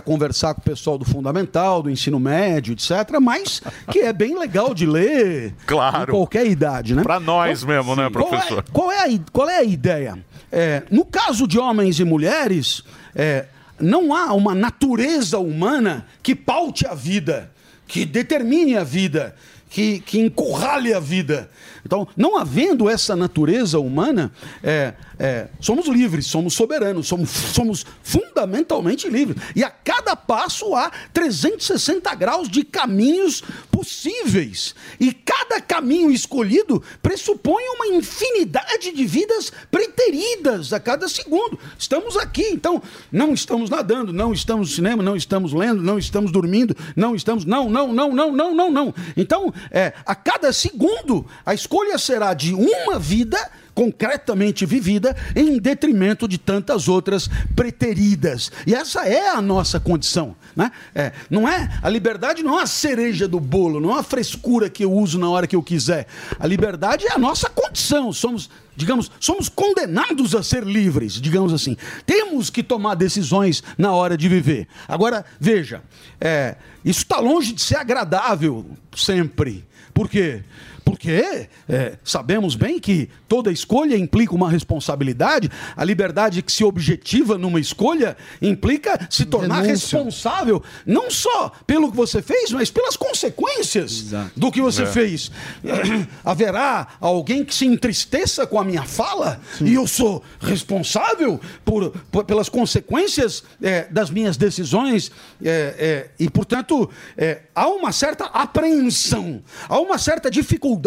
conversar com o pessoal do fundamental, do ensino médio, etc. Mas que é bem legal de ler Claro. em qualquer idade. Né? Pra nós mesmo, né, Qual é- professor? Qual é, a, i- qual é a ideia? É, no caso de homens e mulheres, é, não há uma natureza humana que paute a vida, que determine a vida, que, que encurrale a vida. Então, não havendo essa natureza humana, é, é, somos livres, somos soberanos, somos, somos fundamentalmente livres. E a cada passo há 360 graus de caminhos possíveis. E cada caminho escolhido pressupõe uma infinidade de vidas preteridas a cada segundo. Estamos aqui, então não estamos nadando, não estamos no cinema, não estamos lendo, não estamos dormindo, não estamos. Não, não, não, não, não, não, não. Então, é, a cada segundo, a escolha será de uma vida concretamente vivida em detrimento de tantas outras preteridas. E essa é a nossa condição. Né? É, não é A liberdade não é a cereja do bolo, não é a frescura que eu uso na hora que eu quiser. A liberdade é a nossa condição. Somos, digamos, somos condenados a ser livres, digamos assim. Temos que tomar decisões na hora de viver. Agora, veja, é, isso está longe de ser agradável sempre. Por quê? Porque é, sabemos bem que toda escolha implica uma responsabilidade. A liberdade que se objetiva numa escolha implica se tornar Denúncia. responsável não só pelo que você fez, mas pelas consequências do que você É. fez. Haverá alguém que se entristeça com a minha fala e eu sou responsável por, por- pelas consequências é, das minhas decisões é, é, e, portanto, é, há uma certa apreensão, há uma certa dificuldade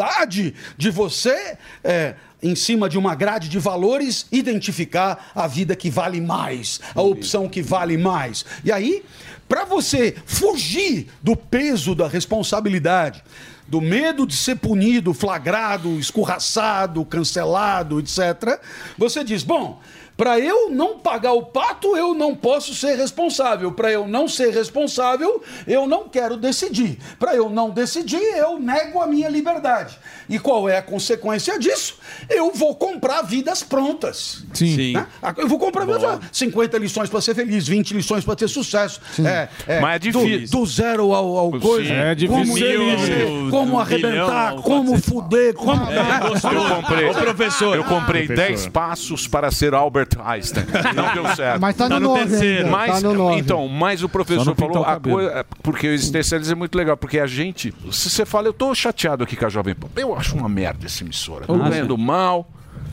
de você. é, em cima de uma grade de valores, identificar a vida que vale mais, a opção que vale mais. E aí, para você fugir do peso da responsabilidade, do medo de ser punido, flagrado, escorraçado, cancelado, etc., você diz: bom. Para eu não pagar o pato, eu não posso ser responsável. Para eu não ser responsável, eu não quero decidir. Para eu não decidir, eu nego a minha liberdade. E qual é a consequência disso? Eu vou comprar vidas prontas. Sim. Né? Eu vou comprar vidas prontas. 50 lições para ser feliz, 20 lições para ter sucesso. É, é, Mas é difícil. Do, do zero ao, ao coisa. É difícil. Como ser Mil, como arrebentar, bilhão, como fuder, como. Eu comprei, Ô, professor. eu comprei Professor. 10 passos para ser Albert Einstein. Não deu certo. Mas tá no Tá no nove terceiro. ainda, Mas, tá no nove. então, mas o professor falou o a coisa, porque o existencialismo é muito legal, porque a gente, se você fala, eu tô chateado aqui com a Jovem Pan, eu acho uma merda essa emissora, tô Ah, ganhando mal,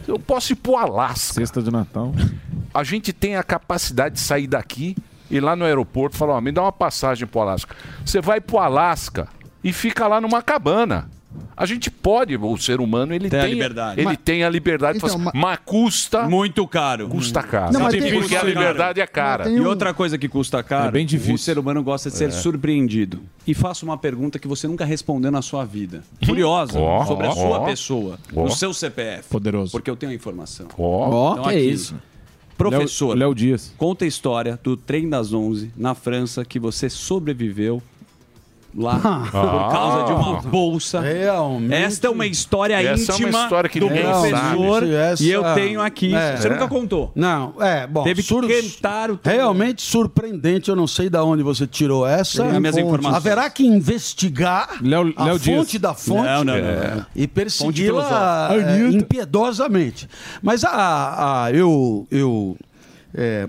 eu posso ir pro Alasca. Cesta de Natal. a gente tem a capacidade de sair daqui e lá no aeroporto falar, ó, me dá uma passagem pro Alasca. Você vai pro Alasca e fica lá numa cabana. A gente pode, o ser humano, ele Tem tem, a liberdade. Ele Mas- tem a liberdade Então, de fazer, ma- mas custa muito caro. Custa caro. Não, mas Sabe tem- por que a liberdade é cara. E outra coisa que custa caro, É bem difícil. o ser humano gosta de ser É. surpreendido. E faço uma pergunta que você nunca respondeu na sua vida. Curiosa Ó, sobre a sua ó. pessoa, no seu CPF. Poderoso. Porque eu tenho a informação. Ó, Então, que aqui, isso. Professor, Léo Dias. conta a história do trem das 11 na França que você sobreviveu lá por causa de uma bolsa. Realmente. Esta é uma história Essa é uma íntima história que do ninguém professor. Essa- e eu tenho aqui. É. Você nunca contou. Não, é, bom. Teve que cantar o Realmente surpreendente, eu não sei de onde você tirou essa. As minhas informações. Haverá que investigar Léo- a Léo fonte Dias. da fonte Não, não, não, é, e persegui-la é, impiedosamente. Mas a, a- eu, eu é,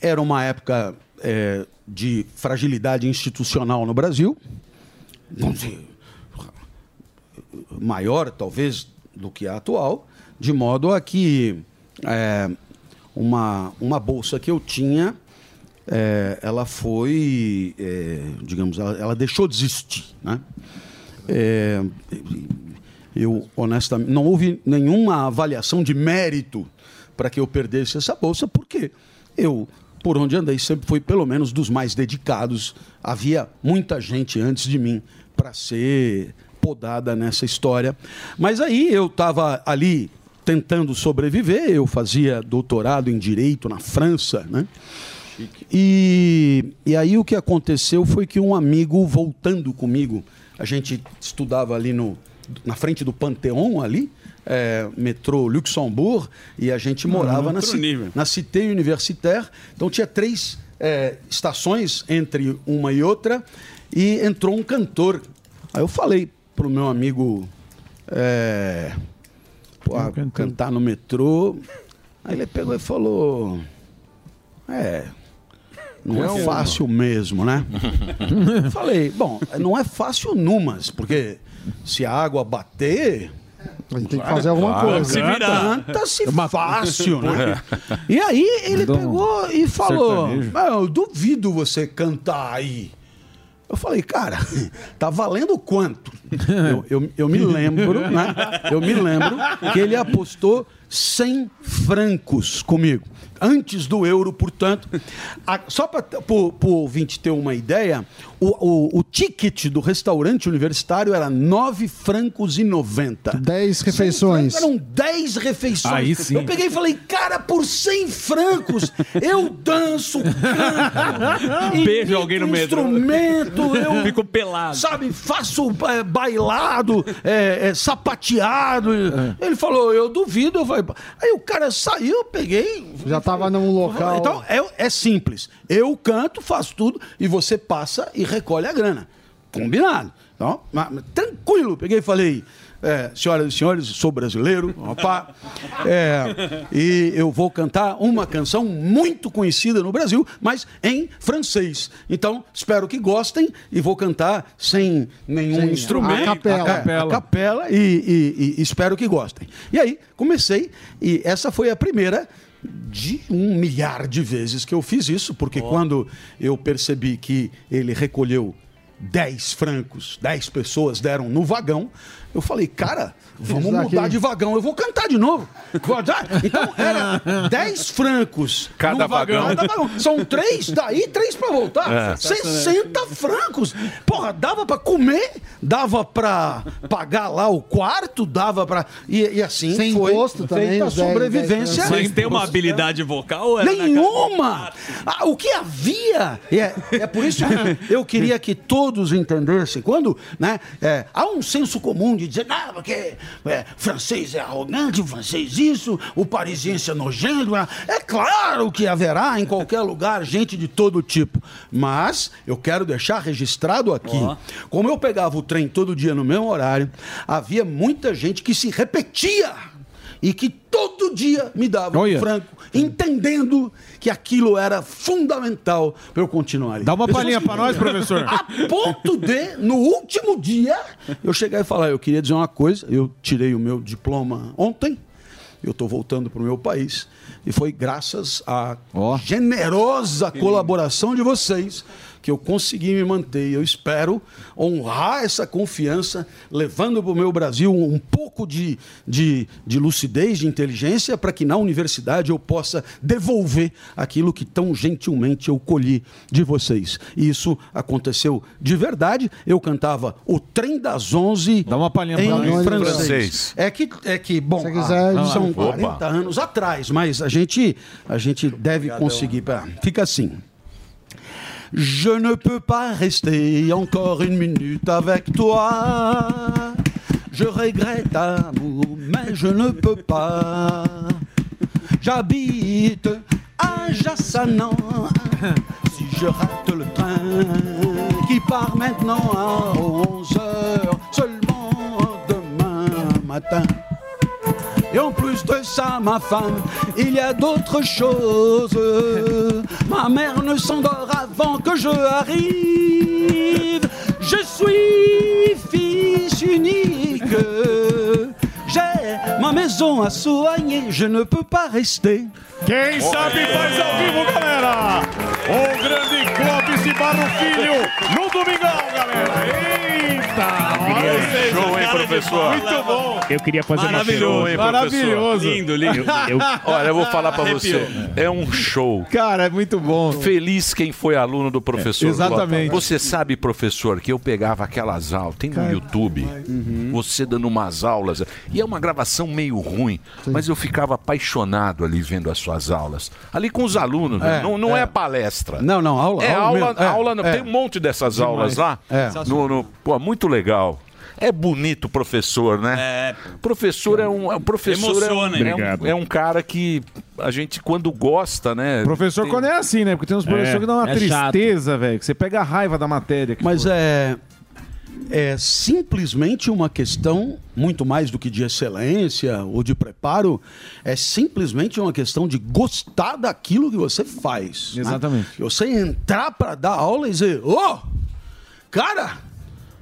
era uma época é, de fragilidade institucional no Brasil. Vamos dizer, maior, talvez, do que a atual, de modo a que é, uma, uma bolsa que eu tinha, é, ela foi, é, digamos, ela, ela deixou de existir. Né? É, eu, honestamente, não houve nenhuma avaliação de mérito para que eu perdesse essa bolsa, porque eu, por onde andei, sempre fui pelo menos dos mais dedicados. Havia muita gente antes de mim para ser podada nessa história. Mas aí eu estava ali tentando sobreviver, eu fazia doutorado em Direito na França, né? E, e aí o que aconteceu foi que um amigo voltando comigo, a gente estudava ali no, na frente do Panteão ali, é, metrô Luxembourg, e a gente morava na, nível. na Cité Universitaire. Então tinha três é, estações entre uma e outra, e entrou um cantor. Aí eu falei pro meu amigo é, pô, cantar no metrô. Aí ele pegou e falou: É, não é Calma. fácil mesmo, né? Falei, bom, não é fácil numas, porque se a água bater. A gente tem que fazer alguma coisa. Se virar. Canta-se fácil, né? É. E aí ele Mandou um pegou e falou. "Mas eu duvido você cantar aí. Eu falei, cara, tá valendo quanto? Eu, eu, eu me lembro, né? Eu me lembro que ele apostou 100 francos comigo. Antes do euro, portanto. A- só para o ouvinte ter uma ideia, o, o, o ticket do restaurante universitário era 9 francos e 90. 10 refeições. Eram 10 refeições. Aí sim. Eu peguei e falei, cara, por 100 francos, eu danço, canto, Beijo alguém no instrumento, eu Fico pelado. sabe, faço é, bailado, é, é, sapateado. Ele falou, eu duvido. Eu falei, aí o cara saiu, peguei. Já tava num local. Então é, é simples. Eu canto, faço tudo e você passa e recolhe a grana. Combinado. Então, tranquilo. Peguei e falei. É, senhoras e senhores, sou brasileiro, opa, é, e eu vou cantar uma canção muito conhecida no Brasil, mas em francês. Então, espero que gostem e vou cantar sem nenhum Sem- instrumento. a capela. É, a capela e, e- e espero que gostem. E aí, comecei, e essa foi a primeira de um milhar de vezes que eu fiz isso, porque quando eu percebi que ele recolheu 10 francos, 10 pessoas deram no vagão, eu falei, cara, vamos Isso mudar de vagão, eu vou cantar de novo. Então era 10 francos Cada no vagão. Cada vagão. São três daí, três pra voltar. É. 60 francos. Porra, dava pra comer, dava pra pagar lá o quarto, dava pra. E, e assim Sem foi imposto também, feita a sobrevivência. dez Mas tem uma habilidade vocal Nenhuma! Ah, o que havia? É, é por isso que eu queria que todos entendessem. Quando né, é, há um senso comum de dizer, não, porque é, francês é arrogante, o francês isso, o parisiense é nojento. ah." É claro que haverá em qualquer lugar gente de todo tipo. Mas eu quero deixar registrado aqui. Como eu pegava o trem todo dia no mesmo horário, havia muita gente que se repetia e que todo dia me dava um franco, entendendo que aquilo era fundamental para eu continuar ali. Dá uma palhinha que- pra nós, professor. A ponto de, no último dia, eu chegar e falar, eu queria dizer uma coisa, eu tirei o meu diploma ontem, Eu estou voltando para o meu país e foi graças à generosa colaboração de vocês que eu consegui me manter. E Eu espero honrar essa confiança, levando para o meu Brasil um pouco de, de, de lucidez, de inteligência, para que na universidade eu possa devolver aquilo que tão gentilmente eu colhi de vocês. E isso aconteceu de verdade. Eu cantava o Trem das Onze Dá uma palhinha em francês. Francês. É que, é que bom, Se quiser, ah, são lá. 40 Opa. anos atrás, mas a gente, a gente deve conseguir. pra- Fica assim. Je ne peux pas rester encore une minute avec toi. Je regrette amour, mais je ne peux pas. J'habite à Jassanan. Si je rate le train qui part maintenant à 11 heures, seulement demain matin. Et en plus de ça, ma femme, il y a d'autres choses. Ma mère ne s'endort avant que je arrive. Je suis fils unique. J'ai ma maison à soigner, je ne peux pas rester. Quem sabe faz ao vivo, galera! O grande Clóvis Barro Filho no Domingão, galera! Eita! Olha vocês, Show, hein, professor? Muito bom! Eu queria fazer Maravilhoso, uma hein, pergunta. professor? Eu- eu- Olha, eu vou falar pra Arrepiou. você. É um show. Cara, é muito bom. Feliz quem foi aluno do professor. É, exatamente. Você sabe, professor, que eu pegava aquelas aulas, tem no YouTube, você dando umas aulas, e é uma gravação meio ruim, mas eu ficava apaixonado ali vendo as suas aulas. Ali com os alunos, né? É, não, não é. é. palestra. Não, não, aula. É aula, mesmo. É, aula, é. tem um monte dessas Demais. aulas lá. É. No, no- pô, muito legal. É bonito o professor, né? É. Professor é um, é professor é um, Emociona, hein? é, um, é um cara que a gente quando gosta, né? Professor, tem- quando é assim, né? Porque tem uns professores que dão uma é tristeza, velho. Que você pega a raiva da matéria. que Mas for. é, é simplesmente uma questão, muito mais do que de excelência ou de preparo, é simplesmente uma questão de gostar daquilo que você faz. né? Exatamente. Você entrar para dar aula e dizer, ô, cara, Presta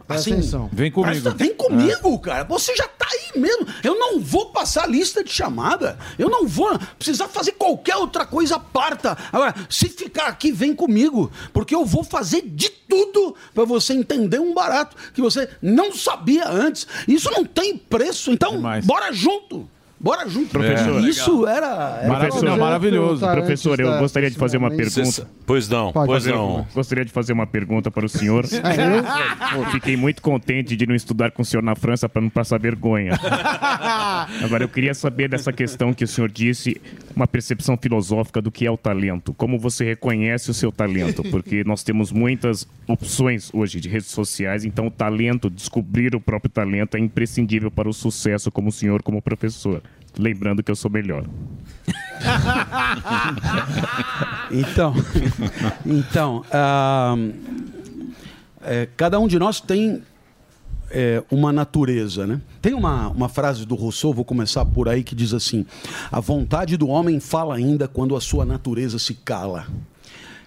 assim, atenção. Vem comigo. presta- vem comigo, cara. Você já tá aí mesmo. Eu não vou passar lista de chamada. Eu não vou precisar fazer qualquer outra coisa parta. Agora, se ficar aqui, vem comigo. Porque eu vou fazer de tudo para você entender um barato que você não sabia antes. Isso não tem preço. Então, bora junto. Bora junto. Professor. Isso era. era Professor, maravilhoso. Professor, eu gostaria de fazer uma pergunta. Pois não, Pode pois fazer- não. Gostaria de fazer uma pergunta para o senhor. É, Eu Fiquei muito contente de não estudar com o senhor na França para não passar vergonha. Agora, eu queria saber dessa questão que o senhor disse, uma percepção filosófica do que é o talento. Como você reconhece o seu talento? Porque nós temos muitas opções hoje de redes sociais, então o talento, descobrir o próprio talento é imprescindível para o sucesso como o senhor, como professor. Lembrando que eu sou melhor. Então, então ah, é, cada um de nós tem é, uma natureza, né? Tem uma, uma frase do Rousseau, vou começar por aí, que diz assim: A vontade do homem fala ainda quando a sua natureza se cala.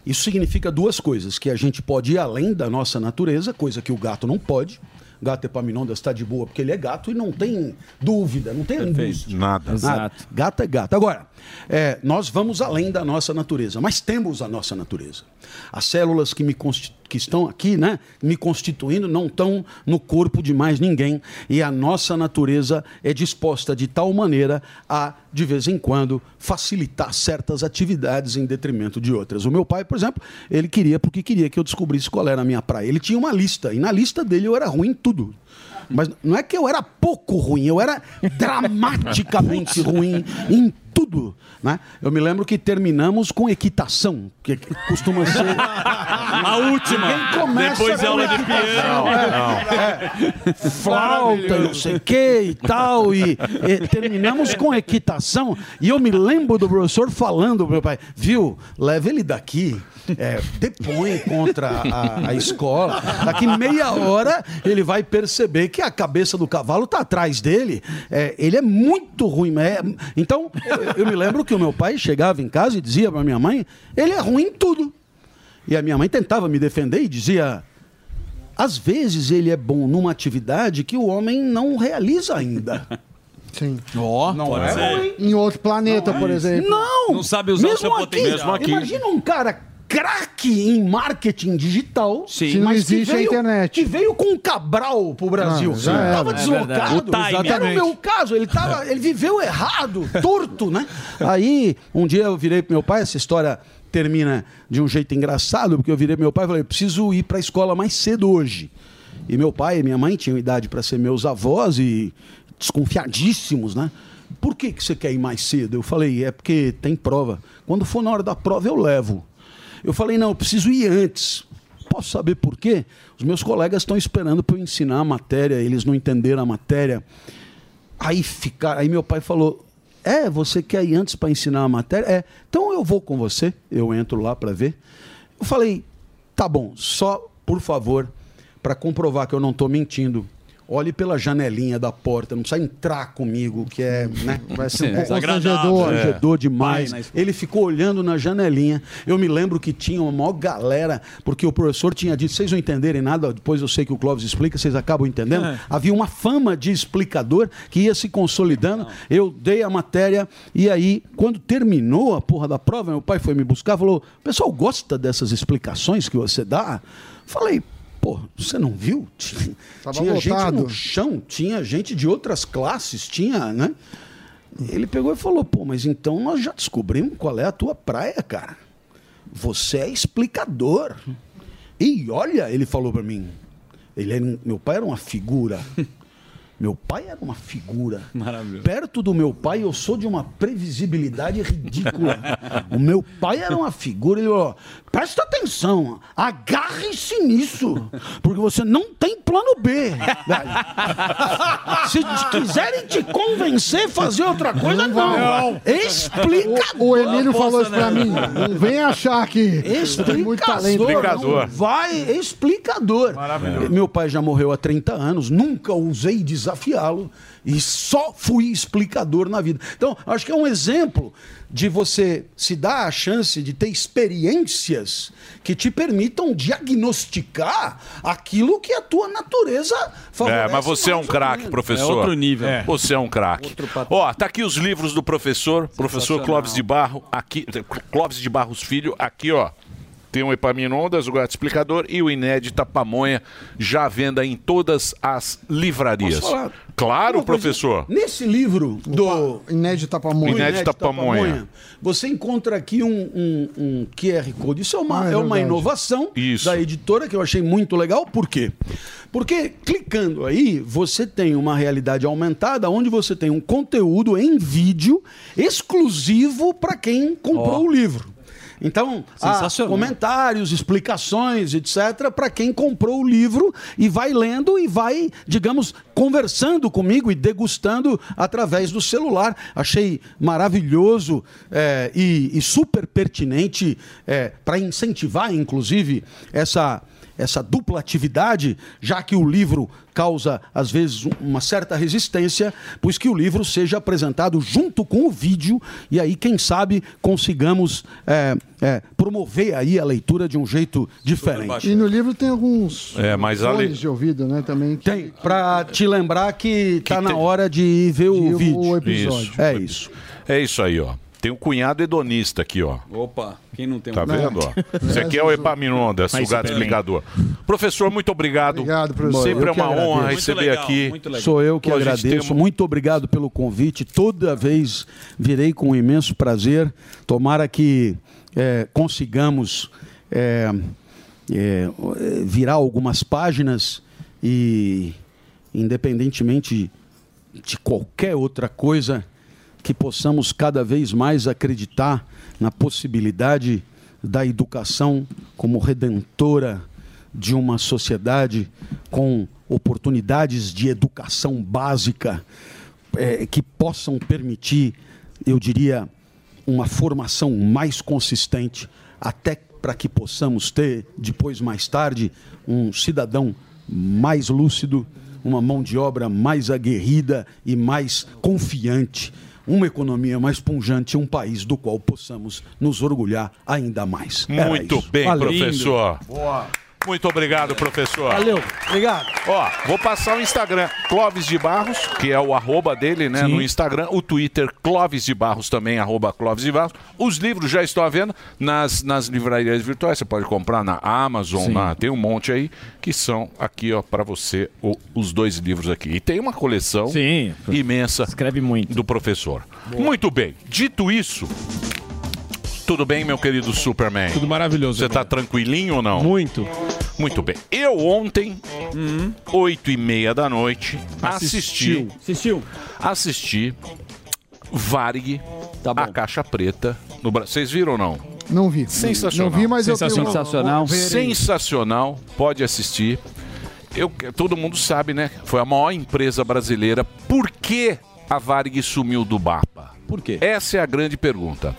Isso significa duas coisas: que a gente pode ir além da nossa natureza, coisa que o gato não pode. Gato Epaminondas está de boa porque ele é gato e não tem dúvida, não tem angústia. Nada. Exato. Gato é gato. Agora, é, nós vamos além da nossa natureza, mas temos a nossa natureza. As células que, me consti- que estão aqui, né, me constituindo, não estão no corpo de mais ninguém. E a nossa natureza é disposta de tal maneira a, de vez em quando, facilitar certas atividades em detrimento de outras. O meu pai, por exemplo, ele queria porque queria que eu descobrisse qual era a minha praia. Ele tinha uma lista, e na lista dele eu era ruim em tudo. Mas não é que eu era pouco ruim, eu era dramaticamente ruim em tudo. Né? Eu me lembro que terminamos com equitação, que costuma ser. A última. Ninguém começa Depois com aula de equitação, piano. é. É. Flauta, não sei o que e tal. E, e terminamos com equitação. E eu me lembro do professor falando pro meu pai: viu, leva ele daqui. é, depõe contra a, a escola. Daqui meia hora ele vai perceber que a cabeça do cavalo está atrás dele. É, ele é muito ruim. é- então, eu, eu me lembro que o meu pai chegava em casa e dizia para minha mãe: ele é ruim em tudo. E a minha mãe tentava me defender e dizia: às vezes ele é bom numa atividade que o homem não realiza ainda. Sim. Ó, Não é. Em outro planeta, por exemplo. Não! Não sabe usar o mesmo seu aqui, potencial. Mesmo aqui. Imagina um cara craque em marketing digital, Sim. Se não mas que existe a veio, internet. que veio com um Cabral pro Brasil. Ah, já era. tava É deslocado. O. Era o meu caso, ele, tava, ele viveu errado, torto, né? Aí, um dia eu virei pro meu pai, essa história termina de um jeito engraçado, porque eu virei pro meu pai e falei, preciso ir pra escola mais cedo hoje. E meu pai e minha mãe tinham idade para ser meus avós e desconfiadíssimos, né? Por que, que você quer ir mais cedo? Eu falei, é porque tem prova. Quando for na hora da prova, eu levo. Eu falei, não, eu preciso ir antes. Posso saber por quê? Os meus colegas estão esperando para eu ensinar a matéria, eles não entenderam a matéria. Aí, ficar, aí meu pai falou: É, você quer ir antes para ensinar a matéria? É, então eu vou com você. Eu entro lá para ver. Eu falei: Tá bom, só por favor, para comprovar que eu não estou mentindo. Olhe pela janelinha da porta, não precisa entrar comigo, que é, né? Vai ser um pouco constrangedor, constrangedor demais. Vai na Ele ficou olhando na janelinha. Eu me lembro que tinha uma maior galera, porque o professor tinha dito, vocês não entenderem nada, depois eu sei que o Clóvis explica, vocês acabam entendendo. É. Havia uma fama de explicador que ia se consolidando. Eu dei a matéria e aí, quando terminou a porra da prova, meu pai foi me buscar, falou: "O pessoal gosta dessas explicações que você dá?" Falei: Pô, você não viu? Tinha, tinha gente no chão, tinha gente de outras classes, tinha, né? Ele pegou e falou: pô, mas então nós já descobrimos qual é a tua praia, cara. Você é explicador. E olha, ele falou pra mim. Ele era um- meu pai era uma figura. Meu pai era uma figura. Maravilhoso. Perto do meu pai, eu sou de uma previsibilidade ridícula. o meu pai era uma figura. Ele falou: presta atenção, agarre-se nisso, porque você não tem plano B. Se quiserem te convencer a fazer outra coisa, não. Explicador. O, o Emílio falou isso pra mim. Não vem achar que tem muito talento. Explicador. Vai, explicador. Maravilhoso. Meu pai já morreu há 30 anos, nunca ousei desafiá-lo e só fui explicador na vida. Então, acho que é um exemplo de você se dar a chance de ter experiências que te permitam diagnosticar aquilo que a tua natureza favorece. É, mas você é um craque, professor. É outro nível. É. Você é um craque. Ó, tá aqui os livros do professor, professor Clóvis de Barro, aqui, Clóvis de Barros Filho, aqui, ó. Tem o Epaminondas, o Gato Explicador e o Inédita Pamonha, já à venda em todas as livrarias. Posso falar? Claro, Uma coisa, professor. Nesse livro do Inédita Pamonha. Inédita Pamonha. Você encontra aqui um, um- um QR Code. Isso é uma, Ah, é é uma inovação da editora que eu achei muito legal. Por quê? Porque clicando aí, você tem uma realidade aumentada onde você tem um conteúdo em vídeo exclusivo para quem comprou Ó. o livro. Então, há comentários, explicações, etc., para quem comprou o livro e vai lendo e vai, digamos, conversando comigo e degustando através do celular. Achei maravilhoso é, e, e super pertinente para incentivar, inclusive, essa. Essa dupla atividade, já que o livro causa, às vezes, um- uma certa resistência, pois que o livro seja apresentado junto com o vídeo, e aí, quem sabe, consigamos é, é, promover aí a leitura de um jeito diferente. E no livro tem alguns É, mas fones de ouvido, né? Também. Tem, pra te lembrar que, tá na hora de ver o vídeo. Isso. É isso. É isso aí, ó. Tem um cunhado hedonista aqui, ó. Opa, quem não tem um Tá vendo, ó? Esse aqui é o Epaminondas, Mas o gato bem. explicador. Professor, muito obrigado. Obrigado, professor. Sempre Eu é que uma honra agradeço. receber Muito legal, aqui. muito legal. Sou eu que Pô, a gente agradeço. tem um- Muito obrigado pelo convite. Toda vez virei com um imenso prazer. Tomara que é, consigamos é, é, virar algumas páginas e, independentemente de qualquer outra coisa, que possamos cada vez mais acreditar na possibilidade da educação como redentora de uma sociedade com oportunidades de educação básica eh, que possam permitir, eu diria, uma formação mais consistente, até para que possamos ter, depois, mais tarde, um cidadão mais lúcido, uma mão de obra mais aguerrida e mais confiante, uma economia mais punjante, um país do qual possamos nos orgulhar ainda mais. Muito bem, Valeu. professor. Boa. Muito obrigado, professor. Valeu, obrigado. Ó, vou passar o Instagram, Clóvis de Barros, que é o arroba dele, né, no Instagram. O Twitter, Clóvis de Barros também, arroba Clóvis de Barros. Os livros já estão à venda nas, nas livrarias virtuais. Você pode comprar na Amazon, Sim. na- tem um monte aí, que são aqui, ó, para você, o- os dois livros aqui. E tem uma coleção imensa Escreve muito. do professor. Muito bem. Dito isso, tudo bem, meu querido Superman? Tudo maravilhoso. Você tá tranquilinho ou não? Muito. Muito bem. Eu ontem, oito e meia da noite, assisti. Assistiu? Assisti Varig, Tá a caixa preta. no Bra- Vocês viram ou não? Não vi. Sensacional. Não vi, mas eu tenho- Sensacional. Sensacional. Pode assistir. Eu, todo mundo sabe, né? Foi a maior empresa brasileira. Por que a Varig sumiu do Bapa? Por quê? Essa é a grande pergunta.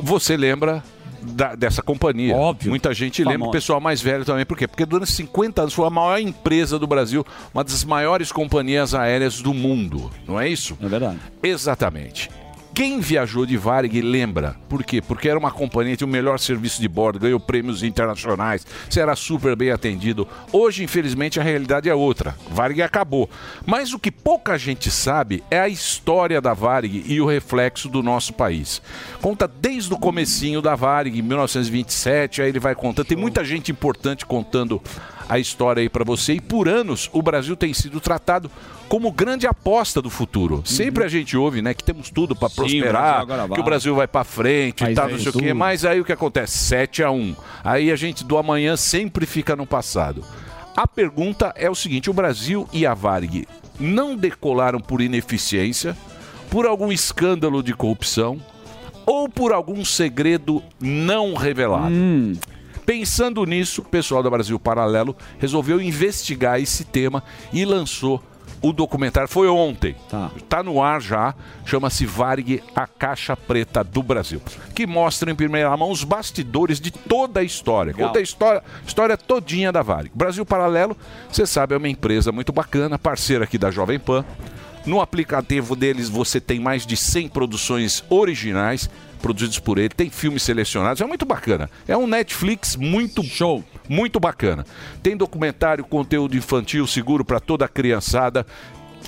Você lembra da- dessa companhia? Óbvio. Muita gente lembra, o Famosa. pessoal mais velho também. Por quê? Porque durante 50 anos foi a maior empresa do Brasil, uma das maiores companhias aéreas do mundo. Não é isso? É verdade. Exatamente. Quem viajou de Varig lembra. Por quê? Porque era uma companhia tinha o melhor serviço de bordo, ganhou prêmios internacionais, você era super bem atendido. Hoje, infelizmente, a realidade é outra. Varig acabou. Mas o que pouca gente sabe é a história da Varig e o reflexo do nosso país. Conta desde o comecinho da Varig, em 1927, aí ele vai contando. Tem muita gente importante contando a história aí para você. E por anos, o Brasil tem sido tratado como grande aposta do futuro. Sempre a gente ouve, né, que temos tudo para Uhum. Brasil prosperar, que o Brasil vai para frente e tal, é não sei o quê. Mas aí o que acontece? 7 a 1. Aí a gente do amanhã sempre fica no passado. A pergunta é o seguinte: o Brasil e a Varig não decolaram por ineficiência, por algum escândalo de corrupção ou por algum segredo não revelado? Pensando nisso, o pessoal do Brasil Paralelo resolveu investigar esse tema e lançou o documentário. Foi ontem. Tá. no ar já. Chama-se Varig, a Caixa Preta do Brasil. Que mostra em primeira mão os bastidores de toda a história. Legal. Conta a história, história todinha da Varig. Brasil Paralelo, você sabe, é uma empresa muito bacana, parceira aqui da Jovem Pan. No aplicativo deles você tem mais de 100 produções originais produzidos por ele, tem filmes selecionados, é muito bacana. É um Netflix muito show, muito bacana. Tem documentário, conteúdo infantil seguro para toda a criançada.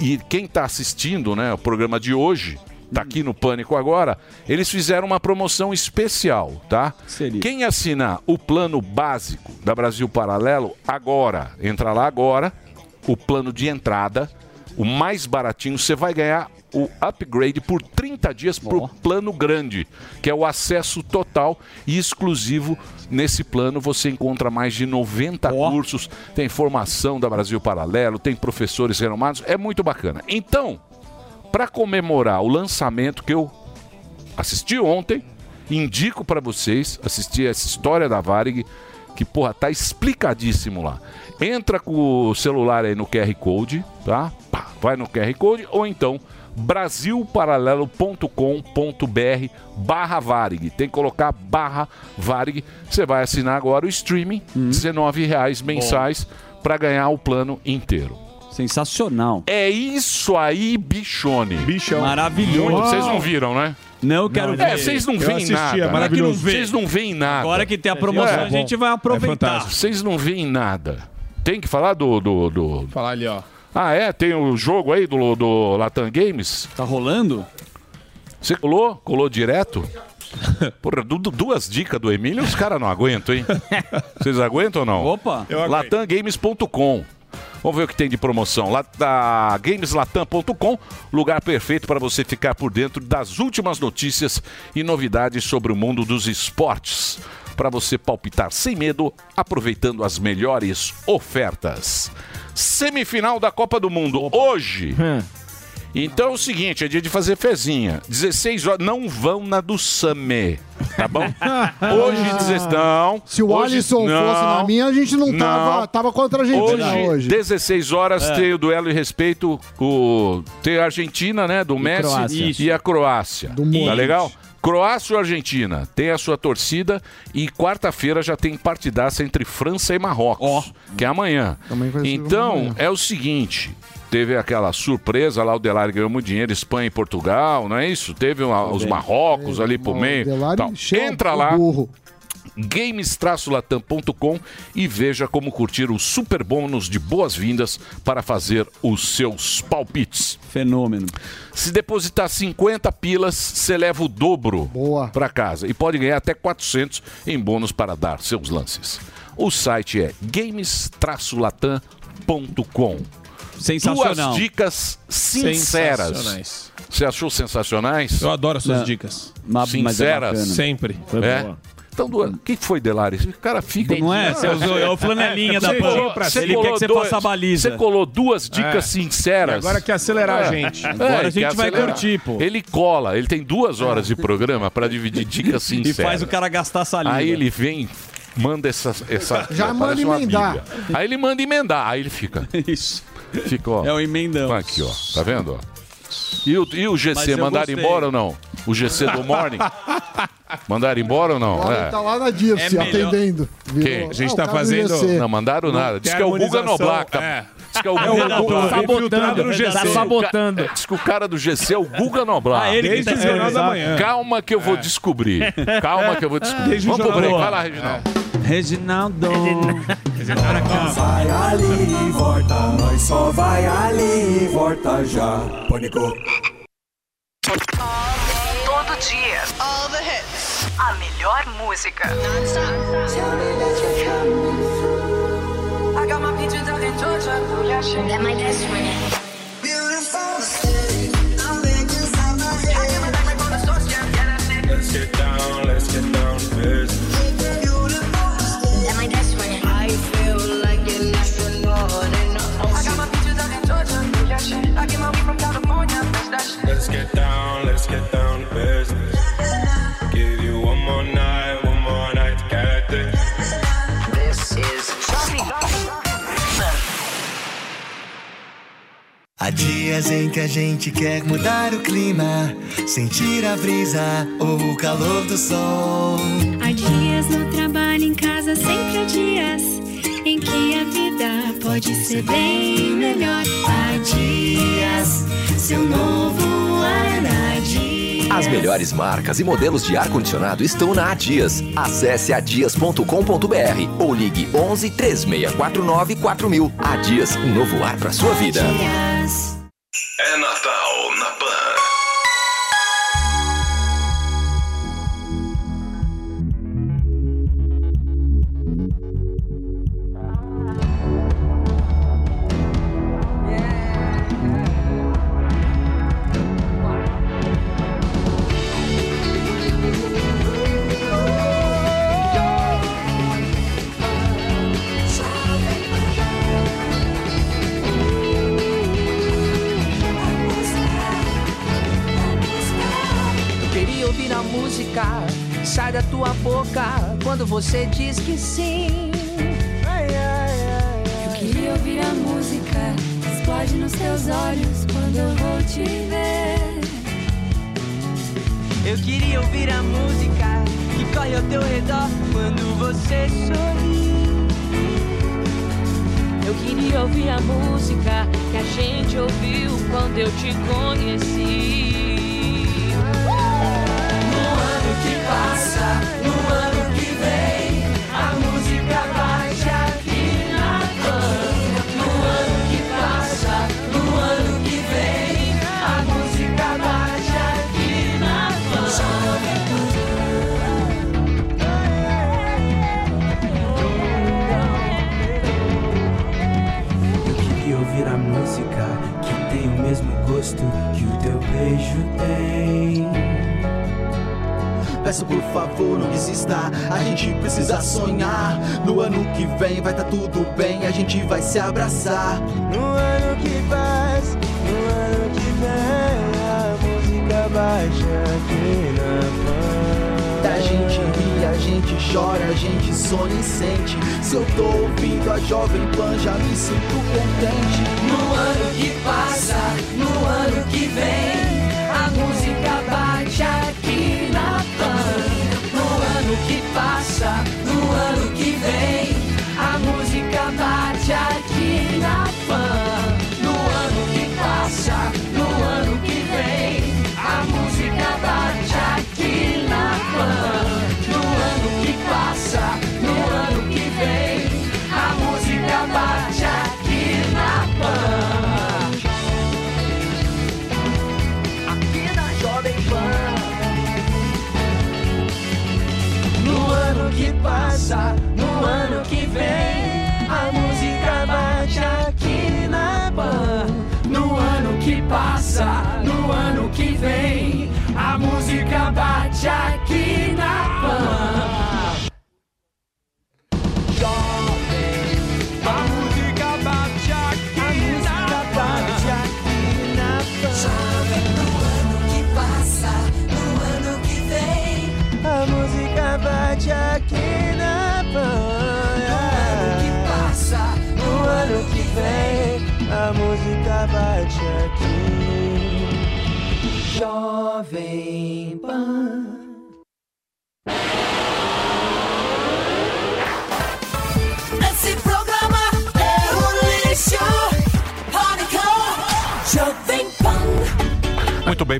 E quem está assistindo, né, o programa de hoje, tá aqui no Pânico agora, eles fizeram uma promoção especial, tá? Quem assinar o plano básico da Brasil Paralelo agora, entra lá agora, o plano de entrada, o mais baratinho, você vai ganhar o upgrade por 30 dias pro plano grande, que é o acesso total e exclusivo. Nesse plano você encontra mais de 90 cursos, tem formação da Brasil Paralelo, tem professores renomados, é muito bacana. Então, para comemorar o lançamento que eu assisti ontem, indico para vocês assistir essa história da Varig, que porra, tá explicadíssimo lá. Entra com o celular aí no QR Code, tá? Pá, vai no QR Code ou então brasilparalelo.com.br barra Varig. Tem que colocar barra Varig. Você vai assinar agora o streaming, 19 reais mensais para ganhar o plano inteiro. Sensacional. É isso aí, bichone. Bichão. Maravilhoso. Vocês não viram, né? Não, eu quero ver. É, vocês não veem nada. É que não vê. Vocês não veem nada. Agora que tem a promoção, É, a gente vai aproveitar. fantástico. Vocês não veem nada. Tem que falar do. do, do... Falar ali, ó. Ah, é? Tem o jogo aí do, do Latam Games? Tá rolando? Você colou? Colou direto? Porra, du- du- duas dicas do Emílio, os caras não aguentam, hein? Vocês aguentam ou não? Opa! Latamgames.com. Vamos ver o que tem de promoção. Lá da gameslatam.com, lugar perfeito para você ficar por dentro das últimas notícias e novidades sobre o mundo dos esportes. Para você palpitar sem medo, aproveitando as melhores ofertas. Semifinal da Copa do Mundo hoje. Então é o seguinte, é dia de fazer fezinha. 16 horas, não vão na do Samé, tá bom? Hoje, 16... Não. Se o hoje, Alisson fosse na minha, a gente não tava, tava contra a Argentina Hoje, hoje. 16 horas, É. tem o duelo e respeito. O, tem a Argentina, né? Do Messi Croácia. e a Croácia. Tá legal? Croácia ou Argentina tem a sua torcida e quarta-feira já tem partidaça entre França e Marrocos, que é amanhã. Então, amanhã. é o seguinte, teve aquela surpresa lá, o Delari ganhou muito dinheiro, Espanha e Portugal, não é isso? Teve uma- os Marrocos ali pro meio. Delari tal. Entra o lá, burro. games-latam.com e veja como curtir o super bônus de boas-vindas para fazer os seus palpites. Fenômeno. Se depositar 50 pilas, você leva o dobro para casa e pode ganhar até 400 em bônus para dar seus lances. O site é games-latam.com. Sensacional. Duas dicas sinceras. Você achou sensacionais? Eu adoro as suas Não. dicas. Mas- mas é Sinceras. Sempre. Foi É? boa. Então, o que foi, Delari? Esse cara fica. Não é? Você usou- é o flanelinha da Você Pan. Ele você quer colou que você dois- faça a baliza. Você colou duas dicas É. sinceras. E agora quer acelerar a É. gente. É, Agora a gente vai acelerar. curtir, pô. Ele cola, ele tem duas horas de programa para dividir dicas E sinceras. faz o cara gastar saliva. Aí ele vem, manda essa. essa Já manda uma emendar. bíblia. Aí ele manda emendar, aí ele fica. Isso. Fica, ó. É o emendão. Aqui, ó. Tá vendo? ó? E o, e o GC, mandaram embora ou não? O GC do Morning? mandaram embora ou não? Agora É. ele tá lá na Dirce, É melhor. atendendo. Quem? Ah, o cara do IGC. Não, mandaram nada. Diz que é o Guga harmonização, Noblar. tá? é. Diz que é o É Guga Noblar. Infiltrado no GC. Tá sabotando. Diz que o cara do GC é o Guga Noblar. Ah, ele que Desde tá o Jornal da. Manhã. Calma que eu vou descobrir. Calma que eu vou descobrir. Desde o Vamos pro Jornal break. da Vai lá, Manhã. Reginaldo. Reginaldo. Vai ali e volta, nós só vai ali e volta já. Pânico. A melhor música. I got my peaches out in Há dias em que a gente quer mudar o clima, sentir a brisa ou o calor do sol. Há dias no trabalho, em casa, sempre há dias em que a vida pode ser bem melhor. Há dias, seu novo ar há dias. As melhores marcas e modelos de ar-condicionado estão na Adias. Acesse adias.com.br ou ligue 11 3649 4000. Adias, um novo ar para sua vida. É Natal se abraçar. No ano que passa, no ano que vem, a música baixa aqui na pan. A gente ri, a gente chora, a gente sonha e sente. Se eu tô ouvindo a Jovem Pan, já me sinto contente. No ano que passa, no ano que vem, a música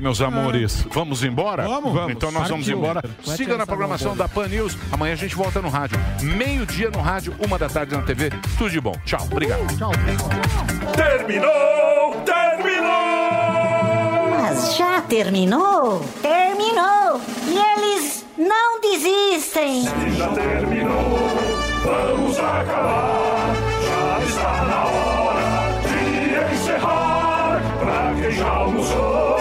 bem, meus amores. Vamos embora? Vamos, vamos. Então nós vamos embora. Siga na programação da Pan News. Amanhã a gente volta no rádio. Meio-dia no rádio, uma da tarde na TV. Tudo de bom. Tchau. Obrigado. Tchau. Terminou! Terminou! Mas já terminou? Terminou! E eles não desistem! Já terminou, vamos acabar. Já está na hora de encerrar. Pra quem já almoçou,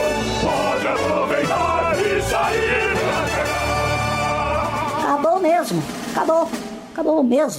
sair. Acabou mesmo! Acabou! Acabou mesmo!